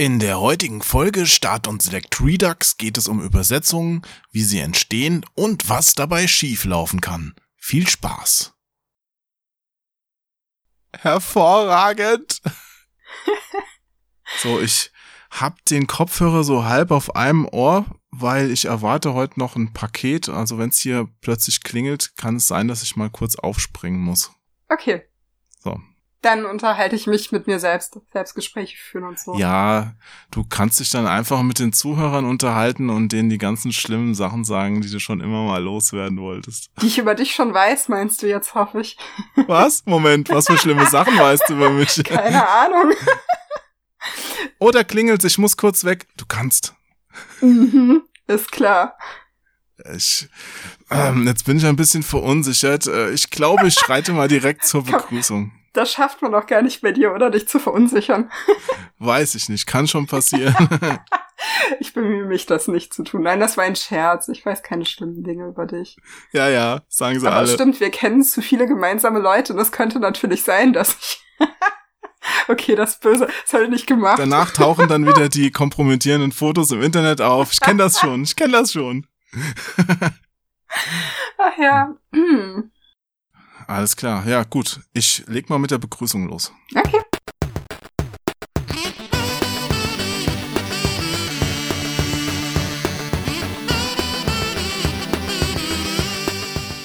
In der heutigen Folge Start und Select Redux geht es um Übersetzungen, wie sie entstehen und was dabei schieflaufen kann. Viel Spaß! Hervorragend! so, ich hab den Kopfhörer so halb auf einem Ohr, weil ich erwarte heute noch ein Paket. Also wenn es hier plötzlich klingelt, kann es sein, dass ich mal kurz aufspringen muss. Okay. Dann unterhalte ich mich mit mir selbst, Selbstgespräche führen und so. Ja, du kannst dich dann einfach mit den Zuhörern unterhalten und denen die ganzen schlimmen Sachen sagen, die du schon immer mal loswerden wolltest. Die ich über dich schon weiß, meinst du jetzt, hoffe ich. Was? Moment, was für schlimme Sachen weißt du über mich? Keine Ahnung. Oder klingelt, ich muss kurz weg. Du kannst. mhm, ist klar. Ich, ähm, jetzt bin ich ein bisschen verunsichert. Äh, Ich glaube, ich schreite mal direkt zur. Begrüßung. Das schafft man doch gar nicht bei dir, oder? Dich zu verunsichern. Weiß ich nicht, kann schon passieren. Ich bemühe mich, das nicht zu tun. Nein, das war ein Scherz. Ich weiß keine schlimmen Dinge über dich. ja, ja, sagen sie Aber alle. stimmt, wir kennen zu viele gemeinsame Leute und es könnte natürlich sein, dass ich. okay, das böse. Das habe ich nicht gemacht. Danach tauchen dann wieder die kompromittierenden Fotos im Internet auf. Ich kenne das schon, ich kenne das schon. Ach ja. Hm. Alles klar, ja gut. Ich leg mal mit der Begrüßung los. Okay.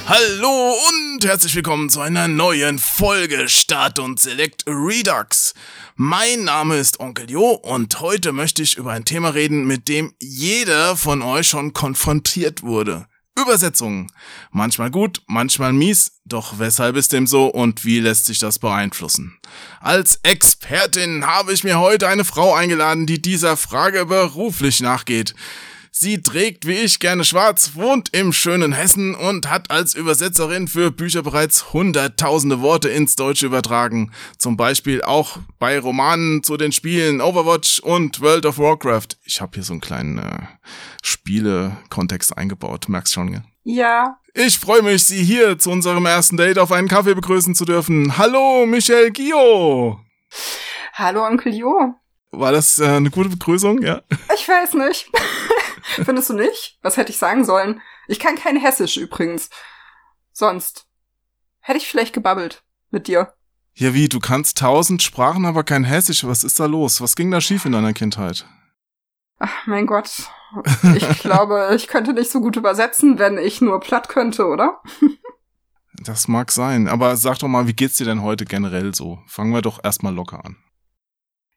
Hallo und herzlich willkommen zu einer neuen Folge Start und Select Redux. Mein Name ist Onkel Jo und heute möchte ich über ein Thema reden, mit dem jeder von euch schon konfrontiert wurde. Übersetzungen. Manchmal gut, manchmal mies, doch weshalb ist dem so und wie lässt sich das beeinflussen? Als Expertin habe ich mir heute eine Frau eingeladen, die dieser Frage beruflich nachgeht. Sie trägt wie ich gerne schwarz, wohnt im schönen Hessen und hat als Übersetzerin für Bücher bereits hunderttausende Worte ins Deutsche übertragen. Zum Beispiel auch bei Romanen zu den Spielen Overwatch und World of Warcraft. Ich habe hier so einen kleinen äh, Spiele-Kontext eingebaut, merkst schon, gell? Ja. Ich freue mich, Sie hier zu unserem ersten Date auf einen Kaffee begrüßen zu dürfen. Hallo, Michel Gio! Hallo, Onkel Jo. War das äh, eine gute Begrüßung? Ja. Ich weiß nicht. Findest du nicht? Was hätte ich sagen sollen? Ich kann kein Hessisch übrigens. Sonst hätte ich vielleicht gebabbelt mit dir. Ja, wie, du kannst tausend Sprachen, aber kein Hessisch. Was ist da los? Was ging da schief in deiner Kindheit? Ach, mein Gott. Ich glaube, ich könnte nicht so gut übersetzen, wenn ich nur platt könnte, oder? Das mag sein, aber sag doch mal, wie geht's dir denn heute generell so? Fangen wir doch erstmal locker an.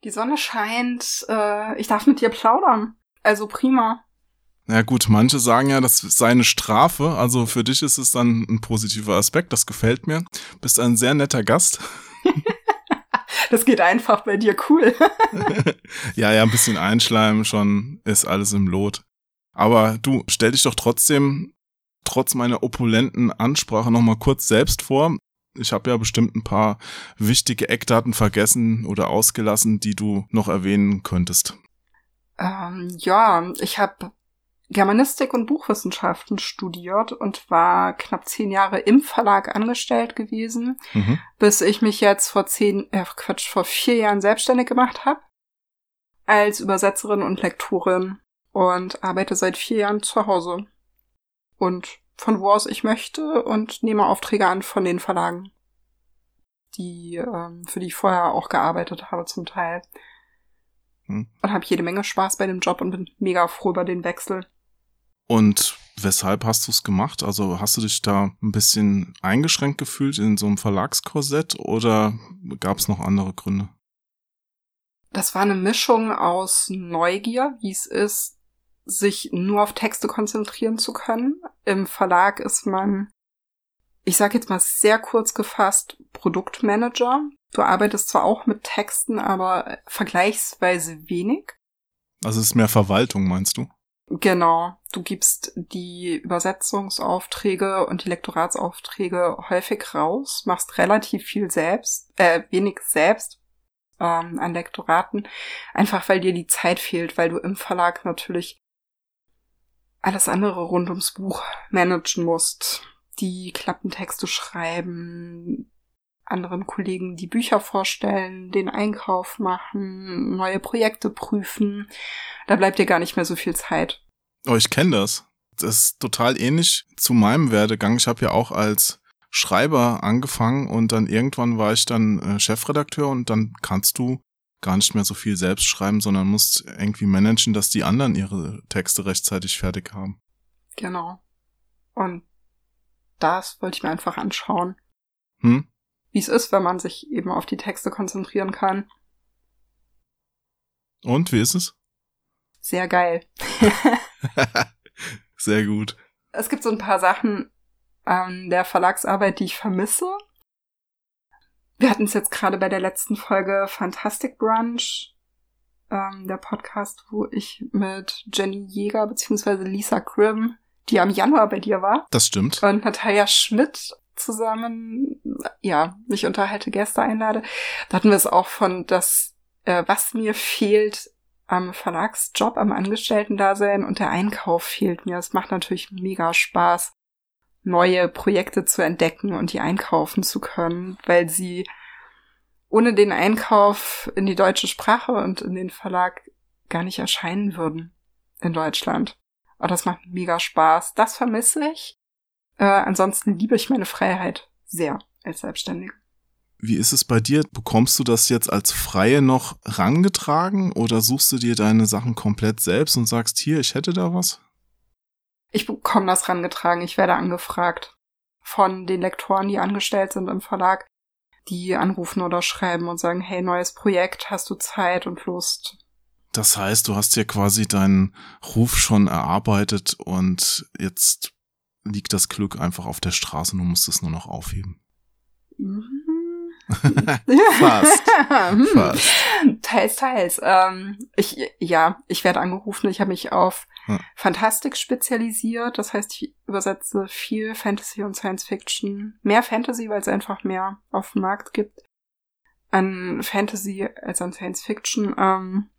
Die Sonne scheint. Äh, ich darf mit dir plaudern. Also prima. Na gut, manche sagen ja, das sei eine Strafe, also für dich ist es dann ein positiver Aspekt, das gefällt mir. Bist ein sehr netter Gast. Das geht einfach bei dir cool. ja, ja, ein bisschen Einschleim schon ist alles im Lot. Aber du, stell dich doch trotzdem, trotz meiner opulenten Ansprache nochmal kurz selbst vor. Ich habe ja bestimmt ein paar wichtige Eckdaten vergessen oder ausgelassen, die du noch erwähnen könntest. Ähm, ja, ich habe Germanistik und Buchwissenschaften studiert und war knapp zehn Jahre im Verlag angestellt gewesen, Mhm. bis ich mich jetzt vor zehn, äh, Quatsch, vor vier Jahren selbstständig gemacht habe als Übersetzerin und Lektorin und arbeite seit vier Jahren zu Hause und von wo aus ich möchte und nehme Aufträge an von den Verlagen, die ähm, für die ich vorher auch gearbeitet habe zum Teil Hm. und habe jede Menge Spaß bei dem Job und bin mega froh über den Wechsel. Und weshalb hast du es gemacht? Also hast du dich da ein bisschen eingeschränkt gefühlt in so einem Verlagskorsett oder gab es noch andere Gründe? Das war eine Mischung aus Neugier, wie es ist, sich nur auf Texte konzentrieren zu können. Im Verlag ist man, ich sage jetzt mal sehr kurz gefasst, Produktmanager. Du arbeitest zwar auch mit Texten, aber vergleichsweise wenig. Also es ist mehr Verwaltung, meinst du? Genau. Du gibst die Übersetzungsaufträge und die Lektoratsaufträge häufig raus, machst relativ viel selbst, äh, wenig selbst ähm, an Lektoraten, einfach weil dir die Zeit fehlt, weil du im Verlag natürlich alles andere rund ums Buch managen musst. Die Klappentexte schreiben, anderen Kollegen die Bücher vorstellen, den Einkauf machen, neue Projekte prüfen. Da bleibt dir gar nicht mehr so viel Zeit. Oh, ich kenne das. Das ist total ähnlich zu meinem Werdegang. Ich habe ja auch als Schreiber angefangen und dann irgendwann war ich dann äh, Chefredakteur und dann kannst du gar nicht mehr so viel selbst schreiben, sondern musst irgendwie managen, dass die anderen ihre Texte rechtzeitig fertig haben. Genau. Und das wollte ich mir einfach anschauen. Hm? Wie es ist, wenn man sich eben auf die Texte konzentrieren kann. Und wie ist es? Sehr geil. Sehr gut. Es gibt so ein paar Sachen an der Verlagsarbeit, die ich vermisse. Wir hatten es jetzt gerade bei der letzten Folge Fantastic Brunch, ähm, der Podcast, wo ich mit Jenny Jäger bzw. Lisa Grimm, die am Januar bei dir war. Das stimmt. Und Natalia Schmidt zusammen, ja, mich unterhalte, Gäste einlade. Da hatten wir es auch von, dass äh, was mir fehlt am Verlagsjob, am Angestellten-Dasein und der Einkauf fehlt mir. Es macht natürlich mega Spaß, neue Projekte zu entdecken und die einkaufen zu können, weil sie ohne den Einkauf in die deutsche Sprache und in den Verlag gar nicht erscheinen würden in Deutschland. Aber das macht mega Spaß. Das vermisse ich. Äh, ansonsten liebe ich meine Freiheit sehr als Selbstständige. Wie ist es bei dir? Bekommst du das jetzt als Freie noch rangetragen oder suchst du dir deine Sachen komplett selbst und sagst, hier, ich hätte da was? Ich bekomme das rangetragen. Ich werde angefragt von den Lektoren, die angestellt sind im Verlag, die anrufen oder schreiben und sagen, hey, neues Projekt, hast du Zeit und Lust? Das heißt, du hast dir quasi deinen Ruf schon erarbeitet und jetzt liegt das Glück einfach auf der Straße und du musst es nur noch aufheben. Mhm. Fast. Hm. Fast. Teils, teils. Ähm, ich, ja, ich werde angerufen. Ich habe mich auf Hm. Fantastik spezialisiert. Das heißt, ich übersetze viel Fantasy und Science Fiction. Mehr Fantasy, weil es einfach mehr auf dem Markt gibt. An Fantasy als an Science Fiction. Ähm,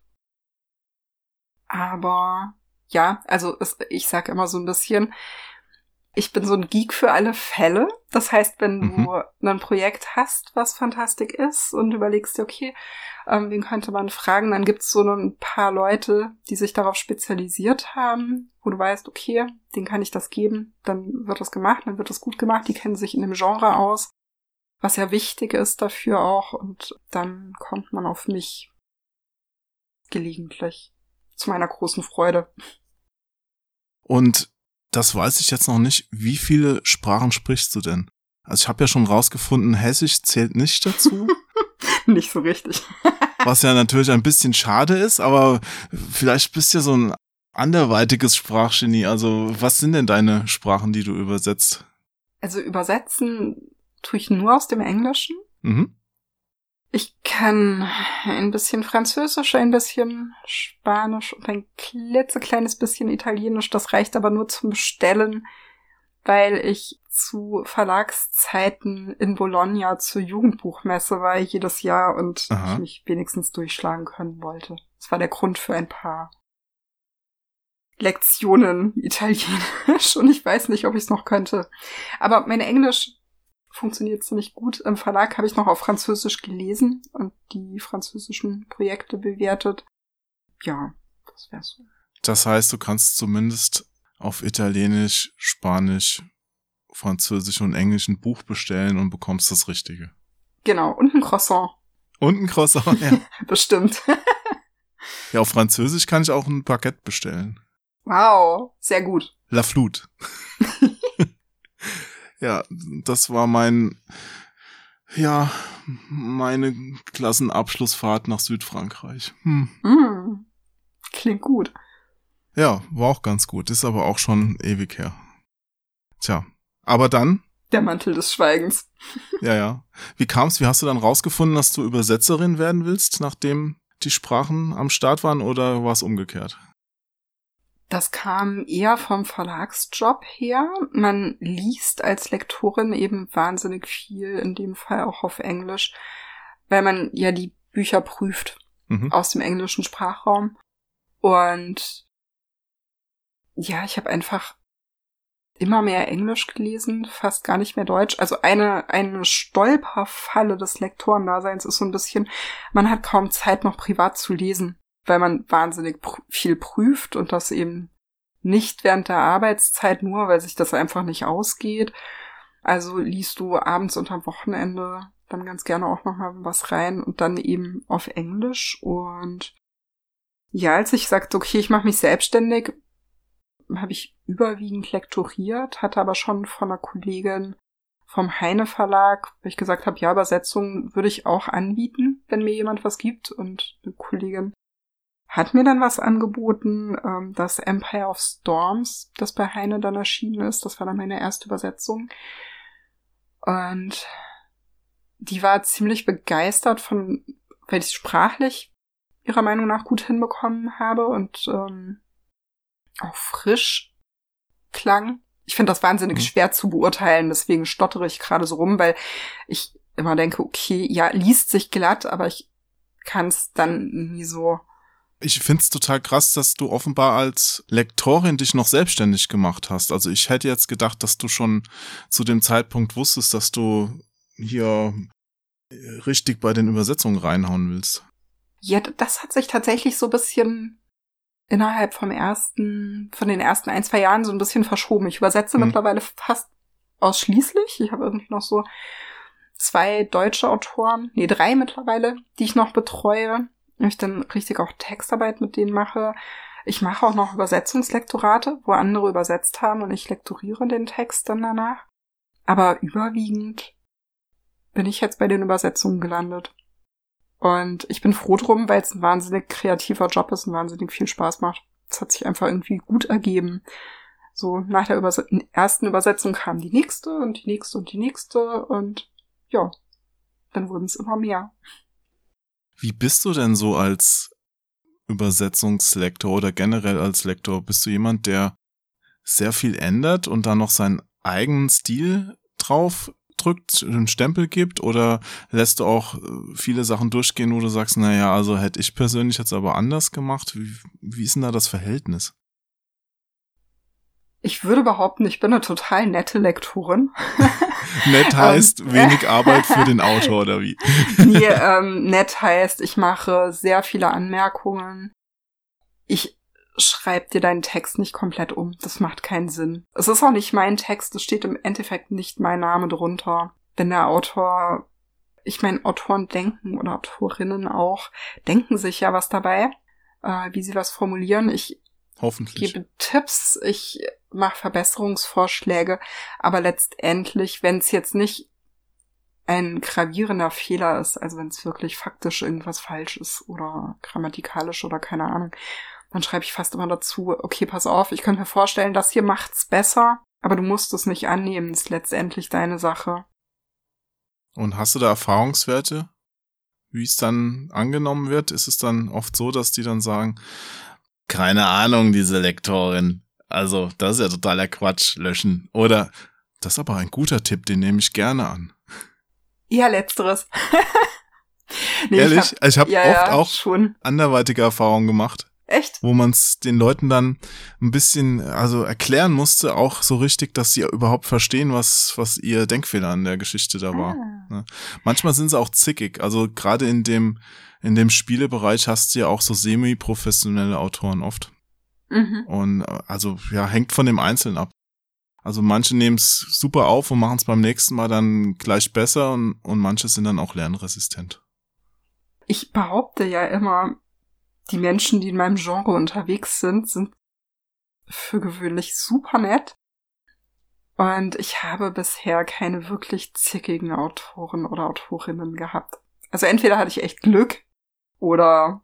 aber ja, also es, ich sag immer so ein bisschen, ich bin so ein Geek für alle Fälle. Das heißt, wenn Mhm. du ein Projekt hast, was Fantastik ist und überlegst dir, okay, ähm, wen könnte man fragen, dann gibt es so ein paar Leute, die sich darauf spezialisiert haben, wo du weißt, okay, denen kann ich das geben, dann wird das gemacht, dann wird das gut gemacht, die kennen sich in dem Genre aus, was ja wichtig ist dafür auch und dann kommt man auf mich gelegentlich. Zu meiner großen Freude. Und das weiß ich jetzt noch nicht. Wie viele Sprachen sprichst du denn? Also ich habe ja schon rausgefunden, Hessisch zählt nicht dazu, Nicht so richtig. was ja natürlich ein bisschen schade ist, aber vielleicht bist du ja so ein anderweitiges Sprachgenie. Also was sind denn deine Sprachen, die du übersetzt? Also übersetzen tue ich nur aus dem Englischen. Mhm. Ich kann ein bisschen Französisch, ein bisschen Spanisch und ein klitzekleines bisschen Italienisch. Das reicht aber nur zum Bestellen, weil ich zu Verlagszeiten in Bologna zur Jugendbuchmesse war jedes Jahr und Aha. ich mich wenigstens durchschlagen können wollte. Das war der Grund für ein paar Lektionen Italienisch und ich weiß nicht, ob ich es noch könnte. Aber mein Englisch funktioniert ziemlich gut. Im Verlag habe ich noch auf Französisch gelesen und die französischen Projekte bewertet. Ja, das wäre so. Das heißt, du kannst zumindest auf Italienisch, Spanisch, Französisch und Englisch ein Buch bestellen und bekommst das Richtige. Genau, und ein Croissant. Und ein Croissant, ja. Bestimmt. ja, auf Französisch kann ich auch ein Baguette bestellen. Wow, sehr gut. La Flute. ja, das war mein, ja, meine Klassenabschlussfahrt nach Südfrankreich. Hm. Mm, klingt gut. Ja, war auch ganz gut, ist aber auch schon ewig her. Tja, aber dann, Der Mantel des Schweigens. ja, ja. Wie kam's? Wie hast du dann rausgefunden, dass du Übersetzerin werden willst, nachdem die Sprachen am Start waren oder war es umgekehrt? Das kam eher vom Verlagsjob her. Man liest als Lektorin eben wahnsinnig viel, in dem Fall auch auf Englisch, weil man ja die Bücher prüft Mhm. aus dem englischen Sprachraum. Und ja, ich habe einfach immer mehr Englisch gelesen, fast gar nicht mehr Deutsch. Also eine, eine Stolperfalle des Lektorendaseins ist so ein bisschen, man hat kaum Zeit noch privat zu lesen, weil man wahnsinnig pr viel prüft und das eben nicht während der Arbeitszeit nur, weil sich das einfach nicht ausgeht. Also liest du abends und am Wochenende dann ganz gerne auch nochmal was rein und dann eben auf Englisch. Und ja, als ich sagte, okay, ich mache mich selbstständig, habe ich überwiegend lektoriert, hatte aber schon von einer Kollegin vom Heine Verlag, weil ich gesagt habe, ja, Übersetzung würde ich auch anbieten, wenn mir jemand was gibt. Und eine Kollegin hat mir dann was angeboten, ähm, das Empire of Storms, das bei Heine dann erschienen ist. Das war dann meine erste Übersetzung. Und die war ziemlich begeistert von, weil ich sprachlich ihrer Meinung nach gut hinbekommen habe und ähm, auch frisch klang. Ich finde das wahnsinnig mhm. schwer zu beurteilen, deswegen stottere ich gerade so rum, weil ich immer denke, okay, ja, liest sich glatt, aber ich kann es dann nie so. Ich finde es total krass, dass du offenbar als Lektorin dich noch selbstständig gemacht hast. Also ich hätte jetzt gedacht, dass du schon zu dem Zeitpunkt wusstest, dass du hier richtig bei den Übersetzungen reinhauen willst. Ja, das hat sich tatsächlich so ein bisschen innerhalb vom ersten, von den ersten ein, zwei Jahren so ein bisschen verschoben. Ich übersetze mhm. mittlerweile fast ausschließlich. Ich habe irgendwie noch so zwei deutsche Autoren, nee, drei mittlerweile, die ich noch betreue. Ich dann richtig auch Textarbeit mit denen mache. Ich mache auch noch Übersetzungslektorate, wo andere übersetzt haben und ich lektoriere den Text dann danach. Aber überwiegend bin ich jetzt bei den Übersetzungen gelandet. Und ich bin froh drum, weil es ein wahnsinnig kreativer Job ist und wahnsinnig viel Spaß macht. Es hat sich einfach irgendwie gut ergeben. So, nach der Überse ersten Übersetzung kam die nächste und die nächste und die nächste und ja, dann wurden es immer mehr. Wie bist du denn so als Übersetzungslektor oder generell als Lektor? Bist du jemand, der sehr viel ändert und dann noch seinen eigenen Stil drauf drückt, einen Stempel gibt oder lässt du auch äh, viele Sachen durchgehen, wo du sagst, naja, also hätte ich persönlich jetzt aber anders gemacht. Wie, wie ist denn da das Verhältnis? Ich würde behaupten, ich bin eine total nette Lektorin. nett heißt ähm, wenig Arbeit für den Autor oder wie? nee, ähm, nett heißt, ich mache sehr viele Anmerkungen. Ich schreib dir deinen Text nicht komplett um. Das macht keinen Sinn. Es ist auch nicht mein Text, es steht im Endeffekt nicht mein Name drunter. Wenn der Autor, ich meine, Autoren denken oder Autorinnen auch, denken sich ja was dabei, äh, wie sie was formulieren. Ich Hoffentlich. gebe Tipps, ich mache Verbesserungsvorschläge, aber letztendlich, wenn es jetzt nicht ein gravierender Fehler ist, also wenn es wirklich faktisch irgendwas falsch ist oder grammatikalisch oder keine Ahnung, dann schreibe ich fast immer dazu, okay, pass auf, ich könnte mir vorstellen, das hier macht's besser, aber du musst es nicht annehmen, ist letztendlich deine Sache. Und hast du da Erfahrungswerte, wie es dann angenommen wird? Ist es dann oft so, dass die dann sagen, keine Ahnung, diese Lektorin. Also, das ist ja totaler Quatsch, löschen. Oder, das ist aber ein guter Tipp, den nehme ich gerne an. Ja, letzteres. nee, Ehrlich? Ich habe hab ja, oft ja, auch schon. anderweitige Erfahrungen gemacht. Echt? Wo man es den Leuten dann ein bisschen, also erklären musste, auch so richtig, dass sie überhaupt verstehen, was, was ihr Denkfehler an der Geschichte da war. Ah. Ne? Manchmal sind sie auch zickig. Also gerade in dem, in dem Spielebereich hast du ja auch so semi-professionelle Autoren oft. Mhm. Und also ja, hängt von dem Einzelnen ab. Also manche nehmen es super auf und machen es beim nächsten Mal dann gleich besser und, und manche sind dann auch lernresistent. Ich behaupte ja immer, die Menschen, die in meinem Genre unterwegs sind, sind für gewöhnlich super nett. Und ich habe bisher keine wirklich zickigen Autoren oder Autorinnen gehabt. Also entweder hatte ich echt Glück oder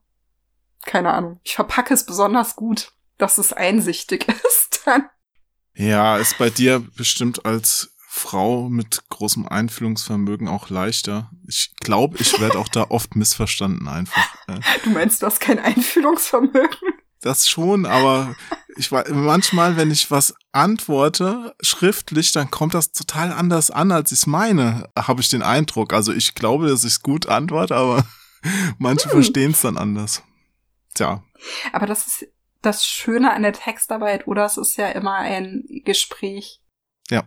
keine Ahnung. Ich verpacke es besonders gut, dass es einsichtig ist dann. Ja, ist bei dir bestimmt als Frau mit großem Einfühlungsvermögen auch leichter. Ich glaube, ich werde auch da oft missverstanden einfach. Du meinst, du hast kein Einfühlungsvermögen? Das schon, aber ich war manchmal, wenn ich was antworte schriftlich, dann kommt das total anders an, als ich es meine, habe ich den Eindruck. Also ich glaube, dass ich es gut antworte, aber manche hm. verstehen es dann anders. Tja. Aber das ist das Schöne an der Textarbeit, oder? Es ist ja immer ein Gespräch Ja.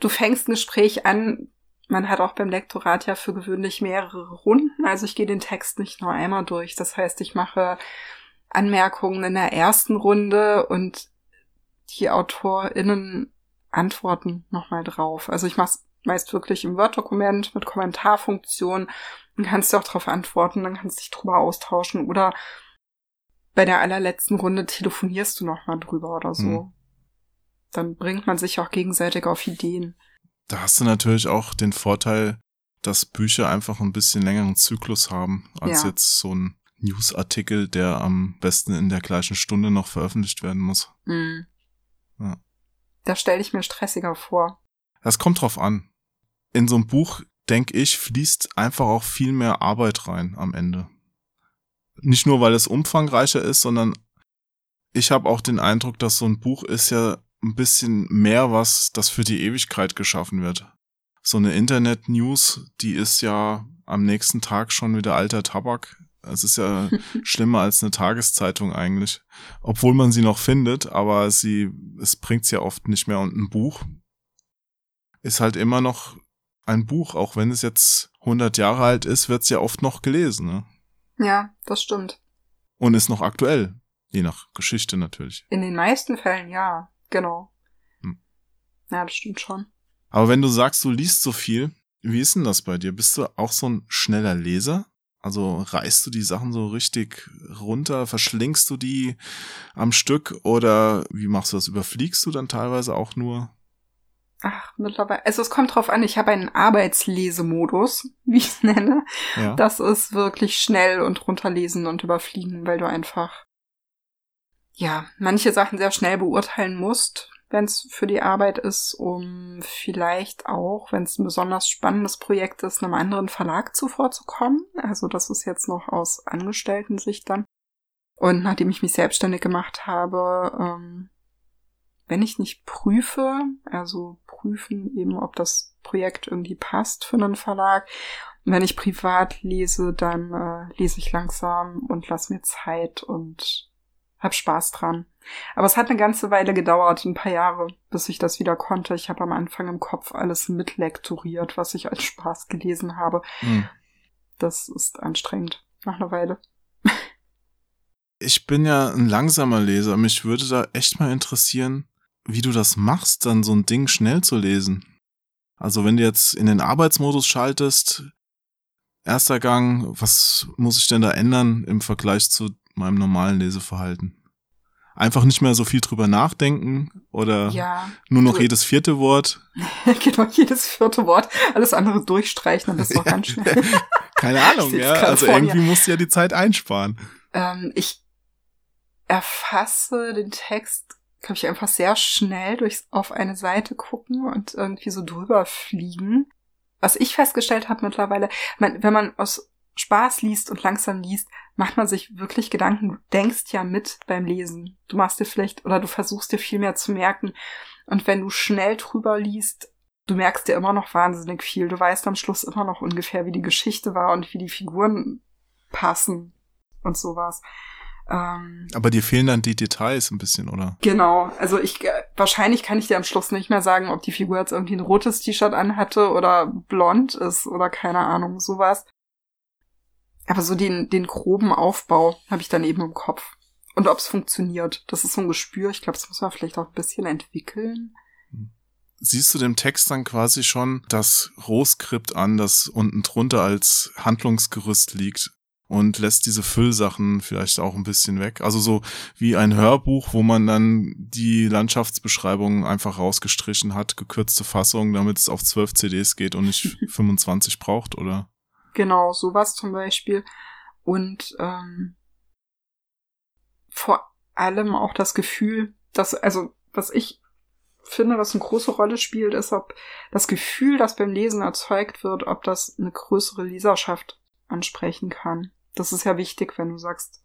Du fängst ein Gespräch an, man hat auch beim Lektorat ja für gewöhnlich mehrere Runden, also ich gehe den Text nicht nur einmal durch. Das heißt, ich mache Anmerkungen in der ersten Runde und die AutorInnen antworten nochmal drauf. Also ich mache es meist wirklich im Word-Dokument mit Kommentarfunktion. Dann kannst du auch darauf antworten, dann kannst du dich drüber austauschen oder bei der allerletzten Runde telefonierst du nochmal drüber oder so. Mhm. Dann bringt man sich auch gegenseitig auf Ideen. Da hast du natürlich auch den Vorteil, dass Bücher einfach ein bisschen längeren Zyklus haben als ja. jetzt so ein Newsartikel, der am besten in der gleichen Stunde noch veröffentlicht werden muss. Mhm. Ja. Das stelle ich mir stressiger vor. Das kommt drauf an. In so einem Buch, denke ich, fließt einfach auch viel mehr Arbeit rein am Ende. Nicht nur, weil es umfangreicher ist, sondern ich habe auch den Eindruck, dass so ein Buch ist ja ein bisschen mehr was, das für die Ewigkeit geschaffen wird. So eine Internet-News, die ist ja am nächsten Tag schon wieder alter Tabak. Es ist ja schlimmer als eine Tageszeitung eigentlich. Obwohl man sie noch findet, aber sie, es bringt sie ja oft nicht mehr. Und ein Buch ist halt immer noch ein Buch. Auch wenn es jetzt 100 Jahre alt ist, wird es ja oft noch gelesen. Ne? Ja, das stimmt. Und ist noch aktuell. Je nach Geschichte natürlich. In den meisten Fällen ja, genau. Hm. Ja, das stimmt schon. Aber wenn du sagst, du liest so viel, wie ist denn das bei dir? Bist du auch so ein schneller Leser? Also reißt du die Sachen so richtig runter, verschlingst du die am Stück oder wie machst du das? Überfliegst du dann teilweise auch nur? Ach, mittlerweile. Also es kommt drauf an, ich habe einen Arbeitslesemodus, wie ich es nenne. Ja. Das ist wirklich schnell und runterlesen und überfliegen, weil du einfach ja manche Sachen sehr schnell beurteilen musst wenn es für die Arbeit ist, um vielleicht auch, wenn es ein besonders spannendes Projekt ist, einem anderen Verlag zuvorzukommen. Also das ist jetzt noch aus Angestellten-Sicht dann. Und nachdem ich mich selbstständig gemacht habe, ähm, wenn ich nicht prüfe, also prüfen eben, ob das Projekt irgendwie passt für einen Verlag. Und wenn ich privat lese, dann äh, lese ich langsam und lass mir Zeit und hab Spaß dran. Aber es hat eine ganze Weile gedauert, ein paar Jahre, bis ich das wieder konnte. Ich habe am Anfang im Kopf alles mitlektoriert, was ich als Spaß gelesen habe. Hm. Das ist anstrengend, nach einer Weile. Ich bin ja ein langsamer Leser. Mich würde da echt mal interessieren, wie du das machst, dann so ein Ding schnell zu lesen. Also wenn du jetzt in den Arbeitsmodus schaltest, erster Gang, was muss ich denn da ändern im Vergleich zu meinem normalen Leseverhalten? Einfach nicht mehr so viel drüber nachdenken oder ja, nur noch jedes vierte Wort? genau, jedes vierte Wort. Alles andere durchstreichen, dann bist du auch ganz schnell. Keine Ahnung, ja. Also irgendwie musst du ja die Zeit einsparen. Ähm, ich erfasse den Text, glaube ich, einfach sehr schnell durchs auf eine Seite gucken und irgendwie so drüber fliegen. Was ich festgestellt habe mittlerweile, man, wenn man aus Spaß liest und langsam liest, macht man sich wirklich Gedanken. Du denkst ja mit beim Lesen. Du machst dir vielleicht oder du versuchst dir viel mehr zu merken. Und wenn du schnell drüber liest, du merkst dir immer noch wahnsinnig viel. Du weißt am Schluss immer noch ungefähr, wie die Geschichte war und wie die Figuren passen und sowas. Ähm, Aber dir fehlen dann die Details ein bisschen, oder? Genau. Also ich äh, wahrscheinlich kann ich dir am Schluss nicht mehr sagen, ob die Figur jetzt irgendwie ein rotes T-Shirt anhatte oder blond ist oder keine Ahnung, sowas. Aber so den, den groben Aufbau habe ich dann eben im Kopf. Und ob es funktioniert, das ist so ein Gespür. Ich glaube, das muss man vielleicht auch ein bisschen entwickeln. Siehst du dem Text dann quasi schon das Rohskript an, das unten drunter als Handlungsgerüst liegt und lässt diese Füllsachen vielleicht auch ein bisschen weg? Also so wie ein Hörbuch, wo man dann die Landschaftsbeschreibung einfach rausgestrichen hat, gekürzte Fassung, damit es auf zwölf CDs geht und nicht 25 braucht, oder? Genau, sowas zum Beispiel. Und ähm, vor allem auch das Gefühl, dass, also was ich finde, was eine große Rolle spielt, ist, ob das Gefühl, das beim Lesen erzeugt wird, ob das eine größere Leserschaft ansprechen kann. Das ist ja wichtig, wenn du sagst,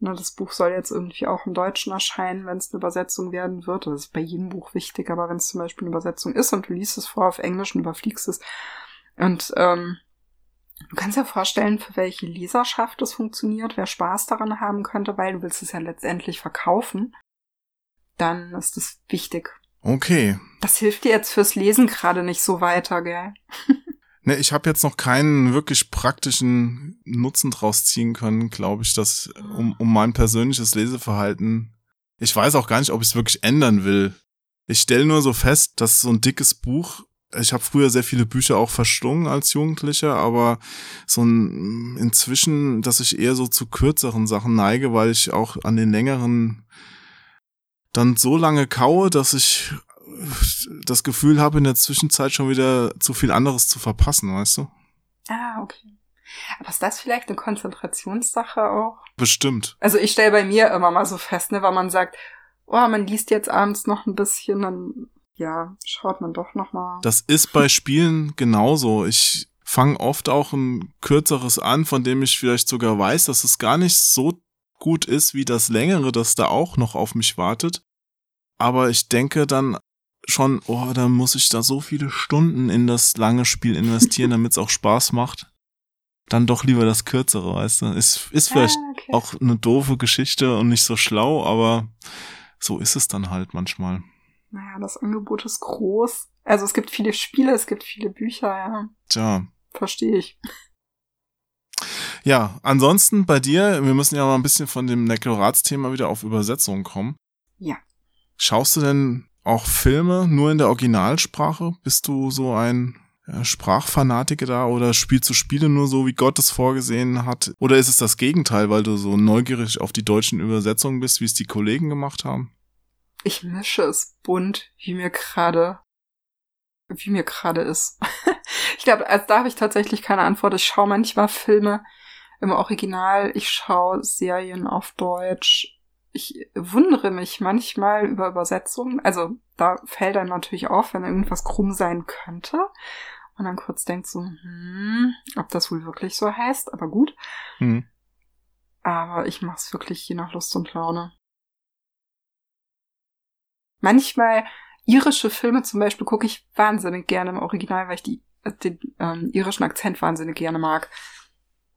ne, das Buch soll jetzt irgendwie auch im Deutschen erscheinen, wenn es eine Übersetzung werden wird. Das ist bei jedem Buch wichtig, aber wenn es zum Beispiel eine Übersetzung ist und du liest es vor auf Englisch und überfliegst es und ähm, Du kannst dir vorstellen, für welche Leserschaft es funktioniert, wer Spaß daran haben könnte, weil du willst es ja letztendlich verkaufen. Dann ist es wichtig. Okay. Das hilft dir jetzt fürs Lesen gerade nicht so weiter, gell? Ne, ich habe jetzt noch keinen wirklich praktischen Nutzen draus ziehen können, glaube ich, dass um, um mein persönliches Leseverhalten. Ich weiß auch gar nicht, ob ich es wirklich ändern will. Ich stelle nur so fest, dass so ein dickes Buch ich habe früher sehr viele Bücher auch verschlungen als Jugendlicher, aber so ein inzwischen, dass ich eher so zu kürzeren Sachen neige, weil ich auch an den längeren dann so lange kaue, dass ich das Gefühl habe, in der Zwischenzeit schon wieder zu viel anderes zu verpassen, weißt du? Ah, okay. Aber ist das vielleicht eine Konzentrationssache auch? Bestimmt. Also ich stelle bei mir immer mal so fest, ne, weil man sagt, oh, man liest jetzt abends noch ein bisschen, dann ja, schaut man doch noch mal. Das ist bei Spielen genauso. Ich fange oft auch ein kürzeres an, von dem ich vielleicht sogar weiß, dass es gar nicht so gut ist wie das längere, das da auch noch auf mich wartet. Aber ich denke dann schon, oh, da muss ich da so viele Stunden in das lange Spiel investieren, damit es auch Spaß macht. Dann doch lieber das kürzere, weißt du. Ist, ist vielleicht ah, okay. auch eine doofe Geschichte und nicht so schlau, aber so ist es dann halt manchmal naja, das Angebot ist groß. Also es gibt viele Spiele, es gibt viele Bücher, ja. Tja. Verstehe ich. Ja, ansonsten bei dir, wir müssen ja mal ein bisschen von dem Nekroratsthema wieder auf Übersetzungen kommen. Ja. Schaust du denn auch Filme nur in der Originalsprache? Bist du so ein Sprachfanatiker da oder spielst du Spiele nur so, wie Gott es vorgesehen hat? Oder ist es das Gegenteil, weil du so neugierig auf die deutschen Übersetzungen bist, wie es die Kollegen gemacht haben? Ich mische es bunt, wie mir gerade, wie mir gerade ist. ich glaube, also da habe ich tatsächlich keine Antwort. Ich schaue manchmal Filme im Original, ich schaue Serien auf Deutsch. Ich wundere mich manchmal über Übersetzungen. Also da fällt dann natürlich auf, wenn irgendwas krumm sein könnte. Und dann kurz denkt so, hm, ob das wohl wirklich so heißt, aber gut. Hm. Aber ich mache es wirklich je nach Lust und Laune manchmal irische Filme zum Beispiel gucke ich wahnsinnig gerne im Original, weil ich die, den ähm, irischen Akzent wahnsinnig gerne mag.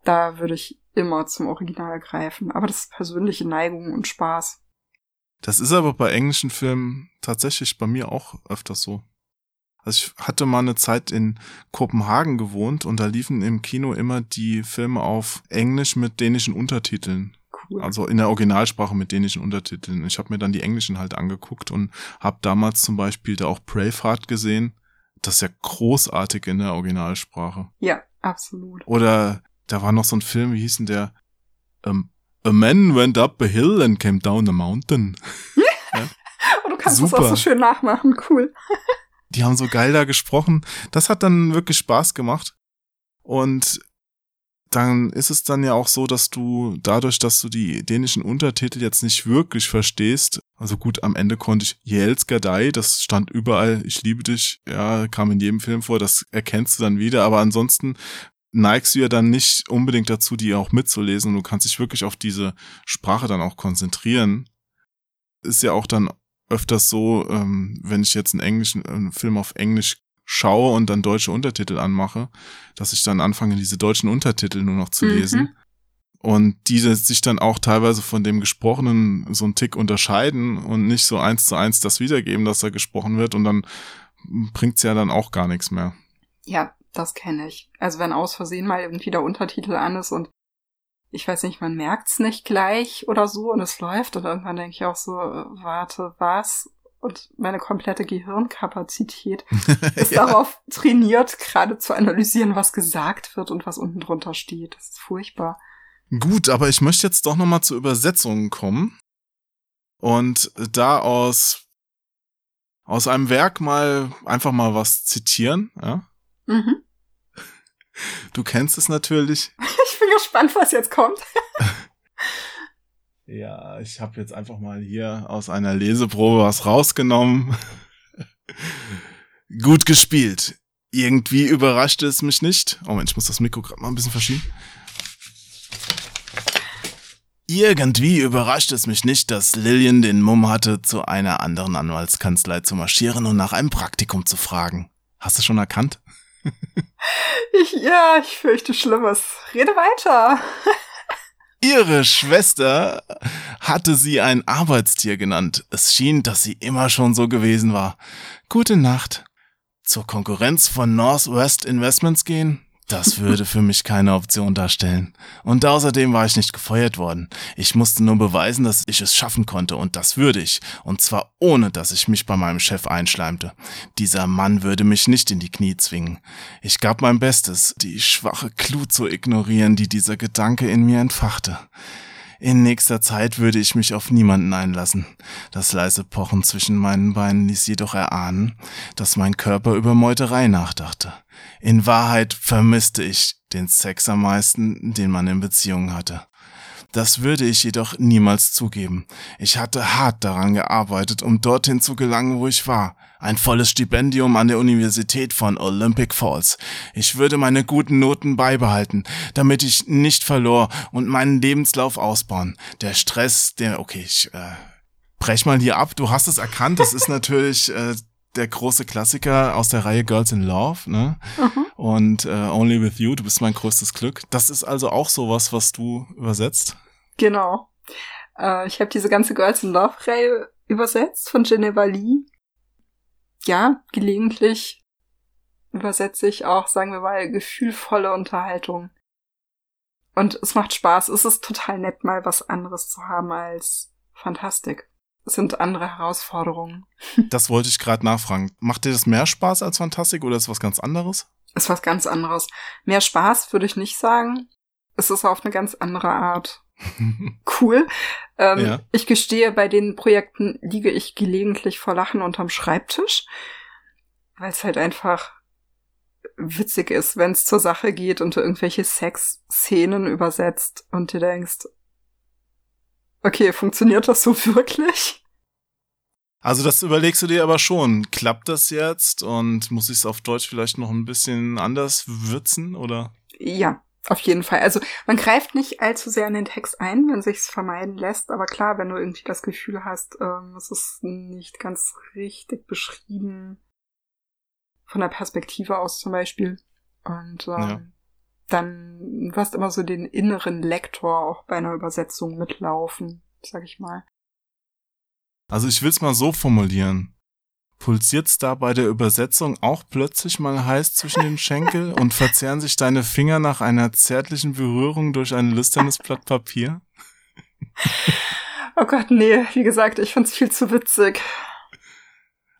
Da würde ich immer zum Original greifen. Aber das ist persönliche Neigung und Spaß. Das ist aber bei englischen Filmen tatsächlich bei mir auch öfters so. Also ich hatte mal eine Zeit in Kopenhagen gewohnt und da liefen im Kino immer die Filme auf Englisch mit dänischen Untertiteln cool. Also in der Originalsprache mit dänischen Untertiteln. Ich habe mir dann die englischen halt angeguckt und habe damals zum Beispiel da auch Braveheart gesehen. Das ist ja großartig in der Originalsprache. Ja, absolut. Oder da war noch so ein Film, wie hieß denn der? Um, A man went up a hill and came down a mountain. ja? Und du kannst Super. das auch so schön nachmachen, cool. Die haben so geil da gesprochen. Das hat dann wirklich Spaß gemacht. Und dann ist es dann ja auch so, dass du dadurch, dass du die dänischen Untertitel jetzt nicht wirklich verstehst, also gut, am Ende konnte ich Jelskadai, das stand überall, ich liebe dich, ja, kam in jedem Film vor, das erkennst du dann wieder, aber ansonsten neigst du ja dann nicht unbedingt dazu, die auch mitzulesen und du kannst dich wirklich auf diese Sprache dann auch konzentrieren. Ist ja auch dann öfters so, ähm, wenn ich jetzt einen englischen einen Film auf Englisch schaue und dann deutsche Untertitel anmache, dass ich dann anfange, diese deutschen Untertitel nur noch zu mhm. lesen. Und die sich dann auch teilweise von dem Gesprochenen so einen Tick unterscheiden und nicht so eins zu eins das wiedergeben, dass da gesprochen wird und dann bringt's ja dann auch gar nichts mehr. Ja, das kenne ich. Also wenn aus Versehen mal irgendwie der Untertitel an ist und ich weiß nicht, man merkt's nicht gleich oder so und es läuft und irgendwann denke ich auch so, äh, warte, was? Und meine komplette Gehirnkapazität ist ja. darauf trainiert, gerade zu analysieren, was gesagt wird und was unten drunter steht. Das ist furchtbar. Gut, aber ich möchte jetzt doch nochmal zur Übersetzung kommen und da aus aus einem Werk mal einfach mal was zitieren, ja? Mhm. Du kennst es natürlich. Ich bin gespannt, was jetzt kommt. Ja, ich habe jetzt einfach mal hier aus einer Leseprobe was rausgenommen. Gut gespielt. Irgendwie überraschte es mich nicht. Oh Mensch, ich muss das Mikro gerade mal ein bisschen verschieben. Irgendwie überraschte es mich nicht, dass Lillian den Mumm hatte, zu einer anderen Anwaltskanzlei zu marschieren und nach einem Praktikum zu fragen. Hast du schon erkannt? ich, ja, ich fürchte Schlimmes. Rede weiter. Ihre Schwester hatte sie ein Arbeitstier genannt. Es schien, dass sie immer schon so gewesen war. Gute Nacht. Zur Konkurrenz von Northwest Investments gehen? Das würde für mich keine Option darstellen. Und außerdem war ich nicht gefeuert worden. Ich musste nur beweisen, dass ich es schaffen konnte und das würde ich. Und zwar ohne, dass ich mich bei meinem Chef einschleimte. Dieser Mann würde mich nicht in die Knie zwingen. Ich gab mein Bestes, die schwache Glut zu ignorieren, die dieser Gedanke in mir entfachte. In nächster Zeit würde ich mich auf niemanden einlassen. Das leise Pochen zwischen meinen Beinen ließ jedoch erahnen, dass mein Körper über Meuterei nachdachte. In Wahrheit vermisste ich den Sex am meisten, den man in Beziehungen hatte. Das würde ich jedoch niemals zugeben. Ich hatte hart daran gearbeitet, um dorthin zu gelangen, wo ich war. Ein volles Stipendium an der Universität von Olympic Falls. Ich würde meine guten Noten beibehalten, damit ich nicht verlor und meinen Lebenslauf ausbauen. Der Stress, der, okay, ich äh, brech mal hier ab. Du hast es erkannt. Das ist natürlich äh, der große Klassiker aus der Reihe Girls in Love, ne? Mhm. Und äh, Only with You, du bist mein größtes Glück. Das ist also auch sowas, was du übersetzt? Genau. Äh, ich habe diese ganze Girls in Love Reihe übersetzt von Geneva Lee ja, gelegentlich übersetze ich auch, sagen wir mal, gefühlvolle Unterhaltung. Und es macht Spaß. Es ist total nett, mal was anderes zu haben als Fantastik. Es sind andere Herausforderungen. Das wollte ich gerade nachfragen. Macht dir das mehr Spaß als Fantastik oder ist was ganz anderes? Ist was ganz anderes. Mehr Spaß würde ich nicht sagen. Es ist auf eine ganz andere Art cool. Ähm, ja. Ich gestehe, bei den Projekten liege ich gelegentlich vor Lachen unterm Schreibtisch, weil es halt einfach witzig ist, wenn es zur Sache geht und du irgendwelche Sexszenen übersetzt und dir denkst, okay, funktioniert das so wirklich? Also das überlegst du dir aber schon. Klappt das jetzt und muss ich es auf Deutsch vielleicht noch ein bisschen anders würzen oder? Ja, auf jeden Fall. Also man greift nicht allzu sehr in den Text ein, wenn sich's vermeiden lässt. Aber klar, wenn du irgendwie das Gefühl hast, ähm, es ist nicht ganz richtig beschrieben, von der Perspektive aus zum Beispiel. Und ähm, ja. dann wirst immer so den inneren Lektor auch bei einer Übersetzung mitlaufen, sag ich mal. Also ich will's mal so formulieren. Pulsiert's da bei der Übersetzung auch plötzlich mal heiß zwischen den Schenkel und verzehren sich deine Finger nach einer zärtlichen Berührung durch ein lüsternes Blatt Papier? Oh Gott, nee, wie gesagt, ich find's viel zu witzig.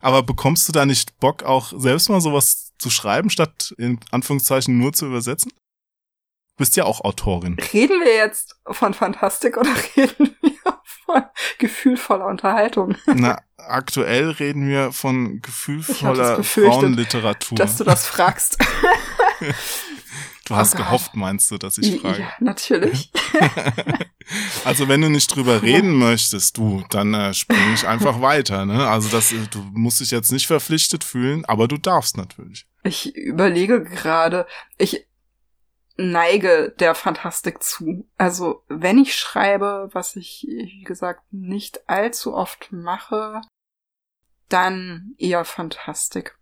Aber bekommst du da nicht Bock, auch selbst mal sowas zu schreiben, statt in Anführungszeichen nur zu übersetzen? Du bist ja auch Autorin. Reden wir jetzt von Fantastik oder reden wir gefühlvoller Unterhaltung? Na, aktuell reden wir von gefühlvoller Frauenliteratur. Dass du das fragst. du hast oh gehofft, meinst du, dass ich frage? Ja, natürlich. also wenn du nicht drüber reden möchtest, du, dann äh, spring ich einfach weiter. Ne? Also das, äh, du musst dich jetzt nicht verpflichtet fühlen, aber du darfst natürlich. Ich überlege gerade, ich neige der Fantastik zu. Also wenn ich schreibe, was ich, wie gesagt, nicht allzu oft mache, dann eher Fantastik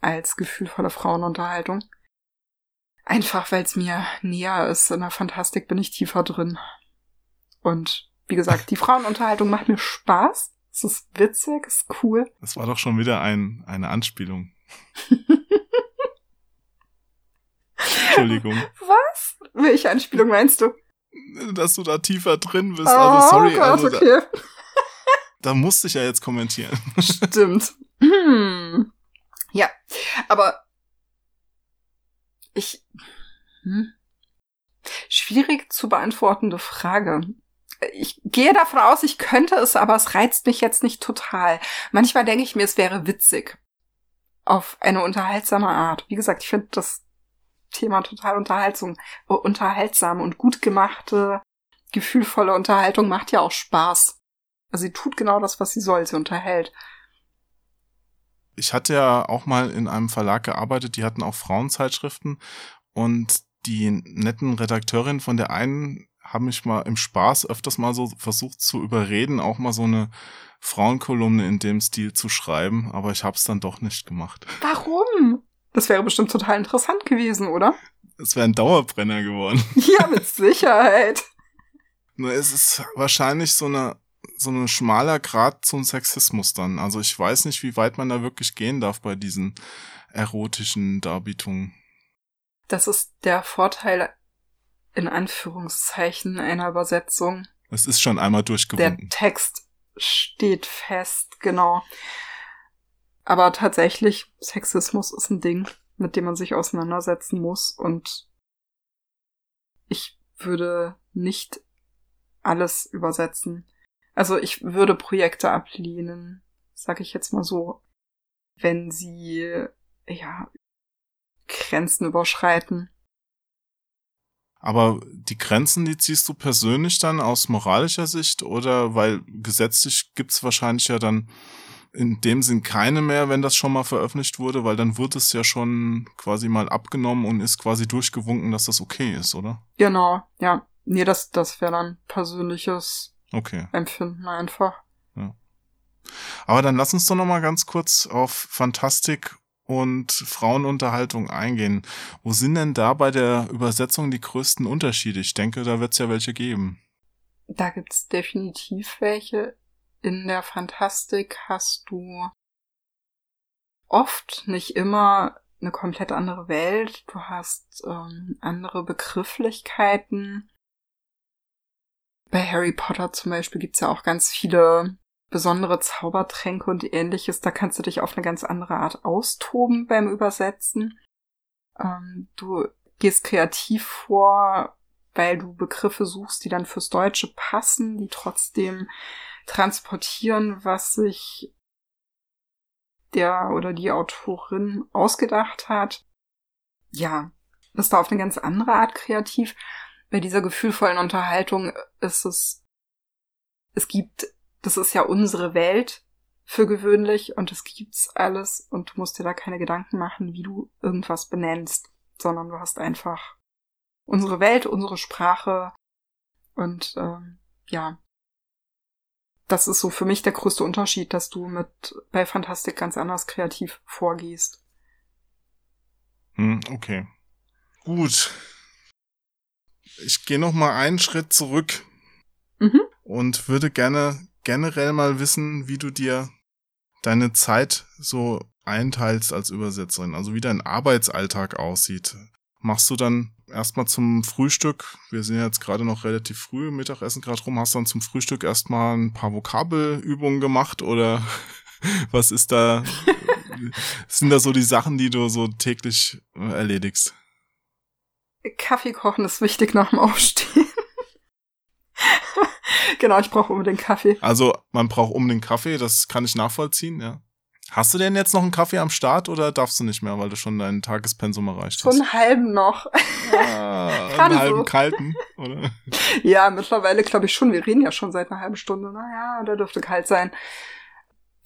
als gefühlvolle Frauenunterhaltung. Einfach weil es mir näher ist. In der Fantastik bin ich tiefer drin. Und wie gesagt, die Frauenunterhaltung macht mir Spaß. Es ist witzig, es ist cool. Das war doch schon wieder ein, eine Anspielung. Entschuldigung. Was? Welche Anspielung meinst du? Dass du da tiefer drin bist. Oh, also sorry. Gott, also, okay. Da, da musste ich ja jetzt kommentieren. Stimmt. Hm. Ja, aber ich. Hm. Schwierig zu beantwortende Frage. Ich gehe davon aus, ich könnte es, aber es reizt mich jetzt nicht total. Manchmal denke ich mir, es wäre witzig. Auf eine unterhaltsame Art. Wie gesagt, ich finde das Thema total unterhaltsam, unterhaltsam und gut gemachte, gefühlvolle Unterhaltung macht ja auch Spaß. Also sie tut genau das, was sie soll, sie unterhält. Ich hatte ja auch mal in einem Verlag gearbeitet, die hatten auch Frauenzeitschriften und die netten Redakteurinnen von der einen haben mich mal im Spaß öfters mal so versucht zu überreden, auch mal so eine Frauenkolumne in dem Stil zu schreiben, aber ich habe es dann doch nicht gemacht. Warum? Das wäre bestimmt total interessant gewesen, oder? Es wäre ein Dauerbrenner geworden. Ja, mit Sicherheit. Nur es ist wahrscheinlich so eine so ein schmaler Grad zum Sexismus dann. Also ich weiß nicht, wie weit man da wirklich gehen darf bei diesen erotischen Darbietungen. Das ist der Vorteil in Anführungszeichen einer Übersetzung. Es ist schon einmal durchgewunken. Der Text steht fest, genau. Aber tatsächlich, Sexismus ist ein Ding, mit dem man sich auseinandersetzen muss und ich würde nicht alles übersetzen. Also ich würde Projekte ablehnen, sag ich jetzt mal so, wenn sie ja Grenzen überschreiten. Aber die Grenzen, die ziehst du persönlich dann aus moralischer Sicht oder weil gesetzlich gibt's wahrscheinlich ja dann in dem Sinn keine mehr, wenn das schon mal veröffentlicht wurde, weil dann wird es ja schon quasi mal abgenommen und ist quasi durchgewunken, dass das okay ist, oder? Genau, ja. Nee, das, das wäre dann persönliches okay. Empfinden einfach. Ja. Aber dann lass uns doch noch mal ganz kurz auf Fantastik und Frauenunterhaltung eingehen. Wo sind denn da bei der Übersetzung die größten Unterschiede? Ich denke, da wird es ja welche geben. Da gibt's definitiv welche. In der Fantastik hast du oft, nicht immer, eine komplett andere Welt. Du hast ähm, andere Begrifflichkeiten. Bei Harry Potter zum Beispiel gibt's ja auch ganz viele besondere Zaubertränke und ähnliches. Da kannst du dich auf eine ganz andere Art austoben beim Übersetzen. Ähm, du gehst kreativ vor, weil du Begriffe suchst, die dann fürs Deutsche passen, die trotzdem transportieren, was sich der oder die Autorin ausgedacht hat. Ja, ist da auf eine ganz andere Art kreativ. Bei dieser gefühlvollen Unterhaltung ist es, es gibt das ist ja unsere Welt für gewöhnlich und es gibt's alles und du musst dir da keine Gedanken machen, wie du irgendwas benennst, sondern du hast einfach unsere Welt, unsere Sprache und ähm, ja, das ist so für mich der größte Unterschied, dass du mit bei Fantastik ganz anders kreativ vorgehst. Hm, okay. Gut. Ich gehe noch mal einen Schritt zurück mhm. und würde gerne generell mal wissen, wie du dir deine Zeit so einteilst als Übersetzerin, also wie dein Arbeitsalltag aussieht. Machst du dann erstmal zum Frühstück, wir sind jetzt gerade noch relativ früh, Mittagessen gerade rum, hast dann zum Frühstück erstmal ein paar Vokabelübungen gemacht oder was ist da, sind da so die Sachen, die du so täglich äh, erledigst? Kaffee kochen ist wichtig nach dem Aufstehen. genau, ich brauche unbedingt Kaffee. Also man braucht unbedingt Kaffee, das kann ich nachvollziehen, ja. Hast du denn jetzt noch einen Kaffee am Start oder darfst du nicht mehr, weil du schon dein Tagespensum erreicht hast? So einen halben noch. Ah, einen halben so. kalten, oder? Ja, mittlerweile glaube ich schon. Wir reden ja schon seit einer halben Stunde. Naja, der dürfte kalt sein.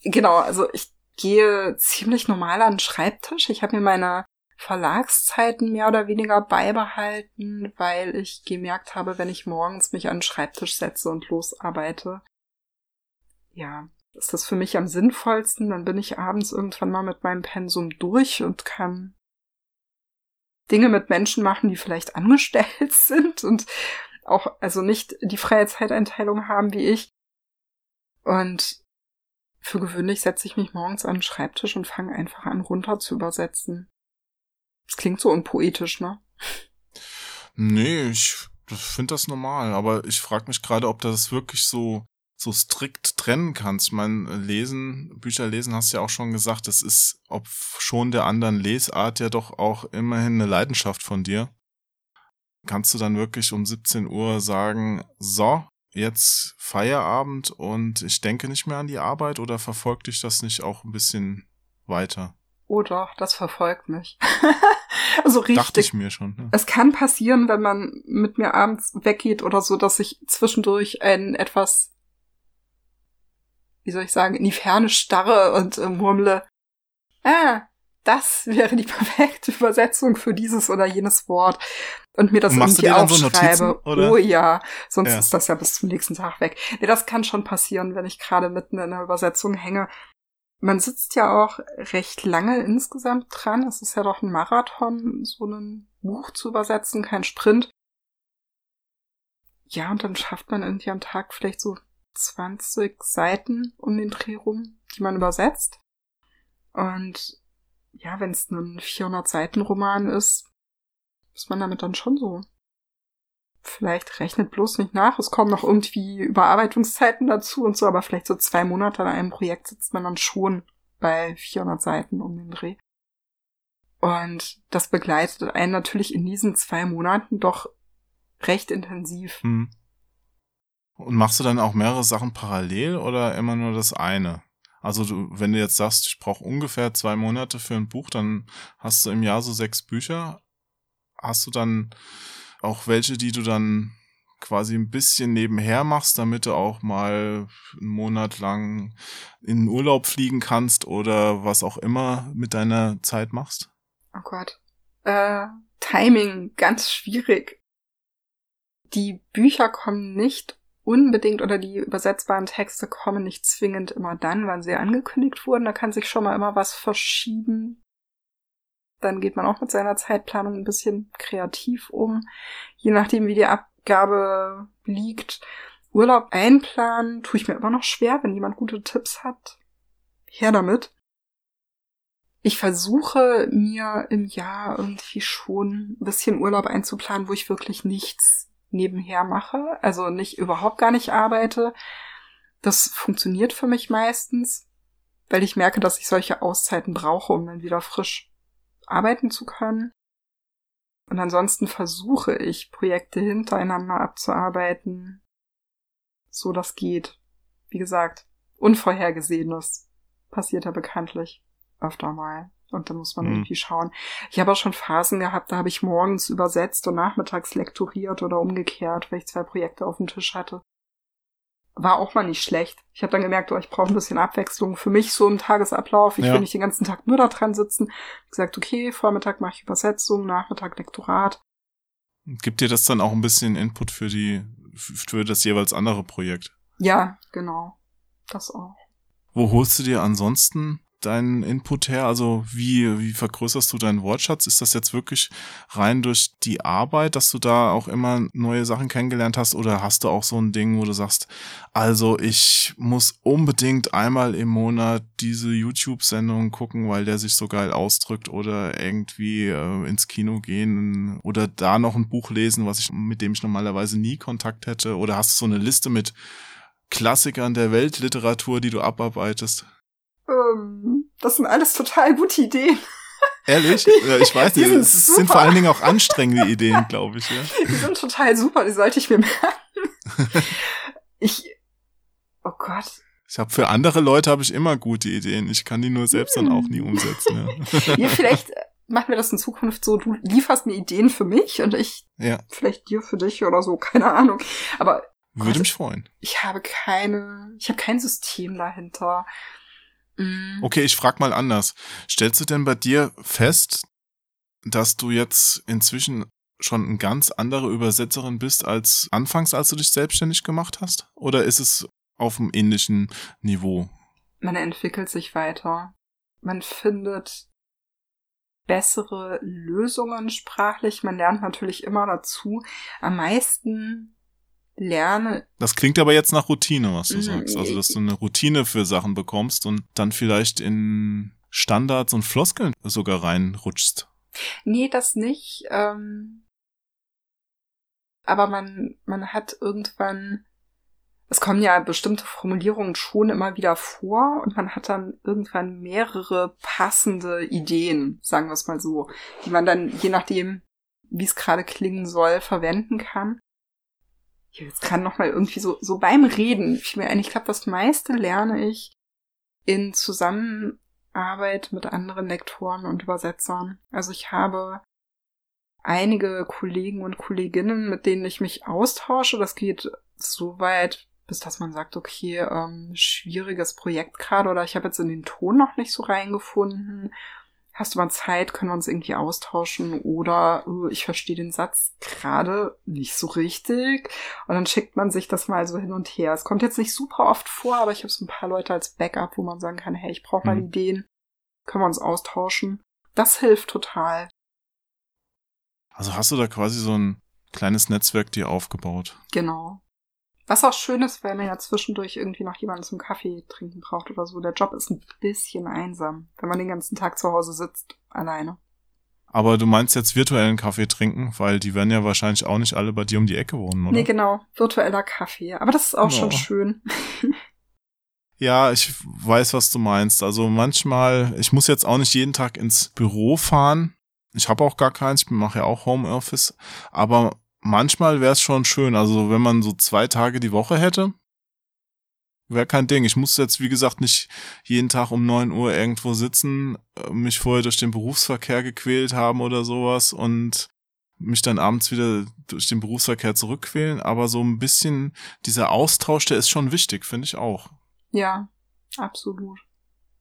Genau, also ich gehe ziemlich normal an den Schreibtisch. Ich habe mir meine Verlagszeiten mehr oder weniger beibehalten, weil ich gemerkt habe, wenn ich morgens mich an den Schreibtisch setze und losarbeite, ja, ist das für mich am sinnvollsten. Dann bin ich abends irgendwann mal mit meinem Pensum durch und kann Dinge mit Menschen machen, die vielleicht angestellt sind und auch also nicht die freie Zeiteinteilung haben wie ich. Und für gewöhnlich setze ich mich morgens an den Schreibtisch und fange einfach an runter zu übersetzen. Das klingt so unpoetisch, ne? Nee, ich finde das normal, aber ich frage mich gerade, ob das wirklich so so strikt trennen kannst. Ich meine, lesen, Bücher lesen hast du ja auch schon gesagt, das ist, ob schon der anderen Lesart ja doch auch immerhin eine Leidenschaft von dir. Kannst du dann wirklich um 17 Uhr sagen, so, jetzt Feierabend und ich denke nicht mehr an die Arbeit oder verfolgt dich das nicht auch ein bisschen weiter? Oh doch, das verfolgt mich. also richtig. Dachte ich mir schon. Ja. Es kann passieren, wenn man mit mir abends weggeht oder so, dass ich zwischendurch ein etwas, wie soll ich sagen, in die Ferne starre und äh, murmle, ah, das wäre die perfekte Übersetzung für dieses oder jenes Wort. Und mir das und irgendwie aufschreibe. So oh ja, sonst ja. ist das ja bis zum nächsten Tag weg. Nee, das kann schon passieren, wenn ich gerade mitten in der Übersetzung hänge man sitzt ja auch recht lange insgesamt dran. Es ist ja doch ein Marathon, so ein Buch zu übersetzen, kein Sprint. Ja, und dann schafft man irgendwie am Tag vielleicht so 20 Seiten um den Dreh rum, die man übersetzt. Und ja, wenn es ein 400-Seiten-Roman ist, ist man damit dann schon so. Vielleicht rechnet bloß nicht nach. Es kommen noch irgendwie Überarbeitungszeiten dazu und so, aber vielleicht so zwei Monate an einem Projekt sitzt man dann schon bei 400 Seiten um den Dreh. Und das begleitet einen natürlich in diesen zwei Monaten doch recht intensiv. Hm. Und machst du dann auch mehrere Sachen parallel oder immer nur das eine? Also du, wenn du jetzt sagst, ich brauche ungefähr zwei Monate für ein Buch, dann hast du im Jahr so sechs Bücher. Hast du dann auch welche, die du dann quasi ein bisschen nebenher machst, damit du auch mal einen Monat lang in den Urlaub fliegen kannst oder was auch immer mit deiner Zeit machst? Oh Gott. Äh, Timing, ganz schwierig. Die Bücher kommen nicht unbedingt oder die übersetzbaren Texte kommen nicht zwingend immer dann, wann sie angekündigt wurden. Da kann sich schon mal immer was verschieben. Dann geht man auch mit seiner Zeitplanung ein bisschen kreativ um. Je nachdem, wie die Abgabe liegt. Urlaub einplanen tue ich mir immer noch schwer, wenn jemand gute Tipps hat. Her damit. Ich versuche mir im Jahr irgendwie schon ein bisschen Urlaub einzuplanen, wo ich wirklich nichts nebenher mache, also nicht überhaupt gar nicht arbeite. Das funktioniert für mich meistens, weil ich merke, dass ich solche Auszeiten brauche, um dann wieder frisch arbeiten zu können. Und ansonsten versuche ich, Projekte hintereinander abzuarbeiten, so das geht. Wie gesagt, Unvorhergesehenes passiert ja bekanntlich öfter mal. Und dann muss man mhm. irgendwie schauen. Ich habe auch schon Phasen gehabt, da habe ich morgens übersetzt und nachmittags lektoriert oder umgekehrt, weil ich zwei Projekte auf dem Tisch hatte. War auch mal nicht schlecht. Ich habe dann gemerkt, oh, ich brauche ein bisschen Abwechslung für mich so im Tagesablauf. Ich ja. will nicht den ganzen Tag nur da dran sitzen. Ich gesagt, okay, Vormittag mache ich Übersetzung, Nachmittag Lektorat. Gibt dir das dann auch ein bisschen Input für die, für das jeweils andere Projekt? Ja, genau. Das auch. Wo holst du dir ansonsten deinen Input her? Also wie, wie vergrößerst du deinen Wortschatz? Ist das jetzt wirklich rein durch die Arbeit, dass du da auch immer neue Sachen kennengelernt hast? Oder hast du auch so ein Ding, wo du sagst, also ich muss unbedingt einmal im Monat diese YouTube-Sendung gucken, weil der sich so geil ausdrückt oder irgendwie äh, ins Kino gehen oder da noch ein Buch lesen, was ich, mit dem ich normalerweise nie Kontakt hätte? Oder hast du so eine Liste mit Klassikern der Weltliteratur, die du abarbeitest? Das sind alles total gute Ideen. Ehrlich? Ich weiß nicht. Es sind, sind vor allen Dingen auch anstrengende Ideen, glaube ich. Ja. Die sind total super, die sollte ich mir merken. Ich. Oh Gott. Ich habe für andere Leute habe ich immer gute Ideen. Ich kann die nur selbst dann auch nie umsetzen. Ja. ja, vielleicht machen wir das in Zukunft so, du lieferst mir Ideen für mich und ich ja. vielleicht dir für dich oder so, keine Ahnung. Aber würde Gott, mich freuen. Ich habe keine, ich habe kein System dahinter. Mhm. Okay, ich frag mal anders. Stellst du denn bei dir fest, dass du jetzt inzwischen schon eine ganz andere Übersetzerin bist als anfangs, als du dich selbstständig gemacht hast? Oder ist es auf einem ähnlichen Niveau? Man entwickelt sich weiter. Man findet bessere Lösungen sprachlich. Man lernt natürlich immer dazu. Am meisten lerne. Das klingt aber jetzt nach Routine, was du mhm. sagst. Also, dass du eine Routine für Sachen bekommst und dann vielleicht in Standards und Floskeln sogar reinrutschst. Nee, das nicht. Ähm, aber man, man hat irgendwann, es kommen ja bestimmte Formulierungen schon immer wieder vor und man hat dann irgendwann mehrere passende Ideen, sagen wir es mal so, die man dann, je nachdem, wie es gerade klingen soll, verwenden kann jetzt kann noch mal irgendwie so, so beim Reden fiel mir ein, ich glaube, das meiste lerne ich in Zusammenarbeit mit anderen Lektoren und Übersetzern. Also ich habe einige Kollegen und Kolleginnen, mit denen ich mich austausche. Das geht so weit, bis dass man sagt, okay, ähm, schwieriges Projekt gerade oder ich habe jetzt in den Ton noch nicht so reingefunden hast du mal Zeit, können wir uns irgendwie austauschen oder uh, ich verstehe den Satz gerade nicht so richtig und dann schickt man sich das mal so hin und her. Es kommt jetzt nicht super oft vor, aber ich habe so ein paar Leute als Backup, wo man sagen kann, hey, ich brauche mal mhm. Ideen, können wir uns austauschen. Das hilft total. Also hast du da quasi so ein kleines Netzwerk dir aufgebaut. Genau. Was auch schön ist, wenn man ja zwischendurch irgendwie noch jemanden zum Kaffee trinken braucht oder so. Der Job ist ein bisschen einsam, wenn man den ganzen Tag zu Hause sitzt, alleine. Aber du meinst jetzt virtuellen Kaffee trinken, weil die werden ja wahrscheinlich auch nicht alle bei dir um die Ecke wohnen, oder? Nee, genau. Virtueller Kaffee. Aber das ist auch oh. schon schön. ja, ich weiß, was du meinst. Also manchmal, ich muss jetzt auch nicht jeden Tag ins Büro fahren. Ich habe auch gar keins, ich mache ja auch Homeoffice. Aber manchmal wäre es schon schön. Also wenn man so zwei Tage die Woche hätte, wäre kein Ding. Ich muss jetzt, wie gesagt, nicht jeden Tag um neun Uhr irgendwo sitzen, äh, mich vorher durch den Berufsverkehr gequält haben oder sowas und mich dann abends wieder durch den Berufsverkehr zurückquälen. Aber so ein bisschen dieser Austausch, der ist schon wichtig, finde ich auch. Ja, absolut.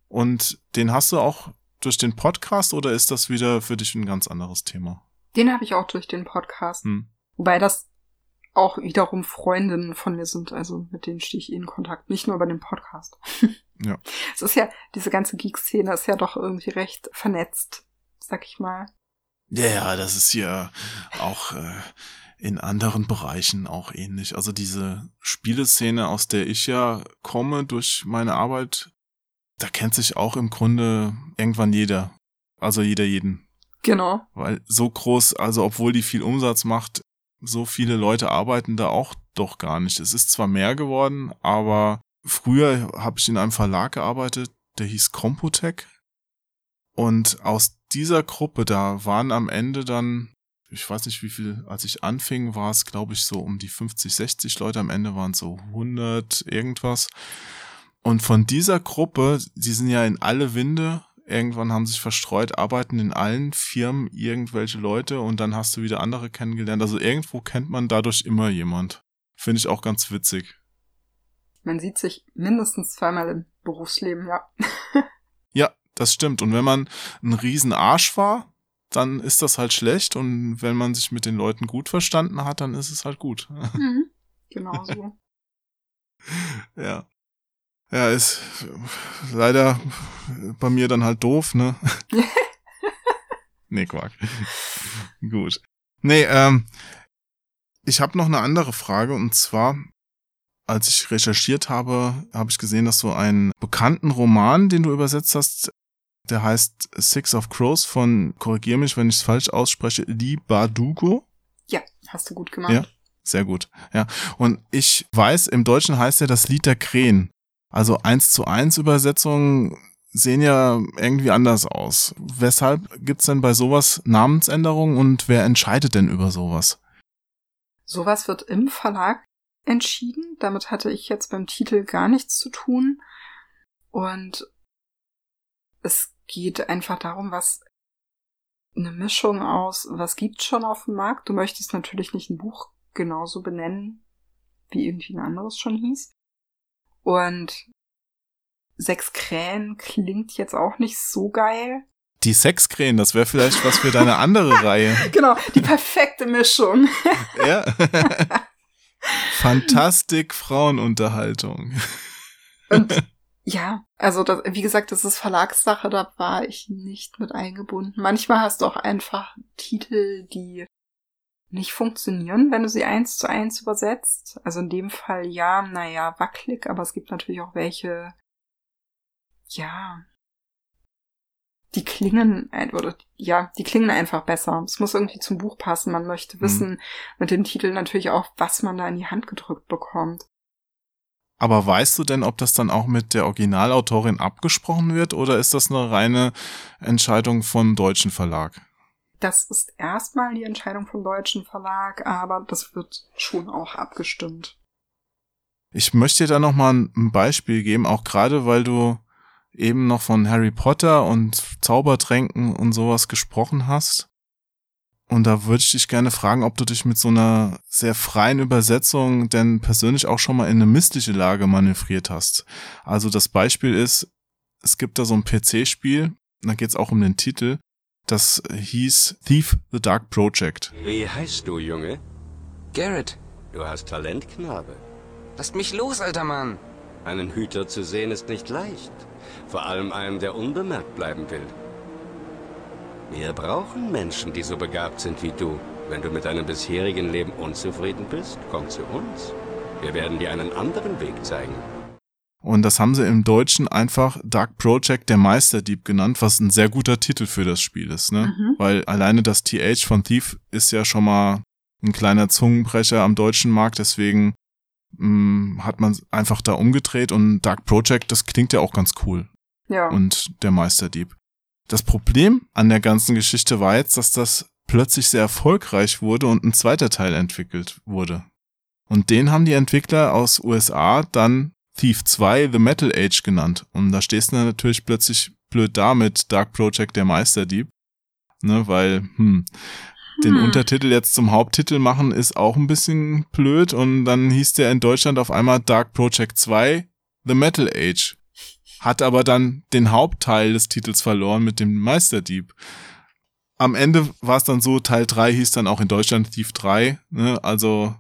Und den hast du auch durch den Podcast oder ist das wieder für dich ein ganz anderes Thema? Den habe ich auch durch den Podcast. Hm. Wobei das auch wiederum Freundinnen von mir sind, also mit denen stehe ich eh in Kontakt, nicht nur über den Podcast. Ja. Es ist ja, diese ganze Geek-Szene ist ja doch irgendwie recht vernetzt, sag ich mal. Ja, ja, das ist ja auch äh, in anderen Bereichen auch ähnlich. Also diese Spieleszene, aus der ich ja komme durch meine Arbeit, da kennt sich auch im Grunde irgendwann jeder. Also jeder jeden. Genau. Weil so groß, also obwohl die viel Umsatz macht, so viele Leute arbeiten da auch doch gar nicht. Es ist zwar mehr geworden, aber früher habe ich in einem Verlag gearbeitet, der hieß Computec. Und aus dieser Gruppe, da waren am Ende dann, ich weiß nicht wie viel, als ich anfing, war es glaube ich so um die 50, 60 Leute, am Ende waren es so 100 irgendwas. Und von dieser Gruppe, die sind ja in alle Winde Irgendwann haben sich verstreut, arbeiten in allen Firmen irgendwelche Leute und dann hast du wieder andere kennengelernt. Also irgendwo kennt man dadurch immer jemand. Finde ich auch ganz witzig. Man sieht sich mindestens zweimal im Berufsleben, ja. ja, das stimmt. Und wenn man ein Riesenarsch war, dann ist das halt schlecht. Und wenn man sich mit den Leuten gut verstanden hat, dann ist es halt gut. Mhm, genau so. ja. Ja, ist leider bei mir dann halt doof, ne? nee, Quark. Gut. Nee, ähm, ich habe noch eine andere Frage und zwar, als ich recherchiert habe, habe ich gesehen, dass du einen bekannten Roman, den du übersetzt hast, der heißt Six of Crows von, korrigier mich, wenn ich es falsch ausspreche, Li Bardugo. Ja, hast du gut gemacht. Ja, sehr gut. Ja, und ich weiß, im Deutschen heißt er das Lied der Krähen. Also eins zu eins Übersetzungen sehen ja irgendwie anders aus. Weshalb gibt's denn bei sowas Namensänderungen und wer entscheidet denn über sowas? Sowas wird im Verlag entschieden. Damit hatte ich jetzt beim Titel gar nichts zu tun. Und es geht einfach darum, was eine Mischung aus, was gibt's schon auf dem Markt. Du möchtest natürlich nicht ein Buch genauso benennen, wie irgendwie ein anderes schon hieß. Und sechs Krähen klingt jetzt auch nicht so geil. Die Sexkrähen, das wäre vielleicht was für deine andere Reihe. Genau, die perfekte Mischung. ja. Fantastik Frauenunterhaltung. Und ja, also das, wie gesagt, das ist Verlagssache, da war ich nicht mit eingebunden. Manchmal hast du auch einfach Titel, die nicht funktionieren, wenn du sie eins zu eins übersetzt. Also in dem Fall ja, naja, wackelig, aber es gibt natürlich auch welche, ja, die klingen, oder, ja, die klingen einfach besser. Es muss irgendwie zum Buch passen. Man möchte mhm. wissen mit dem Titel natürlich auch, was man da in die Hand gedrückt bekommt. Aber weißt du denn, ob das dann auch mit der Originalautorin abgesprochen wird oder ist das eine reine Entscheidung vom deutschen Verlag? Das ist erstmal die Entscheidung vom deutschen Verlag, aber das wird schon auch abgestimmt. Ich möchte dir da nochmal ein Beispiel geben, auch gerade weil du eben noch von Harry Potter und Zaubertränken und sowas gesprochen hast. Und da würde ich dich gerne fragen, ob du dich mit so einer sehr freien Übersetzung denn persönlich auch schon mal in eine missliche Lage manövriert hast. Also das Beispiel ist, es gibt da so ein PC-Spiel, da geht es auch um den Titel, das hieß Thief the Dark Project. Wie heißt du, Junge? Garrett. Du hast Talent, Knabe. Lasst mich los, alter Mann. Einen Hüter zu sehen ist nicht leicht. Vor allem einen, der unbemerkt bleiben will. Wir brauchen Menschen, die so begabt sind wie du. Wenn du mit deinem bisherigen Leben unzufrieden bist, komm zu uns. Wir werden dir einen anderen Weg zeigen. Und das haben sie im Deutschen einfach Dark Project der Meisterdieb genannt, was ein sehr guter Titel für das Spiel ist, ne? Mhm. Weil alleine das TH von Thief ist ja schon mal ein kleiner Zungenbrecher am deutschen Markt, deswegen mh, hat man einfach da umgedreht und Dark Project, das klingt ja auch ganz cool. Ja. Und der Meisterdieb. Das Problem an der ganzen Geschichte war jetzt, dass das plötzlich sehr erfolgreich wurde und ein zweiter Teil entwickelt wurde. Und den haben die Entwickler aus USA dann Thief 2 The Metal Age genannt. Und da stehst du dann natürlich plötzlich blöd da mit Dark Project der Meisterdieb. Ne, weil, hm, den Hm. Untertitel jetzt zum Haupttitel machen ist auch ein bisschen blöd und dann hieß der in Deutschland auf einmal Dark Project 2 The Metal Age. Hat aber dann den Hauptteil des Titels verloren mit dem Meisterdieb. Am Ende war es dann so, Teil 3 hieß dann auch in Deutschland Thief 3. Ne? Also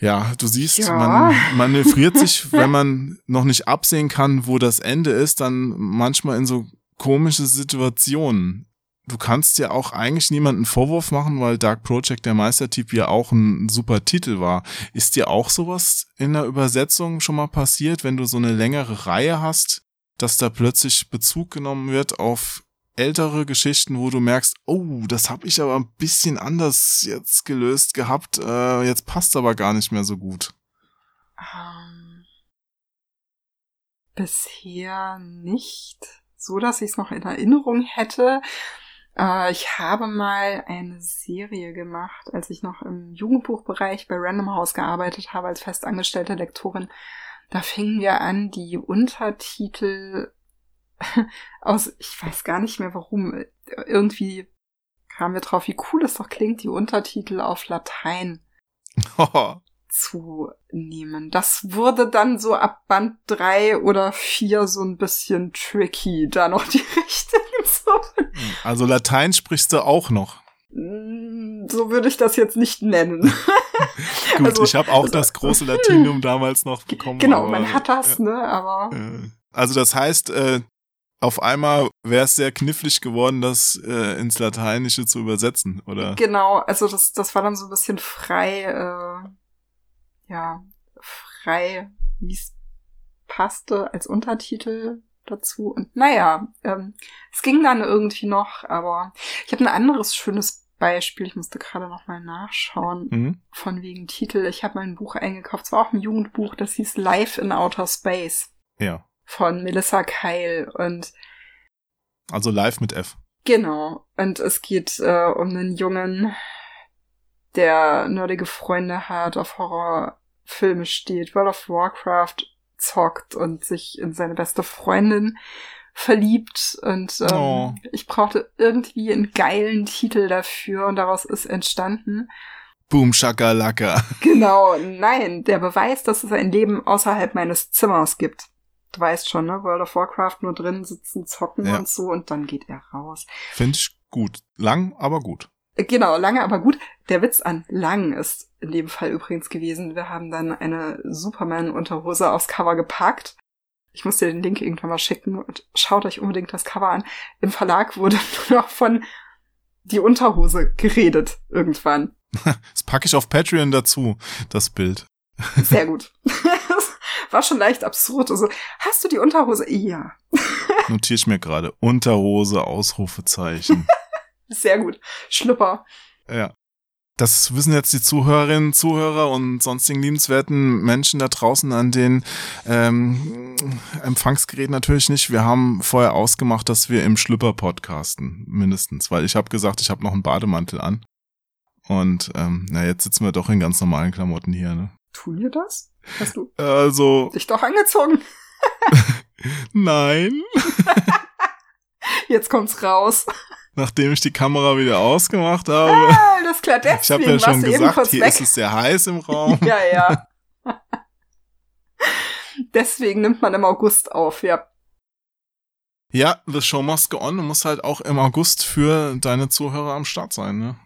ja, du siehst, Ja. man manövriert sich, wenn man noch nicht absehen kann, wo das Ende ist, dann manchmal in so komische Situationen. Du kannst ja auch eigentlich niemanden Vorwurf machen, weil Dark Project der Meistertyp ja auch ein super Titel war. Ist dir auch sowas in der Übersetzung schon mal passiert, wenn du so eine längere Reihe hast, dass da plötzlich Bezug genommen wird auf ältere Geschichten, wo du merkst, oh, das habe ich aber ein bisschen anders jetzt gelöst gehabt, äh, jetzt passt aber gar nicht mehr so gut. Ähm, bisher nicht. So, dass ich es noch in Erinnerung hätte. Äh, ich habe mal eine Serie gemacht, als ich noch im Jugendbuchbereich bei Random House gearbeitet habe als festangestellte Lektorin. Da fingen wir an, die Untertitel aus, ich weiß gar nicht mehr warum, irgendwie kamen wir drauf, wie cool es doch klingt, die Untertitel auf Latein zu nehmen. Das wurde dann so ab Band drei oder vier so ein bisschen tricky, da noch die Rechte zu. also Latein sprichst du auch noch. Mm, So würde ich das jetzt nicht nennen. Gut, Also- ich habe auch also- das große Latinum damals noch bekommen. genau, aber, man hat das, ne, aber Äh, Also das heißt, äh, auf einmal wäre es sehr knifflig geworden, das äh, ins Lateinische zu übersetzen, oder? genau, also das, das war dann so ein bisschen frei, äh, ja, frei, wie es passte als Untertitel dazu. Und naja, ähm, es ging dann irgendwie noch, aber ich habe ein anderes schönes Beispiel, ich musste gerade noch mal nachschauen, Mhm. von wegen Titel. Ich habe mal ein Buch eingekauft, es war auch ein Jugendbuch, das hieß Life in Outer Space Ja, von Melissa Keil und also live mit F. Genau. Und es geht äh, um einen Jungen, der nerdige Freunde hat, auf Horrorfilme steht, World of Warcraft zockt und sich in seine beste Freundin verliebt. Und ähm, Oh. ich brauchte irgendwie einen geilen Titel dafür und daraus ist entstanden. Boom Shakalaka. Genau, nein, der Beweis, dass es ein Leben außerhalb meines Zimmers gibt. Du weißt schon, ne? World of Warcraft nur drin sitzen, zocken Ja. und so und dann geht er raus. Finde ich gut. Lang, aber gut. Genau, lange, aber gut. Der Witz an lang ist in dem Fall übrigens gewesen. Wir haben dann eine Superman-Unterhose aufs Cover gepackt. Ich muss dir den Link irgendwann mal schicken und schaut euch unbedingt das Cover an. Im Verlag wurde nur noch von die Unterhose geredet irgendwann. Das packe ich auf Patreon dazu, das Bild. Sehr gut. War schon leicht absurd. Also, hast du die Unterhose? Ja. Notiere ich mir gerade. Unterhose, Ausrufezeichen. Sehr gut. Schlüpper. Ja. Das wissen jetzt die Zuhörerinnen, Zuhörer und sonstigen liebenswerten Menschen da draußen an den ähm, Empfangsgeräten natürlich nicht. Wir haben vorher ausgemacht, dass wir im Schlüpper podcasten, mindestens, weil ich habe gesagt, ich habe noch einen Bademantel an. Und ähm, na, jetzt sitzen wir doch in ganz normalen Klamotten hier. Ne? Tun wir das? Hast du Also, dich doch angezogen? nein. Jetzt kommt's raus. Nachdem ich die Kamera wieder ausgemacht habe. Ah, alles klar, ich habe deswegen ja schon gesagt, hier weg. ist es sehr heiß im Raum. Ja, ja. Deswegen nimmt man im August auf, ja. Ja, the show must go on. Du musst halt auch im August für deine Zuhörer am Start sein, ne?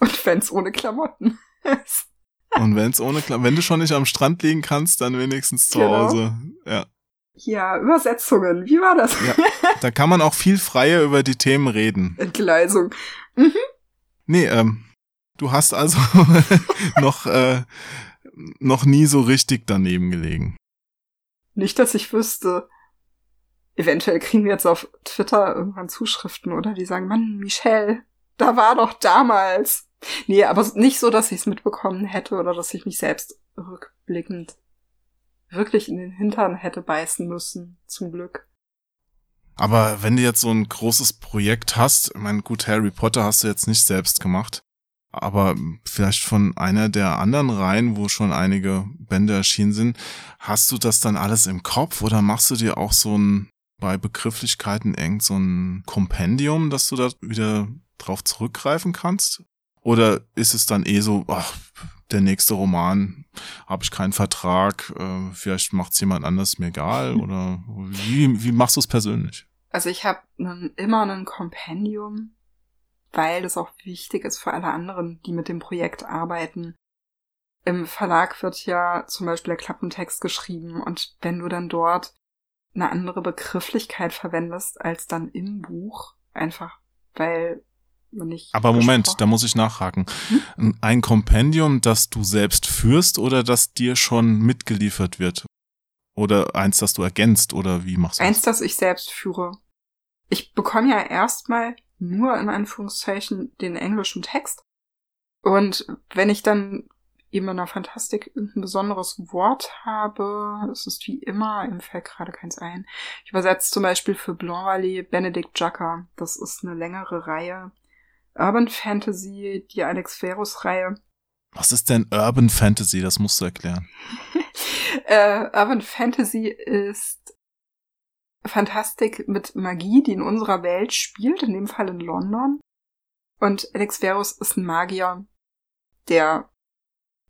Und wenn's ohne Klamotten ist. Und wenn's ohne Kla wenn du schon nicht am Strand liegen kannst, dann wenigstens zu Genau. Hause. Ja. Ja, Übersetzungen. Wie war das? Ja. Da kann man auch viel freier über die Themen reden. Entgleisung. Nee, ähm, Du hast also noch, äh, noch nie so richtig daneben gelegen. Nicht, dass ich wüsste. Eventuell kriegen wir jetzt auf Twitter irgendwann Zuschriften oder die sagen, Mann, Michelle, da war doch damals. Nee, aber nicht so, dass ich es mitbekommen hätte oder dass ich mich selbst rückblickend wirklich in den Hintern hätte beißen müssen, zum Glück. Aber wenn du jetzt so ein großes Projekt hast, ich meine, gut, Harry Potter hast du jetzt nicht selbst gemacht, aber vielleicht von einer der anderen Reihen, wo schon einige Bände erschienen sind, hast du das dann alles im Kopf oder machst du dir auch so ein bei Begrifflichkeiten eng so ein Kompendium, dass du da wieder drauf zurückgreifen kannst? Oder ist es dann eh so, ach, der nächste Roman, habe ich keinen Vertrag, äh, vielleicht macht's jemand anders, mir egal? Oder wie, wie machst du es persönlich? Also ich habe immer ein Kompendium, weil das auch wichtig ist für alle anderen, die mit dem Projekt arbeiten. Im Verlag wird ja zum Beispiel der Klappentext geschrieben und wenn du dann dort eine andere Begrifflichkeit verwendest als dann im Buch, einfach weil. Aber Moment, da muss ich nachhaken. Hm? Ein Kompendium, das du selbst führst oder das dir schon mitgeliefert wird? Oder eins, das du ergänzt oder wie machst du das? Eins, das ich selbst führe. Ich bekomme ja erstmal nur in Anführungszeichen den englischen Text. Und wenn ich dann eben in der Fantastik irgendein besonderes Wort habe, es ist wie immer, im fällt gerade keins ein. Ich übersetze zum Beispiel für Blanc Valley Benedict Jucker. Das ist eine längere Reihe. Urban Fantasy, die Alex Verus Reihe. Was ist denn Urban Fantasy? Das musst du erklären. äh, Urban Fantasy ist Fantastik mit Magie, die in unserer Welt spielt, in dem Fall in London. Und Alex Verus ist ein Magier, der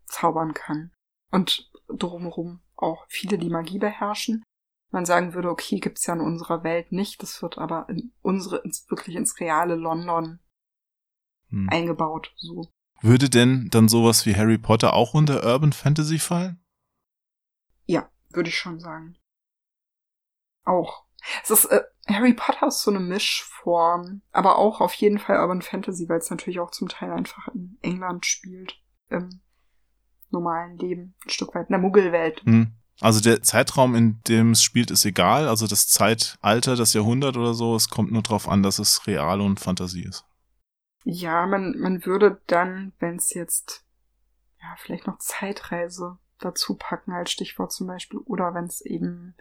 zaubern kann. Und drumherum auch viele, die Magie beherrschen. Man sagen würde, okay, gibt's ja in unserer Welt nicht. Das wird aber in unsere, ins, wirklich ins reale London hm. eingebaut, so. Würde denn dann sowas wie Harry Potter auch unter Urban Fantasy fallen? Ja, würde ich schon sagen. Auch. Es ist, äh, Harry Potter ist so eine Mischform, aber auch auf jeden Fall Urban Fantasy, weil es natürlich auch zum Teil einfach in England spielt. Im normalen Leben, ein Stück weit in der Muggelwelt. Hm. Also der Zeitraum, in dem es spielt, ist egal. Also das Zeitalter, das Jahrhundert oder so, es kommt nur darauf an, dass es real und Fantasie ist. Ja, man, man würde dann, wenn es jetzt, ja, vielleicht noch Zeitreise dazu packen als Stichwort zum Beispiel, oder wenn es eben,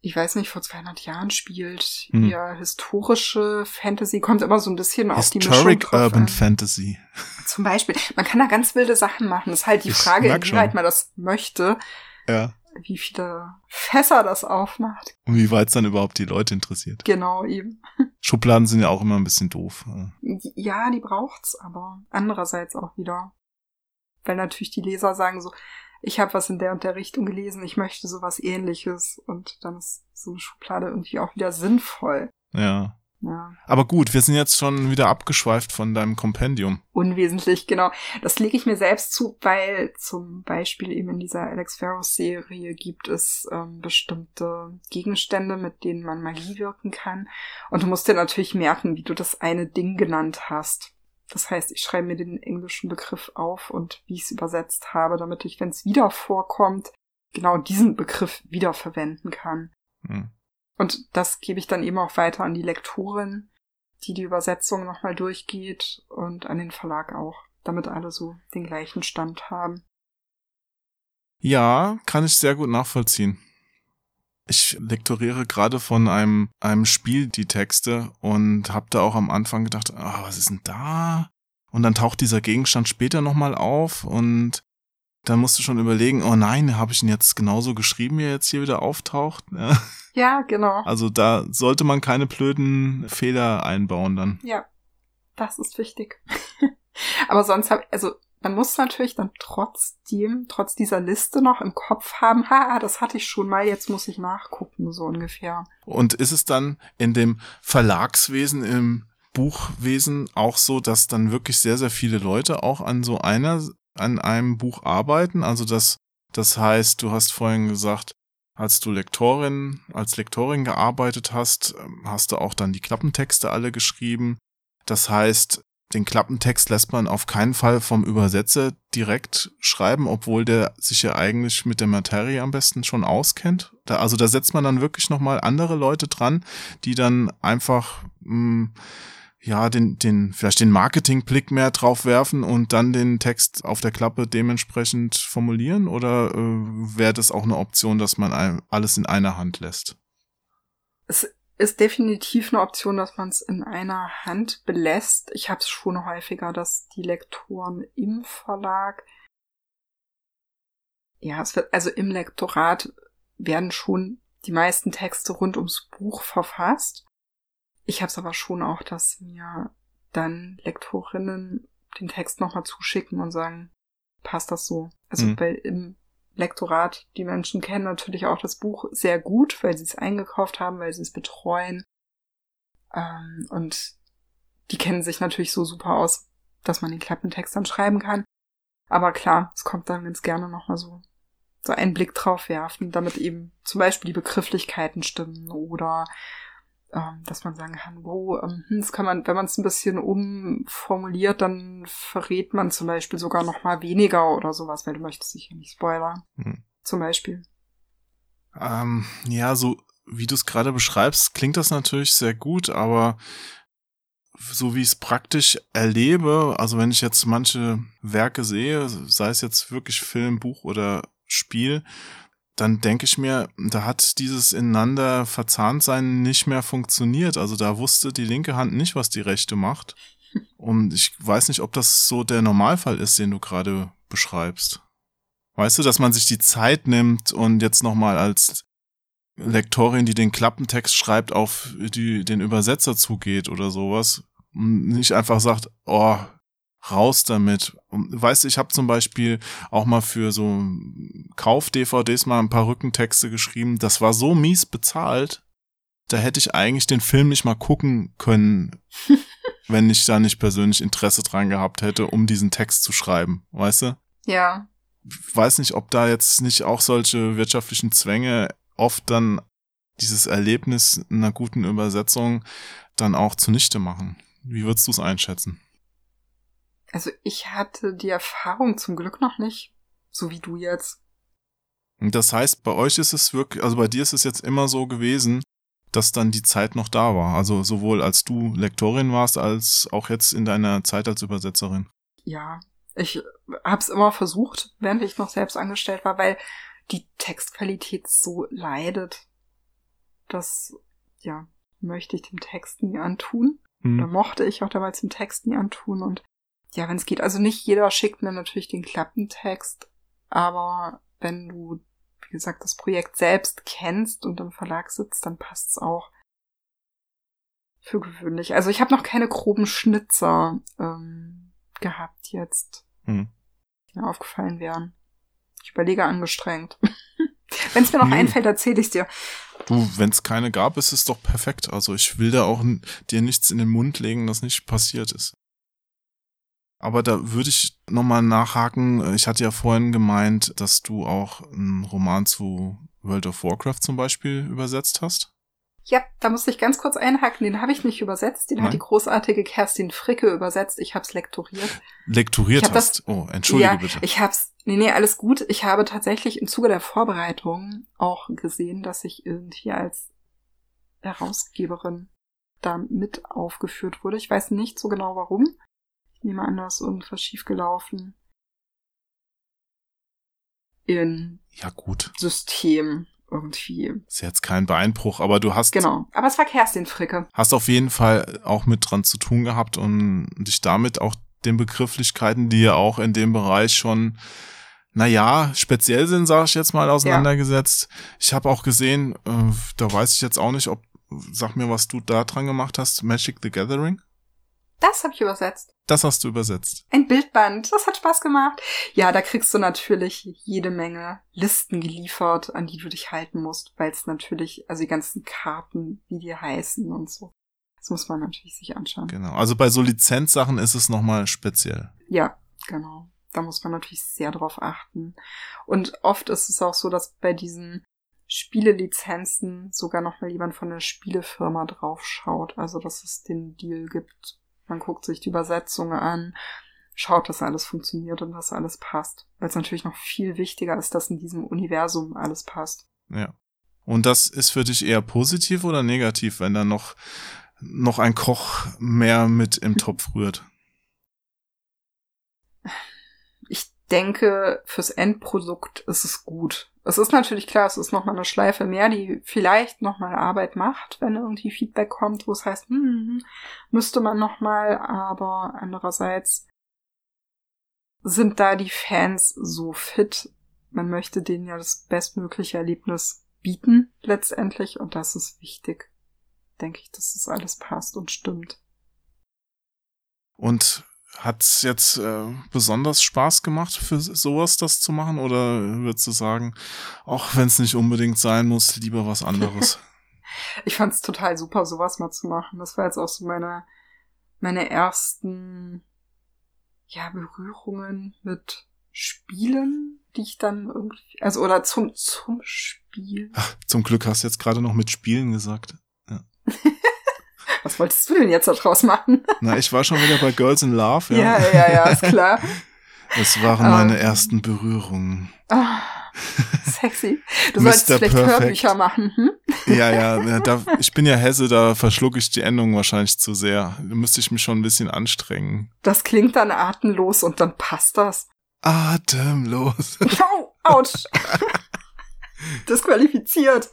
ich weiß nicht, vor 200 Jahren spielt, hm. ja, historische Fantasy, kommt immer so ein bisschen auf die Mischung Historic Urban an. Fantasy. Zum Beispiel. Man kann da ganz wilde Sachen machen. Das ist halt die Frage, inwieweit man das möchte. Ja. Wie viele Fässer das aufmacht. Und wie weit es dann überhaupt die Leute interessiert. Genau, eben. Schubladen sind ja auch immer ein bisschen doof. Ja, die braucht's aber. Andererseits auch wieder. Weil natürlich die Leser sagen so, ich habe was in der und der Richtung gelesen, ich möchte sowas ähnliches und dann ist so eine Schublade irgendwie auch wieder sinnvoll. Ja. Ja. Aber gut, wir sind jetzt schon wieder abgeschweift von deinem Kompendium. Unwesentlich, genau. Das lege ich mir selbst zu, weil zum Beispiel eben in dieser Alex Ferros Serie gibt es ähm, bestimmte Gegenstände, mit denen man Magie wirken kann. Und du musst dir natürlich merken, wie du das eine Ding genannt hast. Das heißt, ich schreibe mir den englischen Begriff auf und wie ich es übersetzt habe, damit ich, wenn es wieder vorkommt, genau diesen Begriff wiederverwenden kann. Hm. Und das gebe ich dann eben auch weiter an die Lektorin, die die Übersetzung nochmal durchgeht und an den Verlag auch, damit alle so den gleichen Stand haben. Ja, kann ich sehr gut nachvollziehen. Ich lektoriere gerade von einem, einem Spiel die Texte und habe da auch am Anfang gedacht, ah, was ist denn da? Und dann taucht dieser Gegenstand später nochmal auf und dann musst du schon überlegen, oh nein, habe ich ihn jetzt genauso geschrieben, wie er jetzt hier wieder auftaucht? Ja, genau. Also da sollte man keine blöden Fehler einbauen dann. Ja, das ist wichtig. Aber sonst habe also man muss natürlich dann trotzdem, trotz dieser Liste noch im Kopf haben, ha, das hatte ich schon mal, jetzt muss ich nachgucken, so ungefähr. Und ist es dann in dem Verlagswesen, im Buchwesen auch so, dass dann wirklich sehr, sehr viele Leute auch an so einer an einem Buch arbeiten. Also das, das heißt, du hast vorhin gesagt, als du Lektorin, als Lektorin gearbeitet hast, ähm, hast du auch dann die Klappentexte alle geschrieben. Das heißt, den Klappentext lässt man auf keinen Fall vom Übersetzer direkt schreiben, obwohl der sich ja eigentlich mit der Materie am besten schon auskennt. Da, also da setzt man dann wirklich nochmal andere Leute dran, die dann einfach mh, mm, ja den den vielleicht den Marketingblick mehr drauf werfen und dann den Text auf der Klappe dementsprechend formulieren oder äh, wäre das auch eine Option, dass man alles in einer Hand lässt? Es ist definitiv eine Option, dass man es in einer Hand belässt. Ich habe es schon häufiger, dass die Lektoren im Verlag, ja, es wird, also im Lektorat werden schon die meisten Texte rund ums Buch verfasst. Ich habe es aber schon auch, dass mir dann Lektorinnen den Text nochmal zuschicken und sagen, passt das so? Also, mhm. weil im Lektorat. Die Menschen kennen natürlich auch das Buch sehr gut, weil sie es eingekauft haben, weil sie es betreuen. Ähm, und die kennen sich natürlich so super aus, dass man den Klappentext dann schreiben kann. Aber klar, es kommt dann ganz gerne nochmal so, so einen Blick drauf werfen, damit eben zum Beispiel die Begrifflichkeiten stimmen oder dass man sagen kann, wo, ähm, hm, das kann man, wenn man es ein bisschen umformuliert, dann verrät man zum Beispiel sogar noch mal weniger oder sowas, weil du möchtest sicher nicht spoilern. Hm. Zum Beispiel. Ähm, ja, so wie du es gerade beschreibst, klingt das natürlich sehr gut, aber so wie ich es praktisch erlebe, also wenn ich jetzt manche Werke sehe, sei es jetzt wirklich Film, Buch oder Spiel, dann denke ich mir, da hat dieses ineinander verzahnt sein nicht mehr funktioniert. Also da wusste die linke Hand nicht, was die rechte macht. Und ich weiß nicht, ob das so der Normalfall ist, den du gerade beschreibst. Weißt du, dass man sich die Zeit nimmt und jetzt nochmal als Lektorin, die den Klappentext schreibt, auf die, den Übersetzer zugeht oder sowas. Und nicht einfach sagt, oh, raus damit. Weißt du, ich habe zum Beispiel auch mal für so Kauf-DVDs mal ein paar Rückentexte geschrieben. Das war so mies bezahlt, da hätte ich eigentlich den Film nicht mal gucken können, wenn ich da nicht persönlich Interesse dran gehabt hätte, um diesen Text zu schreiben, weißt du? Ja. Weiß nicht, ob da jetzt nicht auch solche wirtschaftlichen Zwänge oft dann dieses Erlebnis einer guten Übersetzung dann auch zunichte machen. Wie würdest du es einschätzen? Also ich hatte die Erfahrung zum Glück noch nicht, so wie du jetzt. Das heißt, bei euch ist es wirklich, also bei dir ist es jetzt immer so gewesen, dass dann die Zeit noch da war. Also sowohl als du Lektorin warst, als auch jetzt in deiner Zeit als Übersetzerin. Ja, ich hab's immer versucht, während ich noch selbst angestellt war, weil die Textqualität so leidet. Das, ja, möchte ich dem Text nie antun. Hm. Oder mochte ich auch damals dem Text nie antun. Und ja, wenn es geht. Also nicht jeder schickt mir natürlich den Klappentext, aber wenn du, wie gesagt, das Projekt selbst kennst und im Verlag sitzt, dann passt's auch. Für gewöhnlich. Also ich habe noch keine groben Schnitzer ähm, gehabt jetzt, hm. die mir aufgefallen wären. Ich überlege angestrengt. Wenn es mir noch hm. einfällt, erzähle ich dir. Du, wenn es keine gab, ist es doch perfekt. Also ich will da auch dir nichts in den Mund legen, das nicht passiert ist. Aber da würde ich nochmal nachhaken. Ich hatte ja vorhin gemeint, dass du auch einen Roman zu World of Warcraft zum Beispiel übersetzt hast. Ja, da musste ich ganz kurz einhaken. Den habe ich nicht übersetzt. Den Nein. hat die großartige Kerstin Fricke übersetzt. Ich habe es lektoriert. Lektoriert hast? Das, oh, entschuldige ja, bitte. Ich hab's. Nee, nee, alles gut. Ich habe tatsächlich im Zuge der Vorbereitung auch gesehen, dass ich irgendwie als Herausgeberin da mit aufgeführt wurde. Ich weiß nicht so genau warum nehme an, da ist irgendwas schiefgelaufen. In ja, gut. System irgendwie. Ist jetzt kein Beinbruch, aber du hast. Genau. Aber es war Kerstin Fricke. Hast auf jeden Fall auch mit dran zu tun gehabt und dich damit auch den Begrifflichkeiten, die ja auch in dem Bereich schon, naja, speziell sind, sage ich jetzt mal, auseinandergesetzt. Ja. Ich habe auch gesehen, äh, da weiß ich jetzt auch nicht, ob, sag mir, was du da dran gemacht hast, Magic the Gathering. Das habe ich übersetzt. Das hast du übersetzt. Ein Bildband. Das hat Spaß gemacht. Ja, da kriegst du natürlich jede Menge Listen geliefert, an die du dich halten musst, weil es natürlich, also die ganzen Karten, wie die heißen und so. Das muss man natürlich sich anschauen. Genau. Also bei so Lizenzsachen ist es nochmal speziell. Ja, genau. Da muss man natürlich sehr drauf achten. Und oft ist es auch so, dass bei diesen Spielelizenzen sogar nochmal jemand von der Spielefirma drauf schaut. Also, dass es den Deal gibt, Man guckt sich die Übersetzung an, schaut, dass alles funktioniert und dass alles passt. Weil es natürlich noch viel wichtiger ist, dass in diesem Universum alles passt. Ja. Und das ist für dich eher positiv oder negativ, wenn da noch, noch ein Koch mehr mit im Topf rührt? Ich denke, fürs Endprodukt ist es gut. Es ist natürlich klar, es ist nochmal eine Schleife mehr, die vielleicht nochmal Arbeit macht, wenn irgendwie Feedback kommt, wo es heißt, hm, müsste man nochmal, aber andererseits sind da die Fans so fit. Man möchte denen ja das bestmögliche Erlebnis bieten, letztendlich, und das ist wichtig. Denke ich, dass das alles passt und stimmt. Und hat's jetzt äh, besonders Spaß gemacht, für sowas das zu machen? Oder würdest du sagen, auch wenn es nicht unbedingt sein muss, lieber was anderes? ich fand's total super, sowas mal zu machen. Das war jetzt auch so meine, meine ersten ja, Berührungen mit Spielen, die ich dann irgendwie, also oder zum, zum Spiel. Ach, zum Glück hast du jetzt gerade noch mit Spielen gesagt. Ja. Was wolltest du denn jetzt daraus machen? Na, ich war schon wieder bei Girls in Love, ja. Ja, ja, ja, ist klar. Es waren meine um, ersten Berührungen. Oh, sexy. Du solltest vielleicht Perfect. Hörbücher machen, hm? Ja, ja, da, ich bin ja Hesse, da verschlucke ich die Endung wahrscheinlich zu sehr. Da müsste ich mich schon ein bisschen anstrengen. Das klingt dann atemlos und dann passt das. Atemlos. Oh, ouch. Disqualifiziert.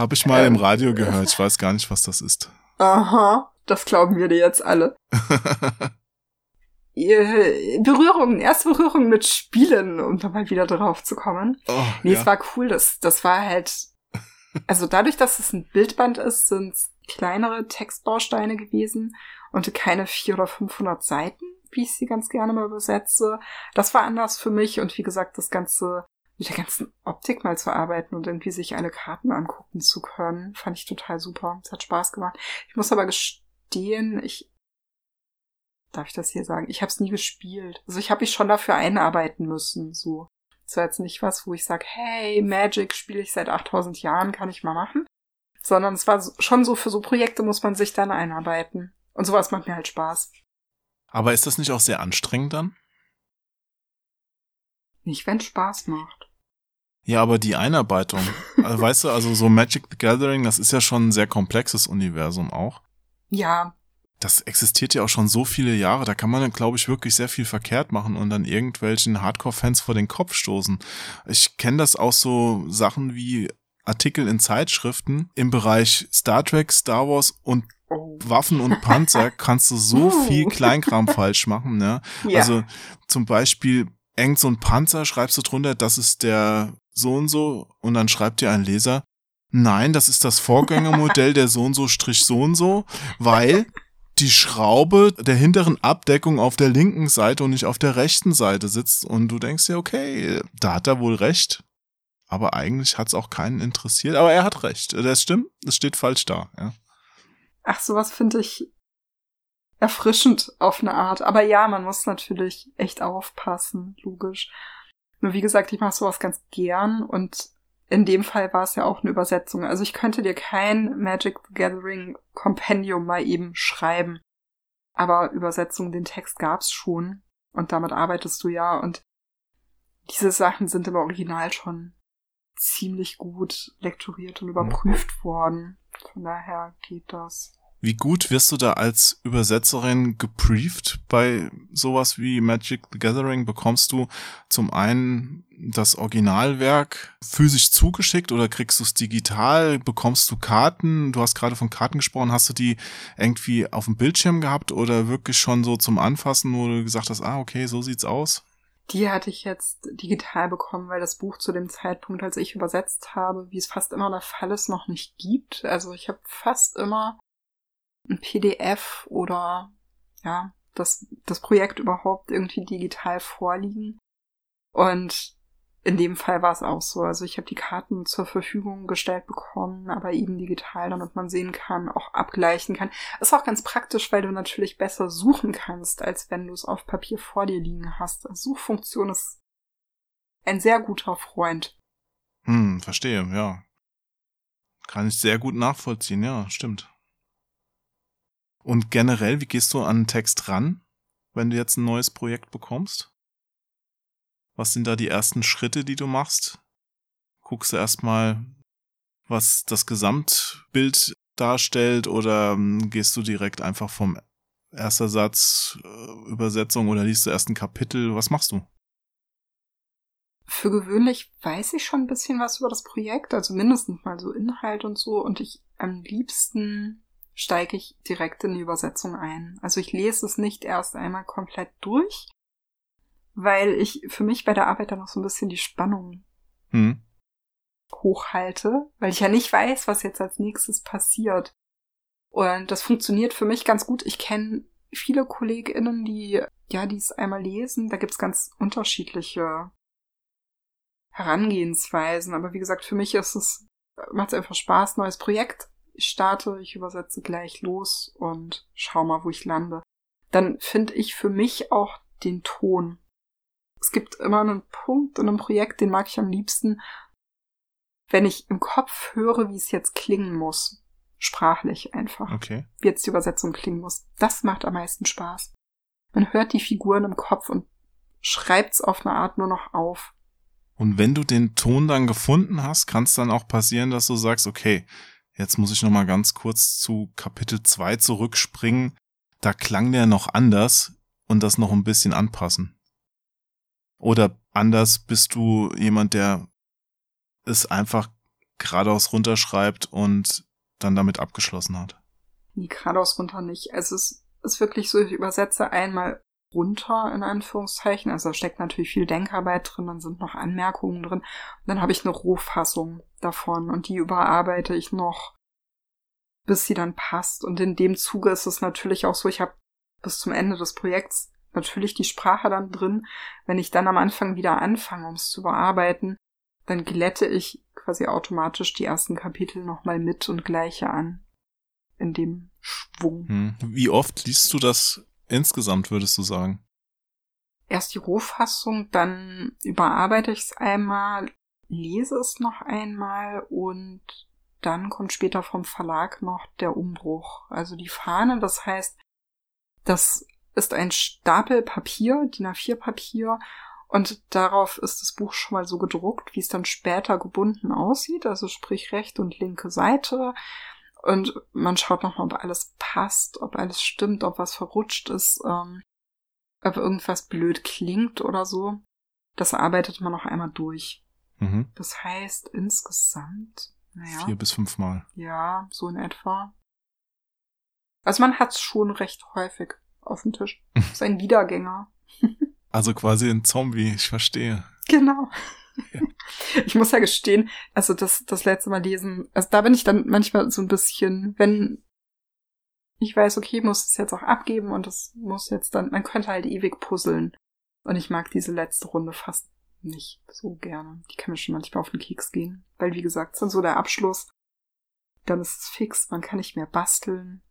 Habe ich mal ähm, im Radio gehört. Ich weiß gar nicht, was das ist. Aha, das glauben wir dir jetzt alle. Berührungen, erste Berührungen mit Spielen, um da mal wieder drauf zu kommen. Oh, nee, ja. es war cool, das, das war halt, also dadurch, dass es ein Bildband ist, sind es kleinere Textbausteine gewesen und keine vier oder 500 Seiten, wie ich sie ganz gerne mal übersetze. Das war anders für mich und wie gesagt, das Ganze mit der ganzen Optik mal zu arbeiten und irgendwie sich alle Karten angucken zu können, fand ich total super. Es hat Spaß gemacht. Ich muss aber gestehen, ich darf ich das hier sagen? Ich habe es nie gespielt. Also ich habe mich schon dafür einarbeiten müssen. So, das war jetzt nicht was, wo ich sage, hey, Magic spiele ich seit 8000 Jahren, kann ich mal machen. Sondern es war schon so, für so Projekte muss man sich dann einarbeiten. Und sowas macht mir halt Spaß. Aber ist das nicht auch sehr anstrengend dann? Nicht, wenn Spaß macht. Ja, aber die Einarbeitung, also, weißt du, also so Magic the Gathering, das ist ja schon ein sehr komplexes Universum auch. Ja, das existiert ja auch schon so viele Jahre, da kann man, glaube ich, wirklich sehr viel verkehrt machen und dann irgendwelchen Hardcore-Fans vor den Kopf stoßen. Ich kenne das auch so Sachen wie Artikel in Zeitschriften im Bereich Star Trek, Star Wars und oh. Waffen und Panzer kannst du so viel Kleinkram falsch machen. Ne? Ja. Also zum Beispiel irgend so ein Panzer, schreibst du drunter, das ist der so und so und dann schreibt dir ein Leser, nein, das ist das Vorgängermodell der so und so Strich so und so, weil die Schraube der hinteren Abdeckung auf der linken Seite und nicht auf der rechten Seite sitzt und du denkst dir, okay, da hat er wohl recht. Aber eigentlich hat es auch keinen interessiert. Aber er hat recht. Das stimmt, es steht falsch da. Ja. Ach, sowas finde ich erfrischend auf eine Art. Aber ja, man muss natürlich echt aufpassen, logisch. Nur wie gesagt, ich mache sowas ganz gern und in dem Fall war es ja auch eine Übersetzung. Also ich könnte dir kein Magic the Gathering Compendium mal eben schreiben. Aber Übersetzung, den Text gab's schon. Und damit arbeitest du ja. Und diese Sachen sind im Original schon ziemlich gut lektoriert und überprüft worden. Von daher geht das. Wie gut wirst du da als Übersetzerin gebrieft bei sowas wie Magic the Gathering? Bekommst du zum einen das Originalwerk physisch zugeschickt oder kriegst du es digital? Bekommst du Karten? Du hast gerade von Karten gesprochen. Hast du die irgendwie auf dem Bildschirm gehabt oder wirklich schon so zum Anfassen, wo du gesagt hast, ah, okay, so sieht's aus? Die hatte ich jetzt digital bekommen, weil das Buch zu dem Zeitpunkt, als ich übersetzt habe, wie es fast immer der Fall ist, noch nicht gibt. Also ich habe fast immer ein PDF oder ja, das, das Projekt überhaupt irgendwie digital vorliegen. Und in dem Fall war es auch so. Also ich habe die Karten zur Verfügung gestellt bekommen, aber eben digital, damit man sehen kann, auch abgleichen kann. Ist auch ganz praktisch, weil du natürlich besser suchen kannst, als wenn du es auf Papier vor dir liegen hast. Also Suchfunktion ist ein sehr guter Freund. Hm, verstehe, ja. Kann ich sehr gut nachvollziehen, ja, stimmt. Und generell, wie gehst du an einen Text ran, wenn du jetzt ein neues Projekt bekommst? Was sind da die ersten Schritte, die du machst? Guckst du erstmal, was das Gesamtbild darstellt oder ähm, gehst du direkt einfach vom erster Satz äh, Übersetzung oder liest du erst ein Kapitel? Was machst du? Für gewöhnlich weiß ich schon ein bisschen was über das Projekt, also mindestens mal so Inhalt und so. Und ich am liebsten steige ich direkt in die Übersetzung ein. Also ich lese es nicht erst einmal komplett durch, weil ich für mich bei der Arbeit dann noch so ein bisschen die Spannung hm. hochhalte, weil ich ja nicht weiß, was jetzt als nächstes passiert. Und das funktioniert für mich ganz gut. Ich kenne viele KollegInnen, die ja dies einmal lesen. Da gibt's ganz unterschiedliche Herangehensweisen. Aber wie gesagt, für mich ist es, macht es einfach Spaß, neues Projekt. Ich starte, ich übersetze gleich los und schau mal, wo ich lande. Dann finde ich für mich auch den Ton. Es gibt immer einen Punkt in einem Projekt, den mag ich am liebsten, wenn ich im Kopf höre, wie es jetzt klingen muss. Sprachlich einfach. Okay. Wie jetzt die Übersetzung klingen muss. Das macht am meisten Spaß. Man hört die Figuren im Kopf und schreibt's auf eine Art nur noch auf. Und wenn du den Ton dann gefunden hast, kann es dann auch passieren, dass du sagst, okay, jetzt muss ich noch mal ganz kurz zu Kapitel 2 zurückspringen. Da klang der noch anders und das noch ein bisschen anpassen. Oder anders bist du jemand, der es einfach geradeaus runterschreibt und dann damit abgeschlossen hat. Nee, geradeaus runter nicht. Also es ist wirklich so, ich übersetze einmal runter, in Anführungszeichen. Also da steckt natürlich viel Denkarbeit drin, dann sind noch Anmerkungen drin. Und dann habe ich eine Rohfassung davon und die überarbeite ich noch, bis sie dann passt. Und in dem Zuge ist es natürlich auch so, ich habe bis zum Ende des Projekts natürlich die Sprache dann drin. Wenn ich dann am Anfang wieder anfange, um es zu bearbeiten, dann glätte ich quasi automatisch die ersten Kapitel nochmal mit und gleiche an. In dem Schwung. Hm. Wie oft liest du das insgesamt, würdest du sagen? Erst die Rohfassung, dann überarbeite ich es einmal, lese es noch einmal und dann kommt später vom Verlag noch der Umbruch. Also die Fahne, das heißt, das ist ein Stapel Papier, DIN A4 Papier und darauf ist das Buch schon mal so gedruckt, wie es dann später gebunden aussieht, also sprich rechte und linke Seite. Und man schaut nochmal, ob alles passt, ob alles stimmt, ob was verrutscht ist, ähm, ob irgendwas blöd klingt oder so. Das arbeitet man noch einmal durch. Mhm. Das heißt insgesamt, naja. Vier bis fünf Mal. Ja, so in etwa. Also man hat es schon recht häufig auf dem Tisch. ist ein Wiedergänger. also quasi ein Zombie, ich verstehe. Genau. Ja. Ich muss ja gestehen, also das, das letzte Mal lesen, also da bin ich dann manchmal so ein bisschen, wenn ich weiß, okay, muss es jetzt auch abgeben und das muss jetzt dann, man könnte halt ewig puzzeln. Und ich mag diese letzte Runde fast nicht so gerne. Die kann mir schon manchmal auf den Keks gehen. Weil, wie gesagt, ist dann so der Abschluss. Dann ist es fix, man kann nicht mehr basteln.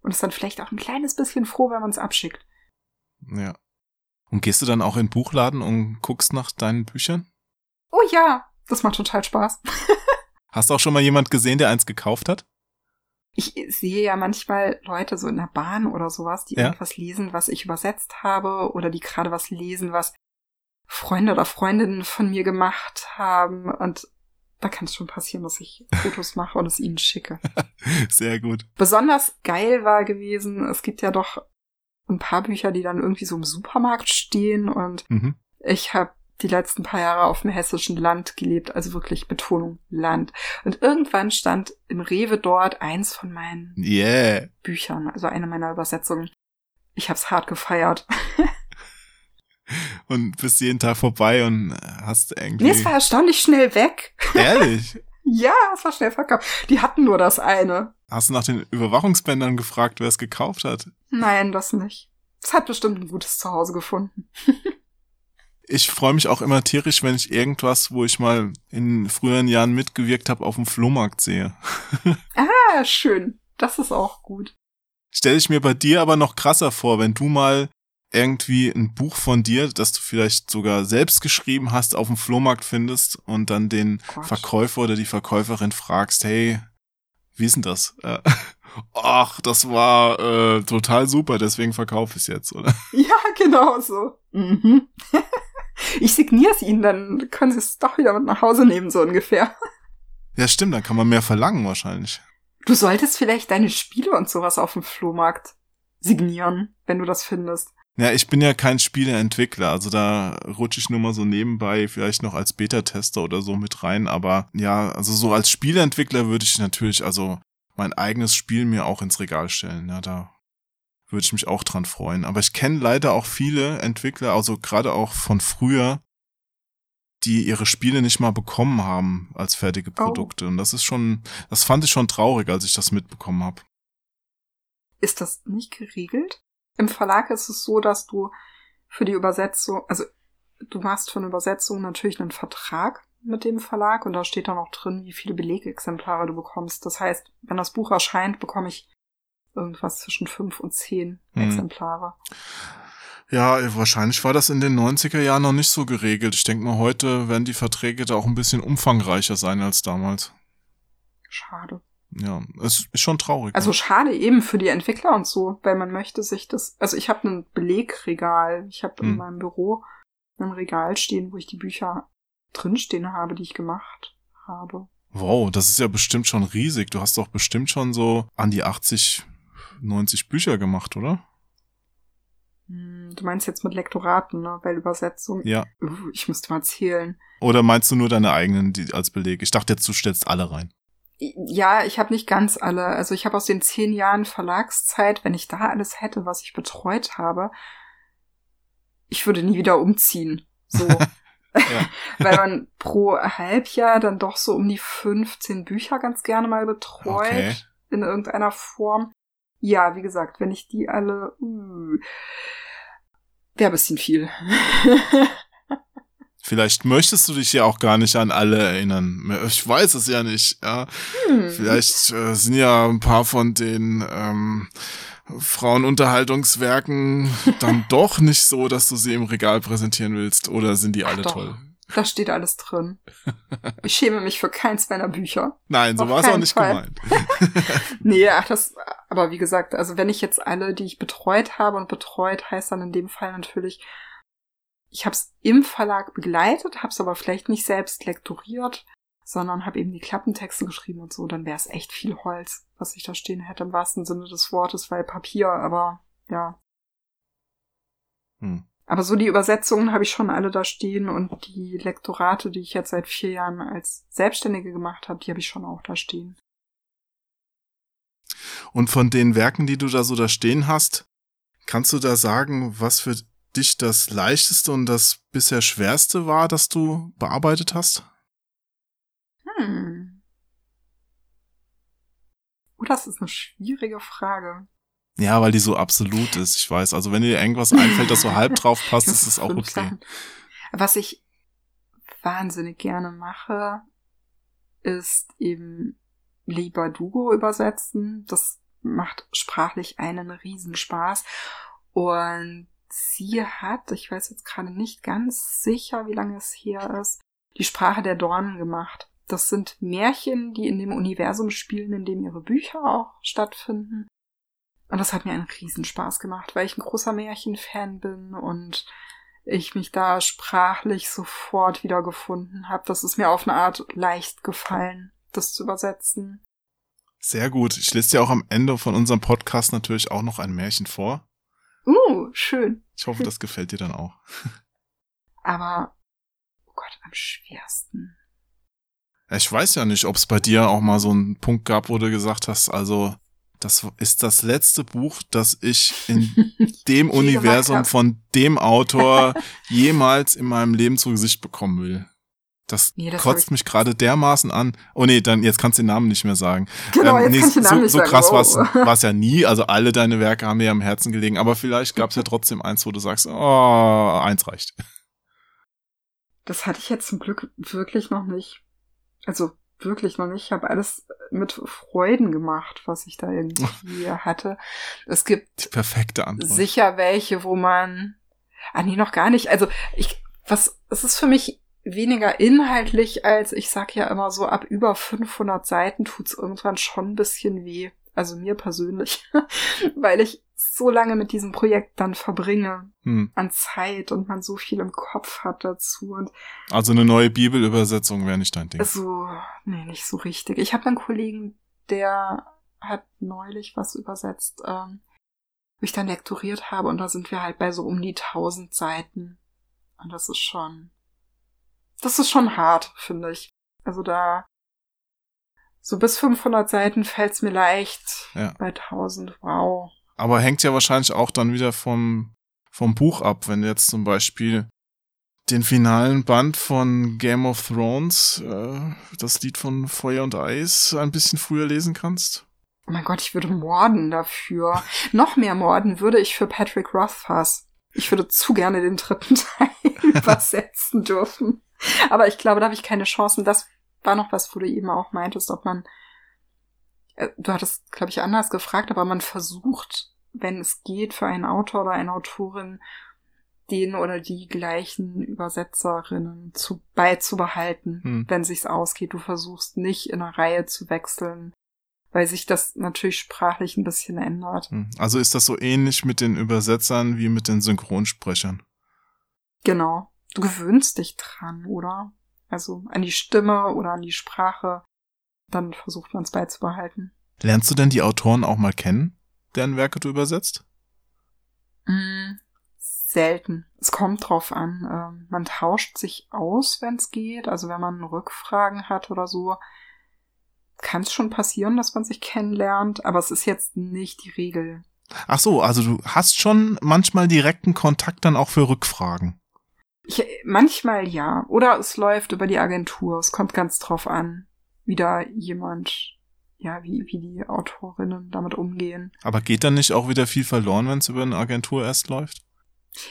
Und ist dann vielleicht auch ein kleines bisschen froh, wenn man es abschickt. Ja. Und gehst du dann auch in den Buchladen und guckst nach deinen Büchern? Oh ja, das macht total Spaß. Hast du auch schon mal jemand gesehen, der eins gekauft hat? Ich sehe ja manchmal Leute so in der Bahn oder sowas, die ja? irgendwas lesen, was ich übersetzt habe, oder die gerade was lesen, was Freunde oder Freundinnen von mir gemacht haben. Und da kann es schon passieren, dass ich Fotos mache und es ihnen schicke. Sehr gut. Besonders geil war gewesen, es gibt ja doch ein paar Bücher, die dann irgendwie so im Supermarkt stehen und mhm. ich habe die letzten paar Jahre auf dem hessischen Land gelebt, also wirklich Betonung Land. Und irgendwann stand im Rewe dort eins von meinen yeah. Büchern, also eine meiner Übersetzungen. Ich hab's hart gefeiert. und bist jeden Tag vorbei und hast irgendwie. Nee, es war erstaunlich schnell weg. Ehrlich? ja, es war schnell verkauft. Die hatten nur das eine. Hast du nach den Überwachungsbändern gefragt, wer es gekauft hat? Nein, das nicht. Es hat bestimmt ein gutes Zuhause gefunden. ich freue mich auch immer tierisch, wenn ich irgendwas, wo ich mal in früheren Jahren mitgewirkt habe, auf dem Flohmarkt sehe. ah, schön. Das ist auch gut. Stelle ich mir bei dir aber noch krasser vor, wenn du mal irgendwie ein Buch von dir, das du vielleicht sogar selbst geschrieben hast, auf dem Flohmarkt findest und dann den Quatsch. Verkäufer oder die Verkäuferin fragst, hey, wie ist denn das? Ach, das war äh, total super, deswegen verkaufe ich es jetzt, oder? Ja, genau so. Mhm. ich signiere es ihnen, dann können sie es doch wieder mit nach Hause nehmen, so ungefähr. Ja, stimmt, dann kann man mehr verlangen wahrscheinlich. Du solltest vielleicht deine Spiele und sowas auf dem Flohmarkt signieren, wenn du das findest. Ja, ich bin ja kein Spieleentwickler, also da rutsche ich nur mal so nebenbei vielleicht noch als Beta-Tester oder so mit rein, aber ja, also so als Spieleentwickler würde ich natürlich also mein eigenes Spiel mir auch ins Regal stellen, ja, da würde ich mich auch dran freuen. Aber ich kenne leider auch viele Entwickler, also gerade auch von früher, die ihre Spiele nicht mal bekommen haben als fertige oh. Produkte. Oh. Und das ist schon, das fand ich schon traurig, als ich das mitbekommen habe. Ist das nicht geregelt? Im Verlag ist es so, dass du für die Übersetzung, also du machst für eine Übersetzung natürlich einen Vertrag mit dem Verlag und da steht dann auch drin, wie viele Belegexemplare du bekommst. Das heißt, wenn das Buch erscheint, bekomme ich irgendwas zwischen fünf und zehn hm. Exemplare. Ja, wahrscheinlich war das in den 90er Jahren noch nicht so geregelt. Ich denke mal, heute werden die Verträge da auch ein bisschen umfangreicher sein als damals. Schade. Ja, es ist schon traurig. Also ne? schade eben für die Entwickler und so, weil man möchte sich das. Also ich habe ein Belegregal. Ich habe in hm. meinem Büro ein Regal stehen, wo ich die Bücher drinstehen habe, die ich gemacht habe. Wow, das ist ja bestimmt schon riesig. Du hast doch bestimmt schon so an die 80, 90 Bücher gemacht, oder? Hm, du meinst jetzt mit Lektoraten, ne? Weil Übersetzung. Ja. Ich müsste mal zählen. Oder meinst du nur deine eigenen die, als Beleg? Ich dachte jetzt, du stellst alle rein. Ja, ich habe nicht ganz alle. Also ich habe aus den zehn Jahren Verlagszeit, wenn ich da alles hätte, was ich betreut habe, ich würde nie wieder umziehen. So. Weil man pro Halbjahr dann doch so um die 15 Bücher ganz gerne mal betreut. Okay. In irgendeiner Form. Ja, wie gesagt, wenn ich die alle. Uh, Wäre ein bisschen viel. Vielleicht möchtest du dich ja auch gar nicht an alle erinnern. Ich weiß es ja nicht. Ja. Hm. Vielleicht äh, sind ja ein paar von den ähm, Frauenunterhaltungswerken dann doch nicht so, dass du sie im Regal präsentieren willst. Oder sind die alle Ach toll? Da steht alles drin. Ich schäme mich für keins meiner Bücher. Nein, so war es auch nicht Fall. gemeint. nee, ach, das, aber wie gesagt, also wenn ich jetzt alle, die ich betreut habe und betreut heißt dann in dem Fall natürlich, ich habe es im Verlag begleitet, habe es aber vielleicht nicht selbst lektoriert, sondern habe eben die Klappentexte geschrieben und so, dann wäre es echt viel Holz, was ich da stehen hätte im wahrsten Sinne des Wortes, weil Papier, aber ja. Hm. Aber so die Übersetzungen habe ich schon alle da stehen und die Lektorate, die ich jetzt seit vier Jahren als Selbstständige gemacht habe, die habe ich schon auch da stehen. Und von den Werken, die du da so da stehen hast, kannst du da sagen, was für dich das leichteste und das bisher schwerste war, das du bearbeitet hast? Hm. Oh, das ist eine schwierige Frage. Ja, weil die so absolut ist, ich weiß. Also wenn dir irgendwas einfällt, das so halb drauf passt, ist das auch okay. Was ich wahnsinnig gerne mache, ist eben lieber Dugo übersetzen. Das macht sprachlich einen Riesenspaß. Und sie hat, ich weiß jetzt gerade nicht ganz sicher, wie lange es her ist, die Sprache der Dornen gemacht. Das sind Märchen, die in dem Universum spielen, in dem ihre Bücher auch stattfinden. Und das hat mir einen Riesenspaß gemacht, weil ich ein großer Märchenfan bin und ich mich da sprachlich sofort wiedergefunden habe. Das ist mir auf eine Art leicht gefallen, das zu übersetzen. Sehr gut. Ich lese dir auch am Ende von unserem Podcast natürlich auch noch ein Märchen vor. Uh, schön. Ich hoffe, das gefällt dir dann auch. Aber, oh Gott, am schwersten. Ich weiß ja nicht, ob es bei dir auch mal so einen Punkt gab, wo du gesagt hast, also das ist das letzte Buch, das ich in dem Universum von dem Autor jemals in meinem Leben zu Gesicht bekommen will. Das, nee, das kotzt mich gerade dermaßen an. Oh nee, dann jetzt kannst du den Namen nicht mehr sagen. Genau, ähm, jetzt nee, so, so krass war es ja nie. Also alle deine Werke haben mir am Herzen gelegen. Aber vielleicht gab es ja trotzdem eins, wo du sagst, oh, eins reicht. Das hatte ich jetzt zum Glück wirklich noch nicht. Also wirklich noch nicht. Ich habe alles mit Freuden gemacht, was ich da irgendwie hatte. Es gibt die perfekte Antwort. sicher welche, wo man ah nee, noch gar nicht. Also ich was es ist für mich weniger inhaltlich als ich sag ja immer so ab über 500 Seiten tut's irgendwann schon ein bisschen weh. Also mir persönlich, weil ich so lange mit diesem Projekt dann verbringe Hm. an Zeit und man so viel im Kopf hat dazu und Also eine neue Bibelübersetzung wäre nicht dein Ding. so, nee, nicht so richtig. Ich habe einen Kollegen, der hat neulich was übersetzt, ähm, wo ich dann lektoriert habe und da sind wir halt bei so um die 1000 Seiten. Und das ist schon, das ist schon hart, finde ich. Also da, so bis 500 Seiten fällt's mir leicht. Ja. Bei 1000, wow. Aber hängt ja wahrscheinlich auch dann wieder vom, vom Buch ab, wenn du jetzt zum Beispiel den finalen Band von Game of Thrones, äh, das Lied von Feuer und Eis, ein bisschen früher lesen kannst. Oh mein Gott, ich würde morden dafür. Noch mehr morden würde ich für Patrick Rothfuss. Ich würde zu gerne den dritten Teil übersetzen dürfen. Aber ich glaube, da habe ich keine Chancen. Das war noch was, wo du eben auch meintest, ob man, äh, du hattest, glaube ich, anders gefragt, aber man versucht, wenn es geht, für einen Autor oder eine Autorin, den oder die gleichen Übersetzerinnen zu, beizubehalten, Hm. wenn sich's ausgeht. Du versuchst nicht in eine Reihe zu wechseln, weil sich das natürlich sprachlich ein bisschen ändert. Hm. Also ist das so ähnlich mit den Übersetzern wie mit den Synchronsprechern. Genau. Du gewöhnst dich dran, oder? Also an die Stimme oder an die Sprache. Dann versucht man es beizubehalten. Lernst du denn die Autoren auch mal kennen, deren Werke du übersetzt? Mm, selten. Es kommt drauf an. Ähm, man tauscht sich aus, wenn es geht. Also wenn man Rückfragen hat oder so, kann es schon passieren, dass man sich kennenlernt. Aber es ist jetzt nicht die Regel. Ach so, also du hast schon manchmal direkten Kontakt dann auch für Rückfragen. Ich, manchmal ja. Oder es läuft über die Agentur. Es kommt ganz drauf an, wie da jemand, ja, wie, wie die Autorinnen damit umgehen. Aber geht dann nicht auch wieder viel verloren, wenn es über eine Agentur erst läuft?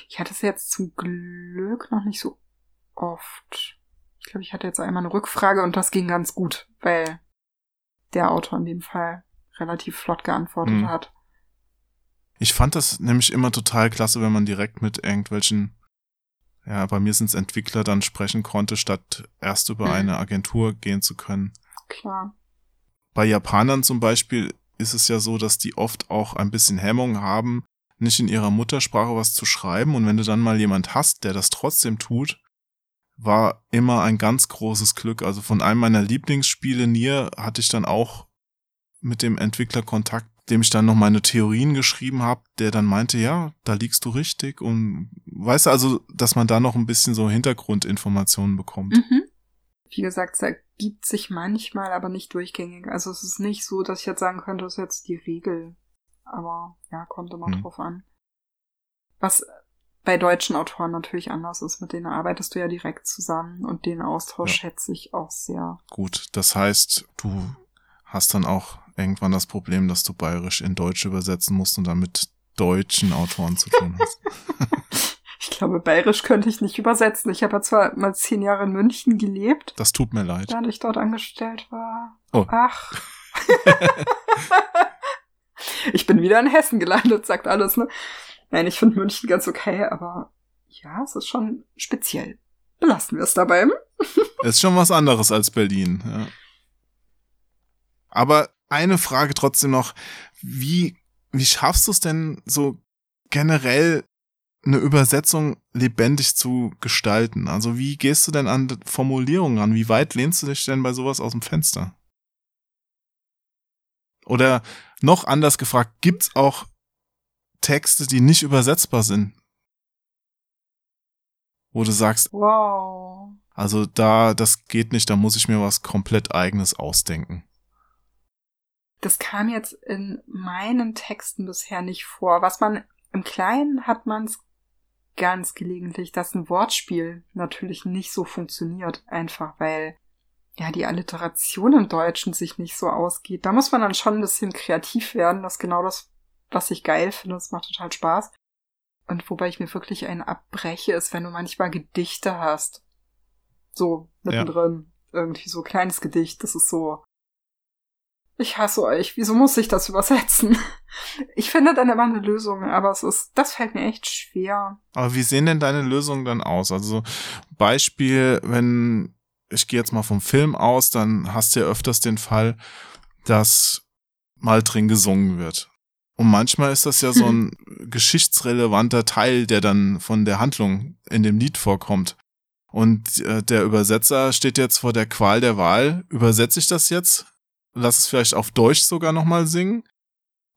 Ich hatte es jetzt zum Glück noch nicht so oft. Ich glaube, ich hatte jetzt einmal eine Rückfrage und das ging ganz gut, weil der Autor in dem Fall relativ flott geantwortet Mhm. hat. Ich fand das nämlich immer total klasse, wenn man direkt mit irgendwelchen, ja, bei mir sind es Entwickler, dann sprechen konnte, statt erst über Mhm. eine Agentur gehen zu können. Klar. Bei Japanern zum Beispiel ist es ja so, dass die oft auch ein bisschen Hemmung haben, nicht in ihrer Muttersprache was zu schreiben. Und wenn du dann mal jemand hast, der das trotzdem tut, war immer ein ganz großes Glück. Also von einem meiner Lieblingsspiele, Nier, hatte ich dann auch mit dem Entwickler Kontakt, dem ich dann noch meine Theorien geschrieben habe, der dann meinte, ja, da liegst du richtig. Und weißt du also, dass man da noch ein bisschen so Hintergrundinformationen bekommt. Mhm. Wie gesagt, es ergibt sich manchmal, aber nicht durchgängig. Also es ist nicht so, dass ich jetzt sagen könnte, das ist jetzt die Regel. Aber ja, kommt immer Mhm. drauf an. Was bei deutschen Autoren natürlich anders ist, mit denen arbeitest du ja direkt zusammen und den Austausch Ja. schätze ich auch sehr. Gut, das heißt, du hast dann auch irgendwann das Problem, dass du bayerisch in Deutsch übersetzen musst und dann mit deutschen Autoren zu tun hast. Ich glaube, bayerisch könnte ich nicht übersetzen. Ich habe ja zwar mal zehn Jahre in München gelebt, Das tut mir leid. während ich dort angestellt war. Oh. Ach. ich bin wieder in Hessen gelandet, sagt alles, ne? Nein, ich finde München ganz okay, aber ja, es ist schon speziell. Belassen wir es dabei. Ist schon was anderes als Berlin. Ja. Aber eine Frage trotzdem noch. Wie, wie schaffst du es denn so generell eine Übersetzung lebendig zu gestalten? Also wie gehst du denn an Formulierungen ran? Wie weit lehnst du dich denn bei sowas aus dem Fenster? Oder noch anders gefragt, gibt's auch Texte, die nicht übersetzbar sind? Wo du sagst, Wow. also da, das geht nicht, da muss ich mir was komplett eigenes ausdenken. Das kam jetzt in meinen Texten bisher nicht vor. Was man im Kleinen hat man es ganz gelegentlich, dass ein Wortspiel natürlich nicht so funktioniert, einfach weil ja die Alliteration im Deutschen sich nicht so ausgeht. Da muss man dann schon ein bisschen kreativ werden. Das ist genau das, was ich geil finde. Das macht total Spaß. Und wobei ich mir wirklich einen abbreche, ist, wenn du manchmal Gedichte hast. So mittendrin. Irgendwie so kleines Gedicht. Das ist so. Ich hasse euch. Wieso muss ich das übersetzen? Ich finde dann immer eine Lösung, aber es ist, das fällt mir echt schwer. Aber wie sehen denn deine Lösungen dann aus? Also Beispiel, wenn ich gehe jetzt mal vom Film aus, dann hast du ja öfters den Fall, dass mal drin gesungen wird. Und manchmal ist das ja so ein geschichtsrelevanter Teil, der dann von der Handlung in dem Lied vorkommt. Und äh, der Übersetzer steht jetzt vor der Qual der Wahl. Übersetze ich das jetzt? Lass es vielleicht auf Deutsch sogar nochmal singen?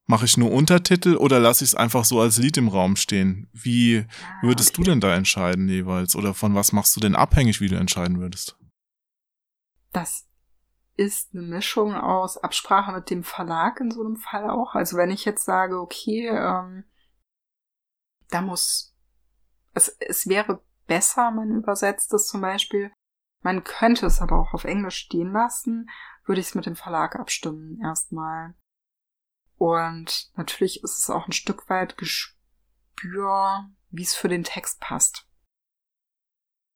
Mache ich nur Untertitel oder lasse ich es einfach so als Lied im Raum stehen? Wie würdest okay. du denn da entscheiden jeweils? Oder von was machst du denn abhängig, wie du entscheiden würdest? Das ist eine Mischung aus Absprache mit dem Verlag in so einem Fall auch. Also wenn ich jetzt sage, okay, ähm, da muss, es, es wäre besser, man übersetzt es zum Beispiel. Man könnte es aber auch auf Englisch stehen lassen, würde ich es mit dem Verlag abstimmen erstmal. Und natürlich ist es auch ein Stück weit Gespür, wie es für den Text passt.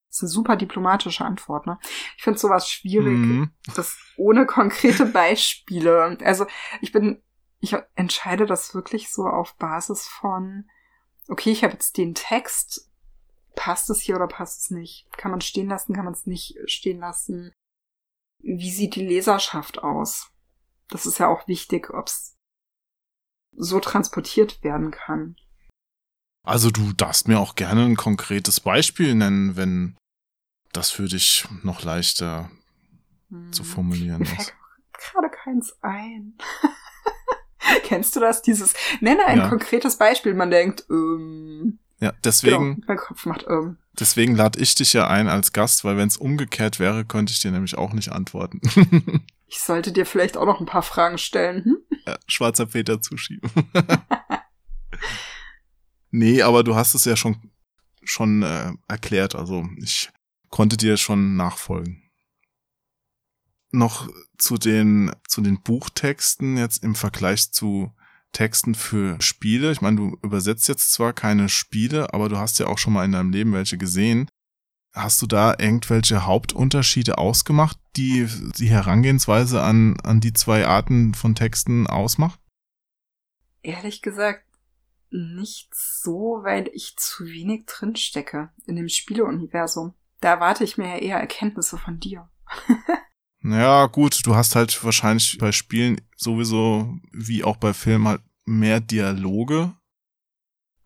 Das ist eine super diplomatische Antwort, ne? Ich finde sowas schwierig, mhm. das ohne konkrete Beispiele. Also ich bin, ich entscheide das wirklich so auf Basis von, okay, ich habe jetzt den Text, passt es hier oder passt es nicht? Kann man stehen lassen, kann man es nicht stehen lassen? Wie sieht die Leserschaft aus? Das ist ja auch wichtig, ob es so transportiert werden kann. Also du darfst mir auch gerne ein konkretes Beispiel nennen, wenn das für dich noch leichter hm. zu formulieren mir ist. gerade keins ein. Kennst du das? Dieses, nenne ein ja. konkretes Beispiel. Man denkt, ähm, ja, deswegen. Genau, mein Kopf macht ähm. Deswegen lade ich dich ja ein als Gast, weil wenn es umgekehrt wäre, könnte ich dir nämlich auch nicht antworten. ich sollte dir vielleicht auch noch ein paar Fragen stellen. Hm? Ja, schwarzer Peter zuschieben. nee, aber du hast es ja schon schon äh, erklärt. Also ich konnte dir schon nachfolgen. Noch zu den zu den Buchtexten jetzt im Vergleich zu Texten für Spiele. Ich meine, du übersetzt jetzt zwar keine Spiele, aber du hast ja auch schon mal in deinem Leben welche gesehen. Hast du da irgendwelche Hauptunterschiede ausgemacht, die die Herangehensweise an, an die zwei Arten von Texten ausmacht? Ehrlich gesagt, nicht so, weil ich zu wenig drinstecke in dem Spieleuniversum. Da erwarte ich mir ja eher Erkenntnisse von dir. Ja, gut, du hast halt wahrscheinlich bei Spielen sowieso, wie auch bei Filmen, halt mehr Dialoge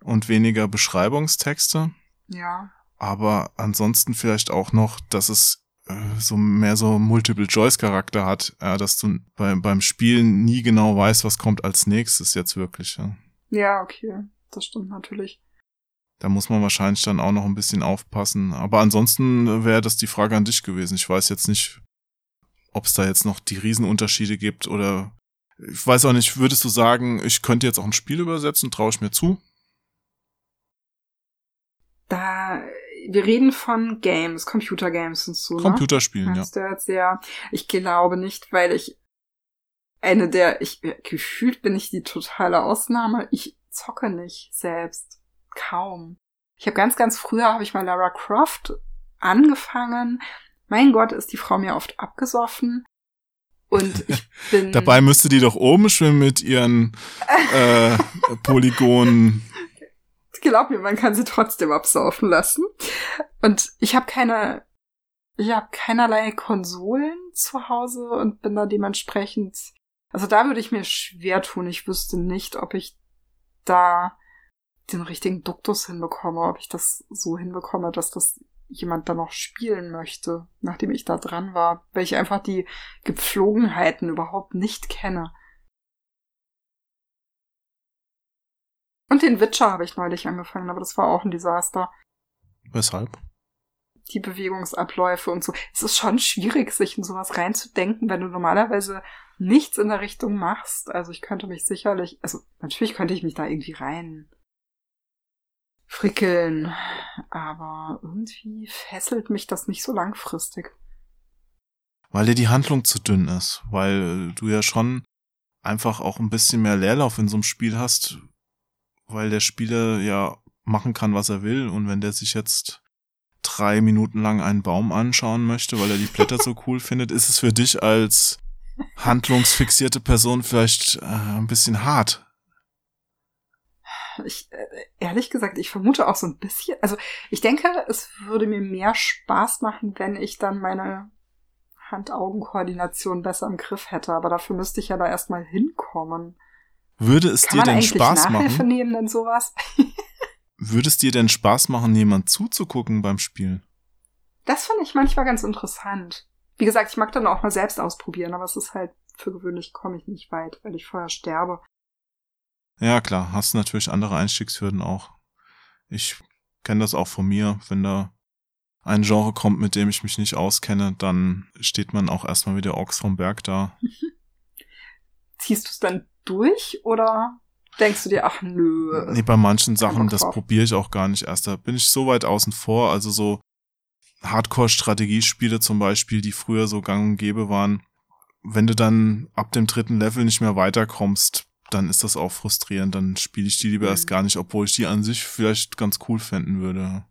und weniger Beschreibungstexte. Ja. Aber ansonsten vielleicht auch noch, dass es äh, so mehr so Multiple-Choice-Charakter hat, ja, dass du bei, beim Spielen nie genau weißt, was kommt als nächstes jetzt wirklich. Ja, ja okay, das stimmt natürlich. Da muss man wahrscheinlich dann auch noch ein bisschen aufpassen. Aber ansonsten wäre das die Frage an dich gewesen. Ich weiß jetzt nicht, ob es da jetzt noch die Riesenunterschiede gibt oder ich weiß auch nicht, würdest du sagen, ich könnte jetzt auch ein Spiel übersetzen, traue ich mir zu? Da, wir reden von Games, Computergames und so. Ne? Computerspielen, ne? ja. Jetzt ja. Ich glaube nicht, weil ich eine der, ich, gefühlt bin ich die totale Ausnahme. Ich zocke nicht selbst. Kaum. Ich habe ganz, ganz früher habe ich mal Lara Croft angefangen, mein Gott, ist die Frau mir oft abgesoffen. Und ich bin. Dabei müsste die doch oben schwimmen mit ihren äh, Polygonen. Glaub mir, man kann sie trotzdem absaufen lassen. Und ich habe keine, ich habe keinerlei Konsolen zu Hause und bin da dementsprechend. Also da würde ich mir schwer tun. Ich wüsste nicht, ob ich da den richtigen Duktus hinbekomme, ob ich das so hinbekomme, dass das jemand da noch spielen möchte, nachdem ich da dran war, weil ich einfach die Gepflogenheiten überhaupt nicht kenne. Und den Witcher habe ich neulich angefangen, aber das war auch ein Desaster. Weshalb? Die Bewegungsabläufe und so. Es ist schon schwierig, sich in sowas reinzudenken, wenn du normalerweise nichts in der Richtung machst. Also ich könnte mich sicherlich, also natürlich könnte ich mich da irgendwie rein frickeln. Aber irgendwie fesselt mich das nicht so langfristig. Weil dir die Handlung zu dünn ist, weil du ja schon einfach auch ein bisschen mehr Leerlauf in so einem Spiel hast, weil der Spieler ja machen kann, was er will und wenn der sich jetzt drei Minuten lang einen Baum anschauen möchte, weil er die Blätter so cool findet, ist es für dich als handlungsfixierte Person vielleicht äh, ein bisschen hart, ich, äh, ehrlich gesagt, ich vermute auch so ein bisschen. Also ich denke, es würde mir mehr Spaß machen, wenn ich dann meine Hand-Augen-Koordination besser im Griff hätte, aber dafür müsste ich ja da erstmal hinkommen. Würde es Kann dir man denn eigentlich Spaß Nachhilfe machen? nehmen in sowas? Würde es dir denn Spaß machen, jemand zuzugucken beim Spielen? Das finde ich manchmal ganz interessant. Wie gesagt, ich mag dann auch mal selbst ausprobieren, aber es ist halt, für gewöhnlich komme ich nicht weit, weil ich vorher sterbe. Ja, klar, hast natürlich andere Einstiegshürden auch. Ich kenne das auch von mir, wenn da ein Genre kommt, mit dem ich mich nicht auskenne, dann steht man auch erstmal wie der Ochs vom Berg da. Ziehst du es dann durch oder denkst du dir, ach nö? Nee, bei manchen Sachen, das probiere ich auch gar nicht erst. Da bin ich so weit außen vor. Also so Hardcore-Strategiespiele zum Beispiel, die früher so gang und gäbe waren. Wenn du dann ab dem dritten Level nicht mehr weiterkommst, dann ist das auch frustrierend. Dann spiele ich die lieber Mhm. erst gar nicht, obwohl ich die an sich vielleicht ganz cool finden würde.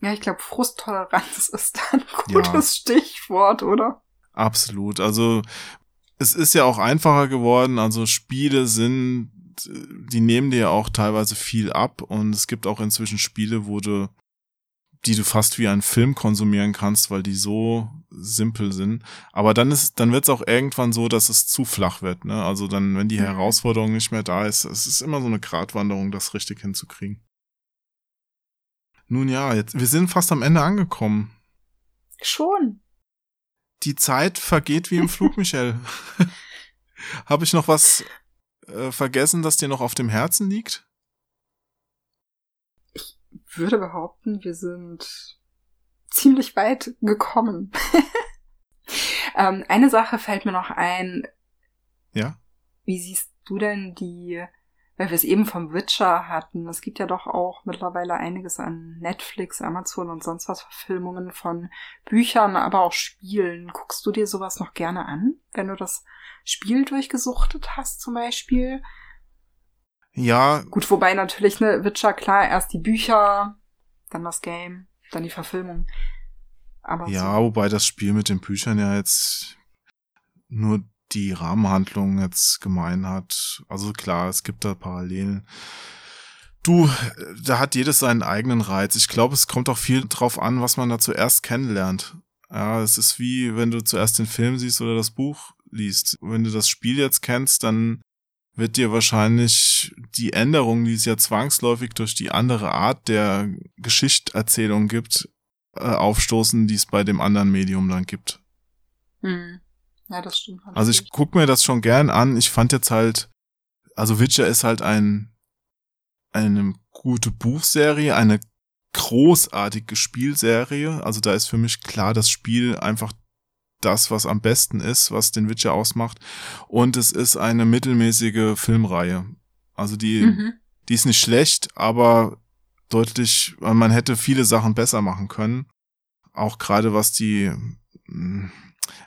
Ja, ich glaube, Frusttoleranz ist ein gutes Stichwort, oder? Absolut. Also es ist ja auch einfacher geworden. Also Spiele sind, die nehmen dir ja auch teilweise viel ab und es gibt auch inzwischen Spiele, wo du, die du fast wie einen Film konsumieren kannst, weil die so simpel sind. Aber dann ist, dann wird es auch irgendwann so, dass es zu flach wird. Ne? Also dann, wenn die Mhm. Herausforderung nicht mehr da ist, es ist immer so eine Gratwanderung, das richtig hinzukriegen. Nun ja, jetzt, wir sind fast am Ende angekommen. Schon. Die Zeit vergeht wie im Flug, Michel. Habe ich noch was äh, vergessen, das dir noch auf dem Herzen liegt? würde behaupten, wir sind ziemlich weit gekommen. ähm, eine Sache fällt mir noch ein. Ja. Wie siehst du denn die, weil wir es eben vom Witcher hatten, es gibt ja doch auch mittlerweile einiges an Netflix, Amazon und sonst was Verfilmungen von Büchern, aber auch Spielen. Guckst du dir sowas noch gerne an, wenn du das Spiel durchgesuchtet hast zum Beispiel? Ja, Gut, wobei natürlich, ne, Witcher, klar, erst die Bücher, dann das Game, dann die Verfilmung. Aber ja, so, wobei das Spiel mit den Büchern ja jetzt nur die Rahmenhandlung jetzt gemein hat. Also klar, es gibt da Parallelen. Du, da hat jedes seinen eigenen Reiz. Ich glaube, es kommt auch viel drauf an, was man da zuerst kennenlernt. Ja, es ist wie, wenn du zuerst den Film siehst oder das Buch liest. Wenn du das Spiel jetzt kennst, dann wird dir wahrscheinlich die Änderung, die es ja zwangsläufig durch die andere Art der Geschichterzählung gibt, äh, aufstoßen, die es bei dem anderen Medium dann gibt. hm. Ja, das stimmt. Also ich guck mir das schon gern an. Ich fand jetzt halt, also Witcher ist halt ein, eine gute Buchserie, eine großartige Spielserie. Also da ist für mich klar, das Spiel einfach das, was am besten ist, was den Witcher ausmacht. Und es ist eine mittelmäßige Filmreihe. Also die, Mhm. die ist nicht schlecht, aber deutlich, man hätte viele Sachen besser machen können. Auch gerade was die mh,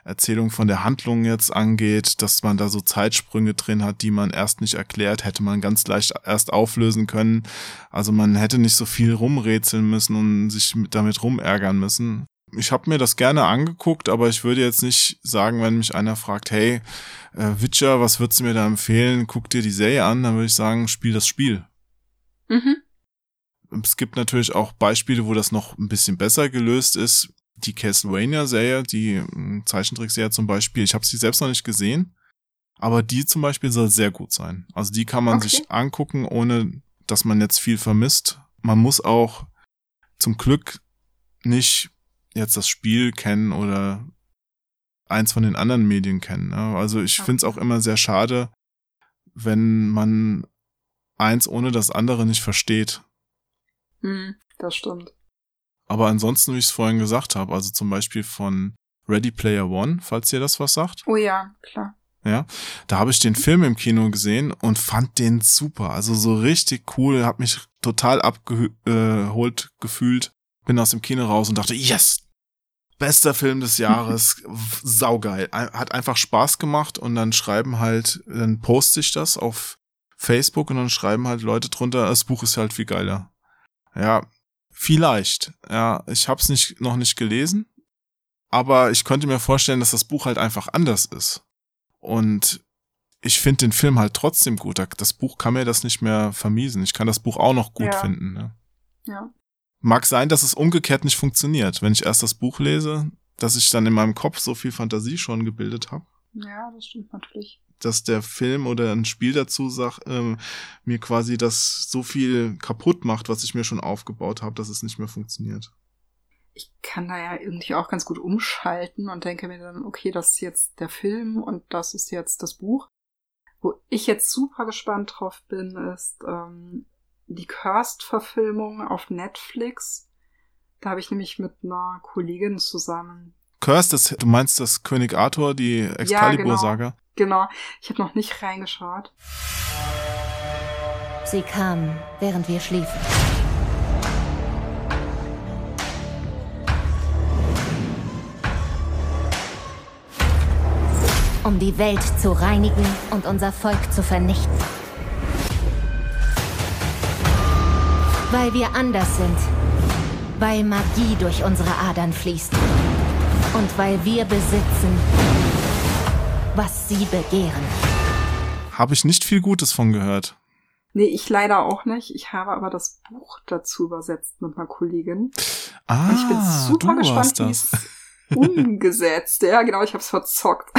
Erzählung von der Handlung jetzt angeht, dass man da so Zeitsprünge drin hat, die man erst nicht erklärt, hätte man ganz leicht erst auflösen können. Also man hätte nicht so viel rumrätseln müssen und sich mit- damit rumärgern müssen. Ich habe mir das gerne angeguckt, aber ich würde jetzt nicht sagen, wenn mich einer fragt, hey, äh, Witcher, was würdest du mir da empfehlen? Guck dir die Serie an, dann würde ich sagen, spiel das Spiel. Mhm. Es gibt natürlich auch Beispiele, wo das noch ein bisschen besser gelöst ist. Die Castlevania-Serie, die ähm, Zeichentrickserie zum Beispiel, ich habe sie selbst noch nicht gesehen, aber die zum Beispiel soll sehr gut sein. Also die kann man Okay. sich angucken, ohne dass man jetzt viel vermisst. Man muss auch zum Glück nicht jetzt das Spiel kennen oder eins von den anderen Medien kennen. Ne? Also ich Okay. finde es auch immer sehr schade, wenn man eins ohne das andere nicht versteht. Hm, das stimmt. Aber ansonsten, wie ich es vorhin gesagt habe, also zum Beispiel von Ready Player One, falls ihr das was sagt, Oh ja, klar. ja, da habe ich den Film im Kino gesehen und fand den super. Also so richtig cool, hat mich total abgeholt gefühlt. Bin aus dem Kino raus und dachte, yes! Bester Film des Jahres, saugeil. Hat einfach Spaß gemacht und dann schreiben halt, dann poste ich das auf Facebook und dann schreiben halt Leute drunter, das Buch ist halt viel geiler. Ja, vielleicht. Ja, ich hab's nicht, noch nicht gelesen, aber ich könnte mir vorstellen, dass das Buch halt einfach anders ist. Und ich finde den Film halt trotzdem gut. Da- Das Buch kann mir das nicht mehr vermiesen. Ich kann das Buch auch noch gut Ja. finden. Ne? Ja. Mag sein, dass es umgekehrt nicht funktioniert. Wenn ich erst das Buch lese, dass ich dann in meinem Kopf so viel Fantasie schon gebildet habe. Ja, das stimmt natürlich. Dass der Film oder ein Spiel dazu sagt, ähm, mir quasi das so viel kaputt macht, was ich mir schon aufgebaut habe, dass es nicht mehr funktioniert. Ich kann da ja irgendwie auch ganz gut umschalten und denke mir dann, okay, das ist jetzt der Film und das ist jetzt das Buch. Wo ich jetzt super gespannt drauf bin, ist ähm, die Cursed-Verfilmung auf Netflix. Da habe ich nämlich mit einer Kollegin zusammen. Cursed, das, du meinst das König Arthur, die Excalibur-Saga? Ja, genau. genau. Ich habe noch nicht reingeschaut. Sie kamen, während wir schliefen. Um die Welt zu reinigen und unser Volk zu vernichten. Weil wir anders sind. Weil Magie durch unsere Adern fließt. Und weil wir besitzen, was sie begehren. Habe ich nicht viel Gutes von gehört. Nee, ich leider auch nicht. Ich habe aber das Buch dazu übersetzt mit einer Kollegin. Ah, Und ich bin super du gespannt, wie das. es umgesetzt. Ja, genau, ich habe es verzockt.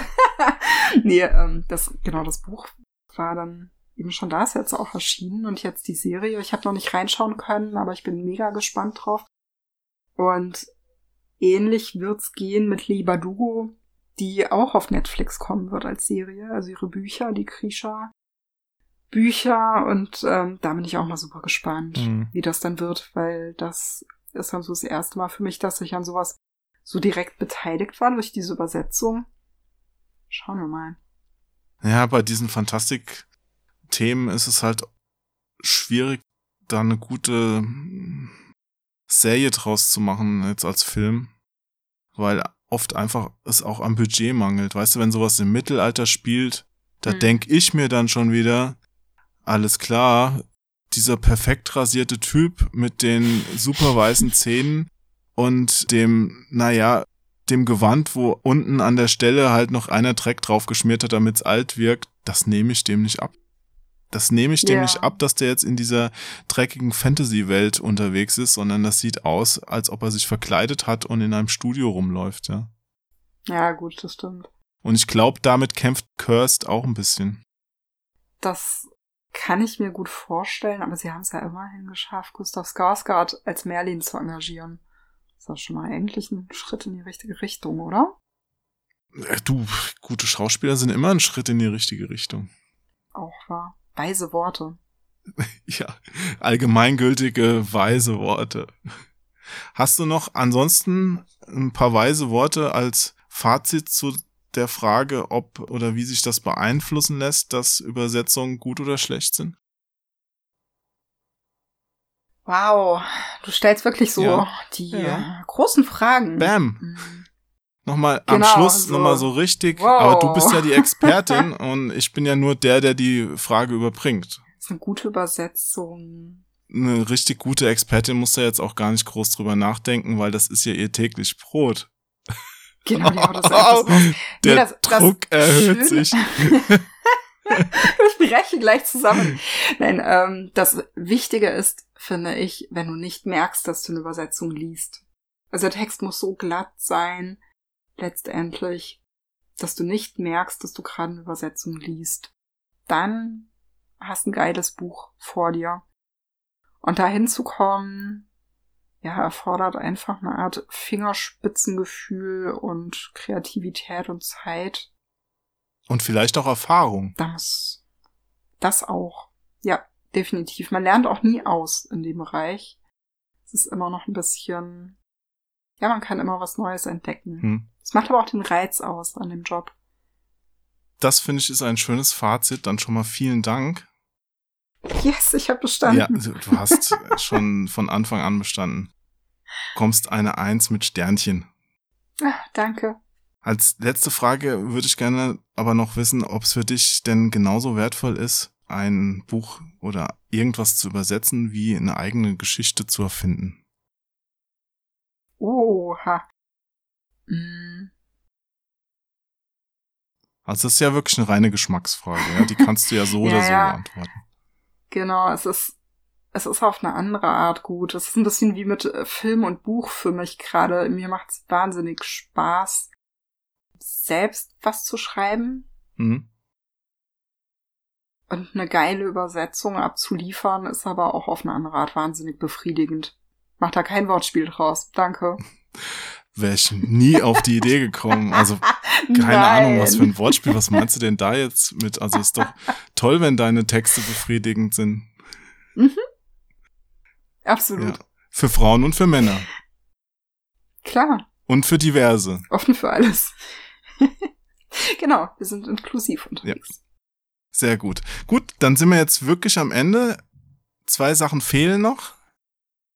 nee, ähm, das, genau, das Buch war dann eben schon da, ist jetzt auch erschienen und jetzt die Serie. Ich habe noch nicht reinschauen können, aber ich bin mega gespannt drauf. Und ähnlich wird's gehen mit Lee Badugo, die auch auf Netflix kommen wird als Serie. Also ihre Bücher, die Krisha Bücher und ähm, da bin ich auch mal super gespannt, Mhm. wie das dann wird, weil das ist dann so das erste Mal für mich, dass ich an sowas so direkt beteiligt war durch diese Übersetzung. Schauen wir mal. Ja, bei diesen Fantastik-Themen ist es halt schwierig, da eine gute Serie draus zu machen, jetzt als Film. Weil oft einfach es auch am Budget mangelt. Weißt du, wenn sowas im Mittelalter spielt, da Hm. denk ich mir dann schon wieder, alles klar, dieser perfekt rasierte Typ mit den super weißen Zähnen und dem, naja, dem Gewand, wo unten an der Stelle halt noch einer Dreck drauf geschmiert hat, damit's alt wirkt, das nehme ich dem nicht ab. Das nehme ich dem Ja. nicht ab, dass der jetzt in dieser dreckigen Fantasy-Welt unterwegs ist, sondern das sieht aus, als ob er sich verkleidet hat und in einem Studio rumläuft, ja. Ja, gut, das stimmt. Und ich glaube, damit kämpft Cursed auch ein bisschen. Das kann ich mir gut vorstellen, aber sie haben es ja immerhin geschafft, Gustav Skarsgård als Merlin zu engagieren. Das ist doch schon mal eigentlich ein Schritt in die richtige Richtung, oder? Äh, Du, gute Schauspieler sind immer ein Schritt in die richtige Richtung. Auch wahr. Weise Worte. Ja, allgemeingültige, weise Worte. Hast du noch ansonsten ein paar weise Worte als Fazit zu der Frage, ob oder wie sich das beeinflussen lässt, dass Übersetzungen gut oder schlecht sind? Wow, du stellst wirklich so Ja. die Ja. äh, großen Fragen. Bam! Nochmal am Genau, Schluss so. nochmal so richtig. Wow. Aber du bist ja die Expertin und ich bin ja nur der, der die Frage überbringt. Das ist eine gute Übersetzung. Eine richtig gute Expertin muss da jetzt auch gar nicht groß drüber nachdenken, weil das ist ja ihr täglich Brot. Genau, die haut das einfach so raus. Der Nee, das- das Druck erhöht Schöne- sich. ich breche gleich zusammen. Nein, ähm, das Wichtige ist, finde ich, wenn du nicht merkst, dass du eine Übersetzung liest. Also der Text muss so glatt sein, letztendlich, dass du nicht merkst, dass du gerade eine Übersetzung liest. Dann hast ein geiles Buch vor dir. Und dahin zu kommen, ja, erfordert einfach eine Art Fingerspitzengefühl und Kreativität und Zeit. Und vielleicht auch Erfahrung. Da muss das auch. Ja, definitiv. Man lernt auch nie aus in dem Bereich. Es ist immer noch ein bisschen, ja, man kann immer was Neues entdecken. Hm. Es macht aber auch den Reiz aus an dem Job. Das finde ich ist ein schönes Fazit. Dann schon mal vielen Dank. Yes, ich habe bestanden. Ja, du du hast schon von Anfang an bestanden. Kommst eine Eins mit Sternchen. Ah, danke. Als letzte Frage würde ich gerne aber noch wissen, ob es für dich denn genauso wertvoll ist, ein Buch oder irgendwas zu übersetzen, wie eine eigene Geschichte zu erfinden. Oha. Mm, Also das ist ja wirklich eine reine Geschmacksfrage, ja. Die kannst du ja so Ja, oder so ja. beantworten. genau, es ist, es ist auf eine andere Art gut. Es ist ein bisschen wie mit äh, Film und Buch für mich gerade. Mir macht es wahnsinnig Spaß, selbst was zu schreiben. Mhm. Und eine geile Übersetzung abzuliefern, ist aber auch auf eine andere Art wahnsinnig befriedigend. Mach da kein Wortspiel draus. Danke. Wäre ich nie auf die Idee gekommen. Also keine Nein. Ahnung, was für ein Wortspiel. Was meinst du denn da jetzt mit? Also ist doch toll, wenn deine Texte befriedigend sind. Absolut. Ja. Für Frauen und für Männer. Klar. Und für diverse. Offen für alles. genau. Wir sind inklusiv unterwegs. Sehr gut. Gut, dann sind wir jetzt wirklich am Ende. Zwei Sachen fehlen noch.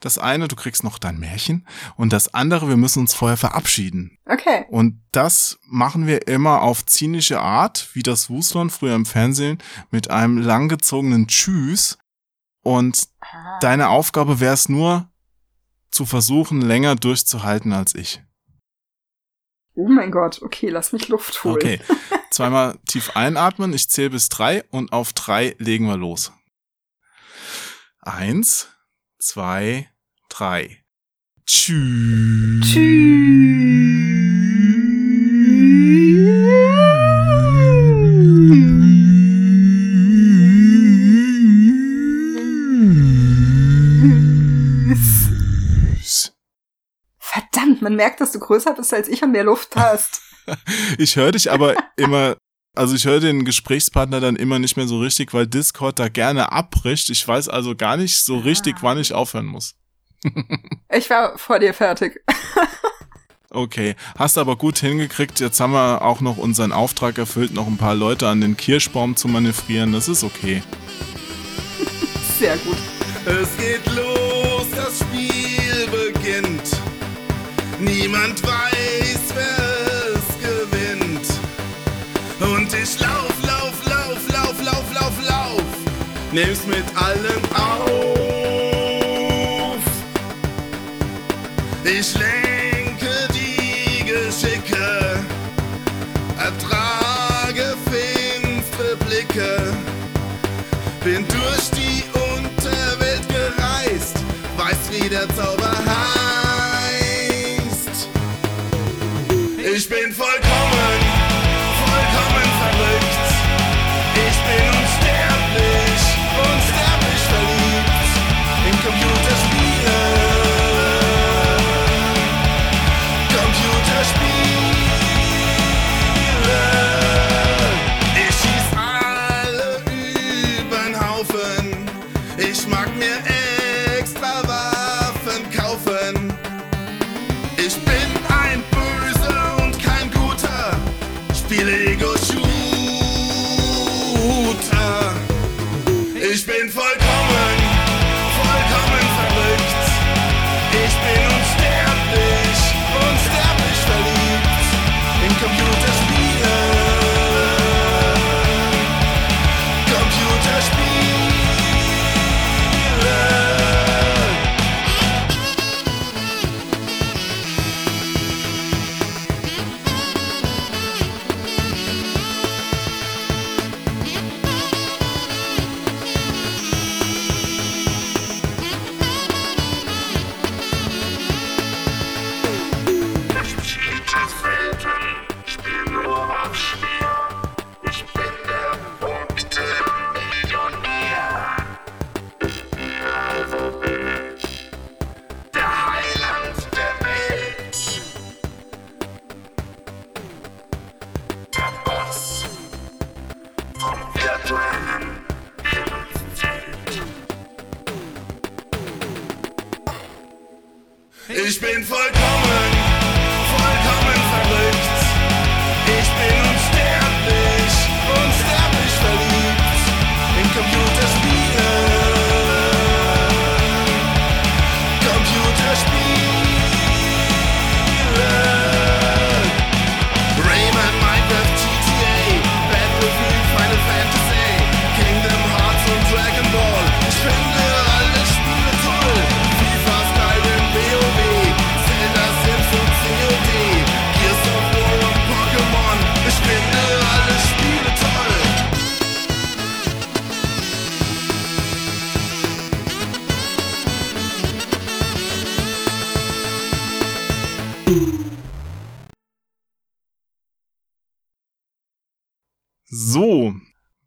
Das eine, du kriegst noch dein Märchen. Und das andere, wir müssen uns vorher verabschieden. Okay. Und das machen wir immer auf zynische Art, wie das Wuslon früher im Fernsehen, mit einem langgezogenen Tschüss. Und Ah. deine Aufgabe wäre es nur, zu versuchen, länger durchzuhalten als ich. Oh mein Gott. Okay, lass mich Luft holen. Okay. Zweimal tief einatmen, ich zähle bis drei und auf drei legen wir los. Eins, zwei, drei. Tschüss. Tschüss. Verdammt, man merkt, dass du größer bist als ich und mehr Luft hast. Ich höre dich aber immer, also ich höre den Gesprächspartner dann immer nicht mehr so richtig, weil Discord da gerne abbricht. Ich weiß also gar nicht so richtig, wann ich aufhören muss. Ich war vor dir fertig. Okay, hast aber gut hingekriegt. Jetzt haben wir auch noch unseren Auftrag erfüllt, noch ein paar Leute an den Kirschbaum zu manövrieren. Das ist okay. Sehr gut. Es geht los, das Spiel beginnt. Niemand weiß, wer es gewinnt. Und ich lauf, lauf, lauf, lauf, lauf, lauf, lauf. Nimm's mit allen auf. Ich lenke die Geschicke, ertrage finstere Blicke. Bin durch die Unterwelt gereist, weiß wie der Zauber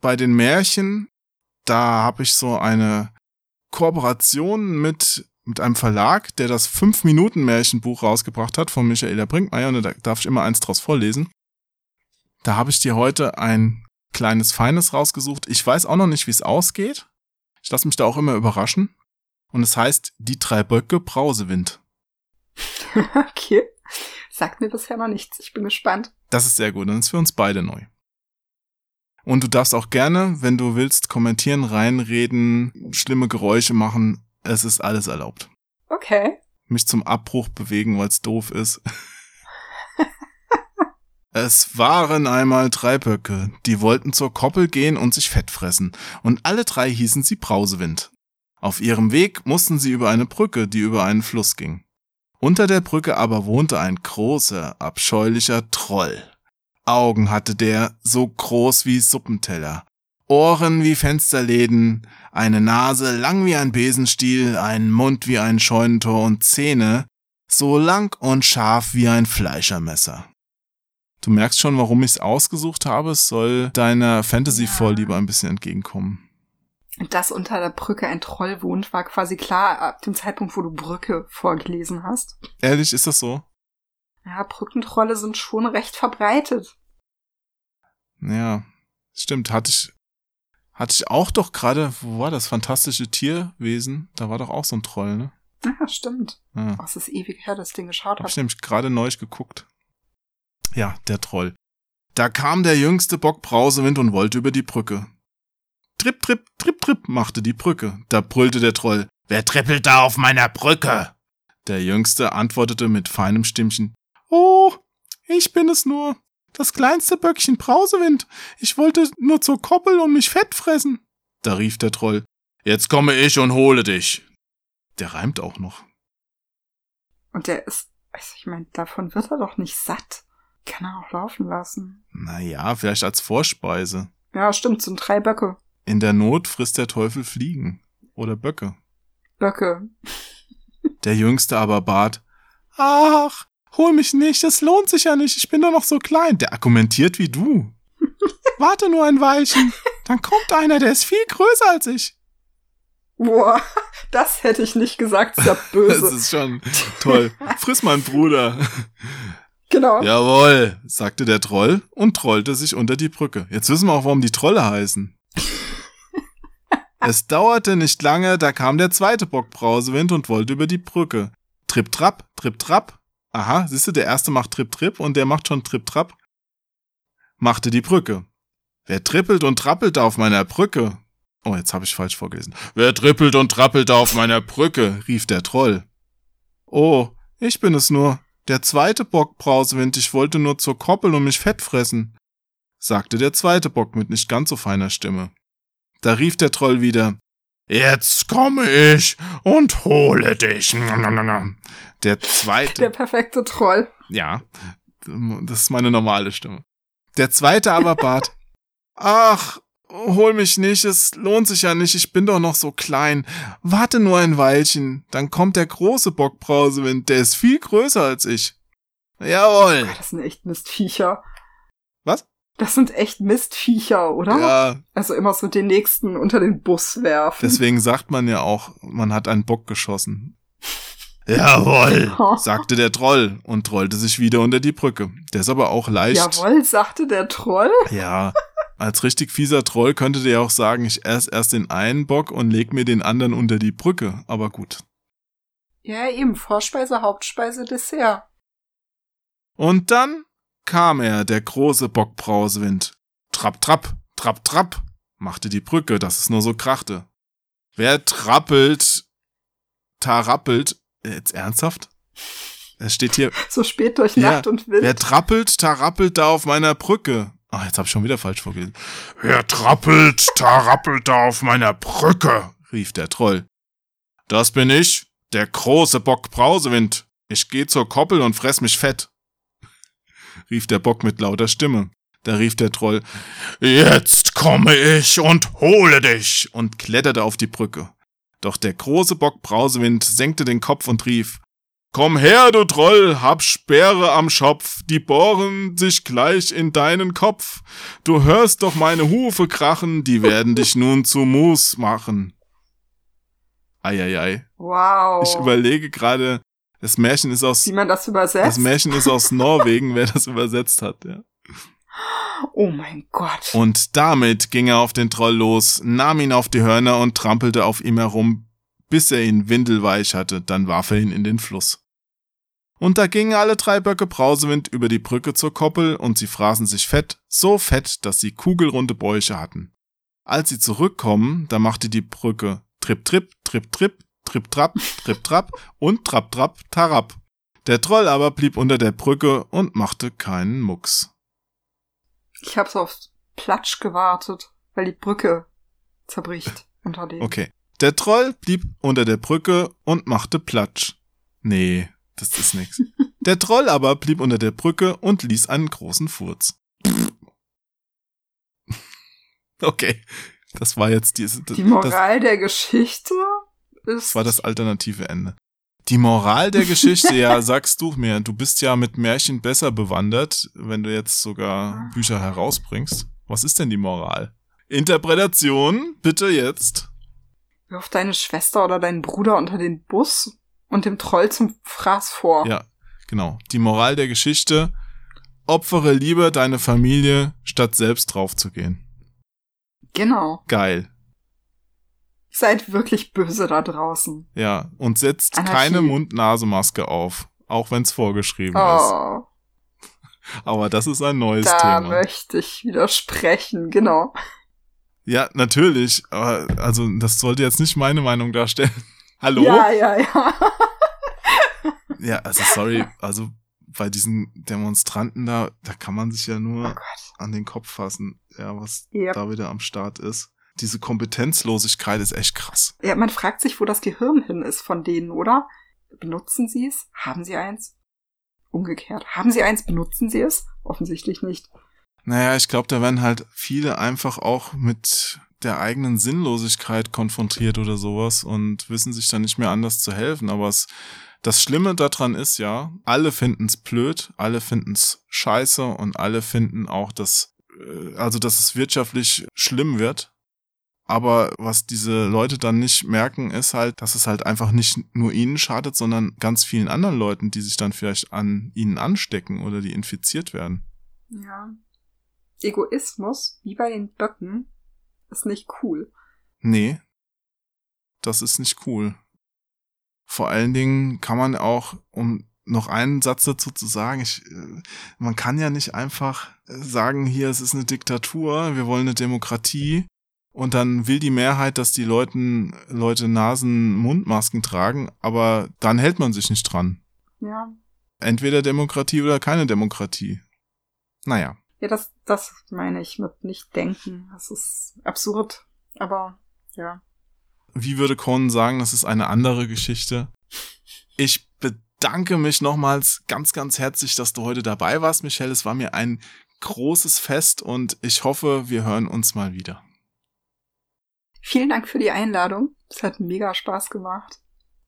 bei den Märchen, da habe ich so eine Kooperation mit, mit einem Verlag, der das 5-Minuten-Märchenbuch rausgebracht hat von Michaela Brinkmeier und da darf ich immer eins draus vorlesen. Da habe ich dir heute ein kleines Feines rausgesucht. Ich weiß auch noch nicht, wie es ausgeht. Ich lasse mich da auch immer überraschen. Und es heißt Die drei Böcke Brausewind. okay. Sagt mir bisher noch nichts. Ich bin gespannt. Das ist sehr gut. Dann ist für uns beide neu. Und du darfst auch gerne, wenn du willst, kommentieren, reinreden, schlimme Geräusche machen. Es ist alles erlaubt. Okay. Mich zum Abbruch bewegen, weil es doof ist. Es waren einmal drei Böcke, die wollten zur Koppel gehen und sich fett fressen, und alle drei hießen sie Brausewind. Auf ihrem Weg mussten sie über eine Brücke, die über einen Fluss ging. Unter der Brücke aber wohnte ein großer, abscheulicher Troll. Augen hatte der, so groß wie Suppenteller, Ohren wie Fensterläden, eine Nase lang wie ein Besenstiel, einen Mund wie ein Scheunentor und Zähne, so lang und scharf wie ein Fleischermesser. Du merkst schon, warum ich es ausgesucht habe. Es soll deiner Fantasy-Vorliebe ein bisschen entgegenkommen. Dass unter der Brücke ein Troll wohnt, war quasi klar ab dem Zeitpunkt, wo du Brücke vorgelesen hast. Ehrlich, ist das so? Ja, Brückentrolle sind schon recht verbreitet. Ja, stimmt. Hatte ich, hatte ich auch doch gerade, wo war das fantastische Tierwesen? Da war doch auch so ein Troll, ne? Ja, stimmt. Ja. Oh, es ist ewig her, dass ich den geschaut Hab ich habe. nämlich gerade neu geguckt. Ja, der Troll. Da kam der jüngste Bock Brausewind und wollte über die Brücke. Tripp, tripp, tripp, tripp, machte die Brücke. Da brüllte der Troll. Wer trippelt da auf meiner Brücke? Der Jüngste antwortete mit feinem Stimmchen. Ich bin es nur. Das kleinste Böckchen Brausewind. Ich wollte nur zur Koppel und mich fett fressen. Da rief der Troll. Jetzt komme ich und hole dich. Der reimt auch noch. Und der ist, also ich meine, davon wird er doch nicht satt. Kann er auch laufen lassen. Naja, vielleicht als Vorspeise. Ja, stimmt, sind drei Böcke. In der Not frisst der Teufel Fliegen oder Böcke. Böcke. Der Jüngste aber bat, Ach, hol mich nicht, es lohnt sich ja nicht, ich bin doch noch so klein. Der argumentiert wie du. Warte nur ein Weilchen, dann kommt einer, der ist viel größer als ich. Boah, das hätte ich nicht gesagt, ist ja Das böse. ist schon toll. Friss mein Bruder. genau. Jawohl, sagte der Troll und trollte sich unter die Brücke. Jetzt wissen wir auch, warum die Trolle heißen. Es dauerte nicht lange, da kam der zweite Bock Brausewind und wollte über die Brücke. Tripp, trapp, tripp, trapp. Aha, siehst du, der erste macht Tripp und der macht schon Tripp, Trapp. Machte die Brücke. Wer trippelt und trappelt auf meiner Brücke? Oh, jetzt habe ich falsch vorgelesen. Wer trippelt und trappelt auf meiner Brücke? rief der Troll. Oh, ich bin es nur. Der zweite Bock Brausewind, ich wollte nur zur Koppel und mich fett fressen, sagte der zweite Bock mit nicht ganz so feiner Stimme. Da rief der Troll wieder, Jetzt komme ich und hole dich. Der zweite. Der perfekte Troll. Ja, das ist meine normale Stimme. Der zweite aber bat, ach, hol mich nicht, es lohnt sich ja nicht, ich bin doch noch so klein. Warte nur ein Weilchen, dann kommt der große Bock Brausewind, der ist viel größer als ich. Jawohl. Das sind echt Mistviecher. Was? Das sind echt Mistviecher, oder? Ja, Also immer so den nächsten unter den Bus werfen. deswegen sagt man ja auch, man hat einen Bock geschossen. Jawohl, sagte der Troll und trollte sich wieder unter die Brücke. Der ist aber auch leicht. Jawohl, sagte der Troll. Ja, als richtig fieser Troll könnte der auch sagen, ich esse erst den einen Bock und leg mir den anderen unter die Brücke. Aber gut. Ja, eben. Vorspeise, Hauptspeise, Dessert. Und dann kam er, der große Bockbrausewind. Trapp, trapp, trapp, trapp, machte die Brücke, dass es nur so krachte. Wer trappelt, tarappelt, jetzt ernsthaft? Es steht hier, So spät durch Ja, Nacht und Wind. wer trappelt, tarappelt da auf meiner Brücke? Ach, jetzt hab ich schon wieder falsch vorgelesen. Wer trappelt, tarappelt da auf meiner Brücke? rief der Troll. Das bin ich, der große Bock Brausewind. Ich geh zur Koppel und fress mich fett. rief der Bock mit lauter Stimme. Da rief der Troll, Jetzt komme ich und hole dich und kletterte auf die Brücke. Doch der große Bock Brausewind senkte den Kopf und rief, Komm her, du Troll, hab Speere am Schopf, die bohren sich gleich in deinen Kopf. Du hörst doch meine Hufe krachen, die werden dich nun zu Mus machen. Eieiei. Wow. Ich überlege gerade, das Märchen ist aus, Wie man das übersetzt? das Märchen ist aus Norwegen, wer das übersetzt hat, ja. Oh mein Gott. Und damit ging er auf den Troll los, nahm ihn auf die Hörner und trampelte auf ihm herum, bis er ihn windelweich hatte, dann warf er ihn in den Fluss. Und da gingen alle drei Böcke Brausewind über die Brücke zur Koppel und sie fraßen sich fett, so fett, dass sie kugelrunde Bäuche hatten. Als sie zurückkommen, da machte die Brücke Trip Trip, Trip Trip, Trip Trap, Trip Trap und Trap Trap Tarap. Der Troll aber blieb unter der Brücke und machte keinen Mucks. Ich hab's auf Platsch gewartet, weil die Brücke zerbricht unter dem. Okay. Der Troll blieb unter der Brücke und machte Platsch. Nee, das ist nix. Der Troll aber blieb unter der Brücke und ließ einen großen Furz. Okay, das war jetzt diese, Die das, Moral der Geschichte ist. das war das alternative Ende. Die Moral der Geschichte, ja, sagst du mir, du bist ja mit Märchen besser bewandert, wenn du jetzt sogar Bücher herausbringst. Was ist denn die Moral? Interpretation, bitte jetzt. Wirf deine Schwester oder deinen Bruder unter den Bus und dem Troll zum Fraß vor. Ja, genau. Die Moral der Geschichte, opfere lieber deine Familie, statt selbst draufzugehen. Genau. Geil. Seid wirklich böse da draußen. Ja, und setzt Anarchie. keine Mund-Nase-Maske auf, auch wenn's vorgeschrieben ist. Oh, Aber das ist ein neues da Thema. möchte ich widersprechen, genau. Ja, natürlich, aber also das sollte jetzt nicht meine Meinung darstellen. Hallo? Ja, ja, ja. Ja, also sorry, also bei diesen Demonstranten da, da kann man sich ja Oh nur Gott. an den Kopf fassen, ja, was Ja. da wieder am Start ist. Diese Kompetenzlosigkeit ist echt krass. ja, man fragt sich, wo das Gehirn hin ist von denen, oder? Benutzen sie es? Haben sie eins? Umgekehrt. Haben sie eins? Benutzen sie es? Offensichtlich nicht. Naja, ich glaube, da werden halt viele einfach auch mit der eigenen Sinnlosigkeit konfrontiert oder sowas und wissen sich dann nicht mehr anders zu helfen. Aber es, das Schlimme daran ist ja, alle finden's blöd, alle finden's scheiße und alle finden auch, dass, äh, also, dass es wirtschaftlich schlimm wird. Aber was diese Leute dann nicht merken, ist halt, dass es halt einfach nicht nur ihnen schadet, sondern ganz vielen anderen Leuten, die sich dann vielleicht an ihnen anstecken oder die infiziert werden. Ja. Egoismus, wie bei den Böcken, ist nicht cool. Nee, das ist nicht cool. Vor allen Dingen kann man auch, um noch einen Satz dazu zu sagen, ich, äh, man kann ja nicht einfach äh, sagen, hier, es ist eine Diktatur, wir wollen eine Demokratie und dann will die Mehrheit, dass die Leuten, Leute Nasen-Mundmasken tragen, aber dann hält man sich nicht dran. Ja. Entweder Demokratie oder keine Demokratie. Naja. Ja, das, das meine ich mit nicht denken. Das ist absurd. Aber, ja. wie würde Conan sagen, das ist eine andere Geschichte. Ich bedanke mich nochmals ganz, ganz herzlich, dass du heute dabei warst, Michelle. Es war mir ein großes Fest und ich hoffe, wir hören uns mal wieder. Vielen Dank für die Einladung. Es hat mega Spaß gemacht.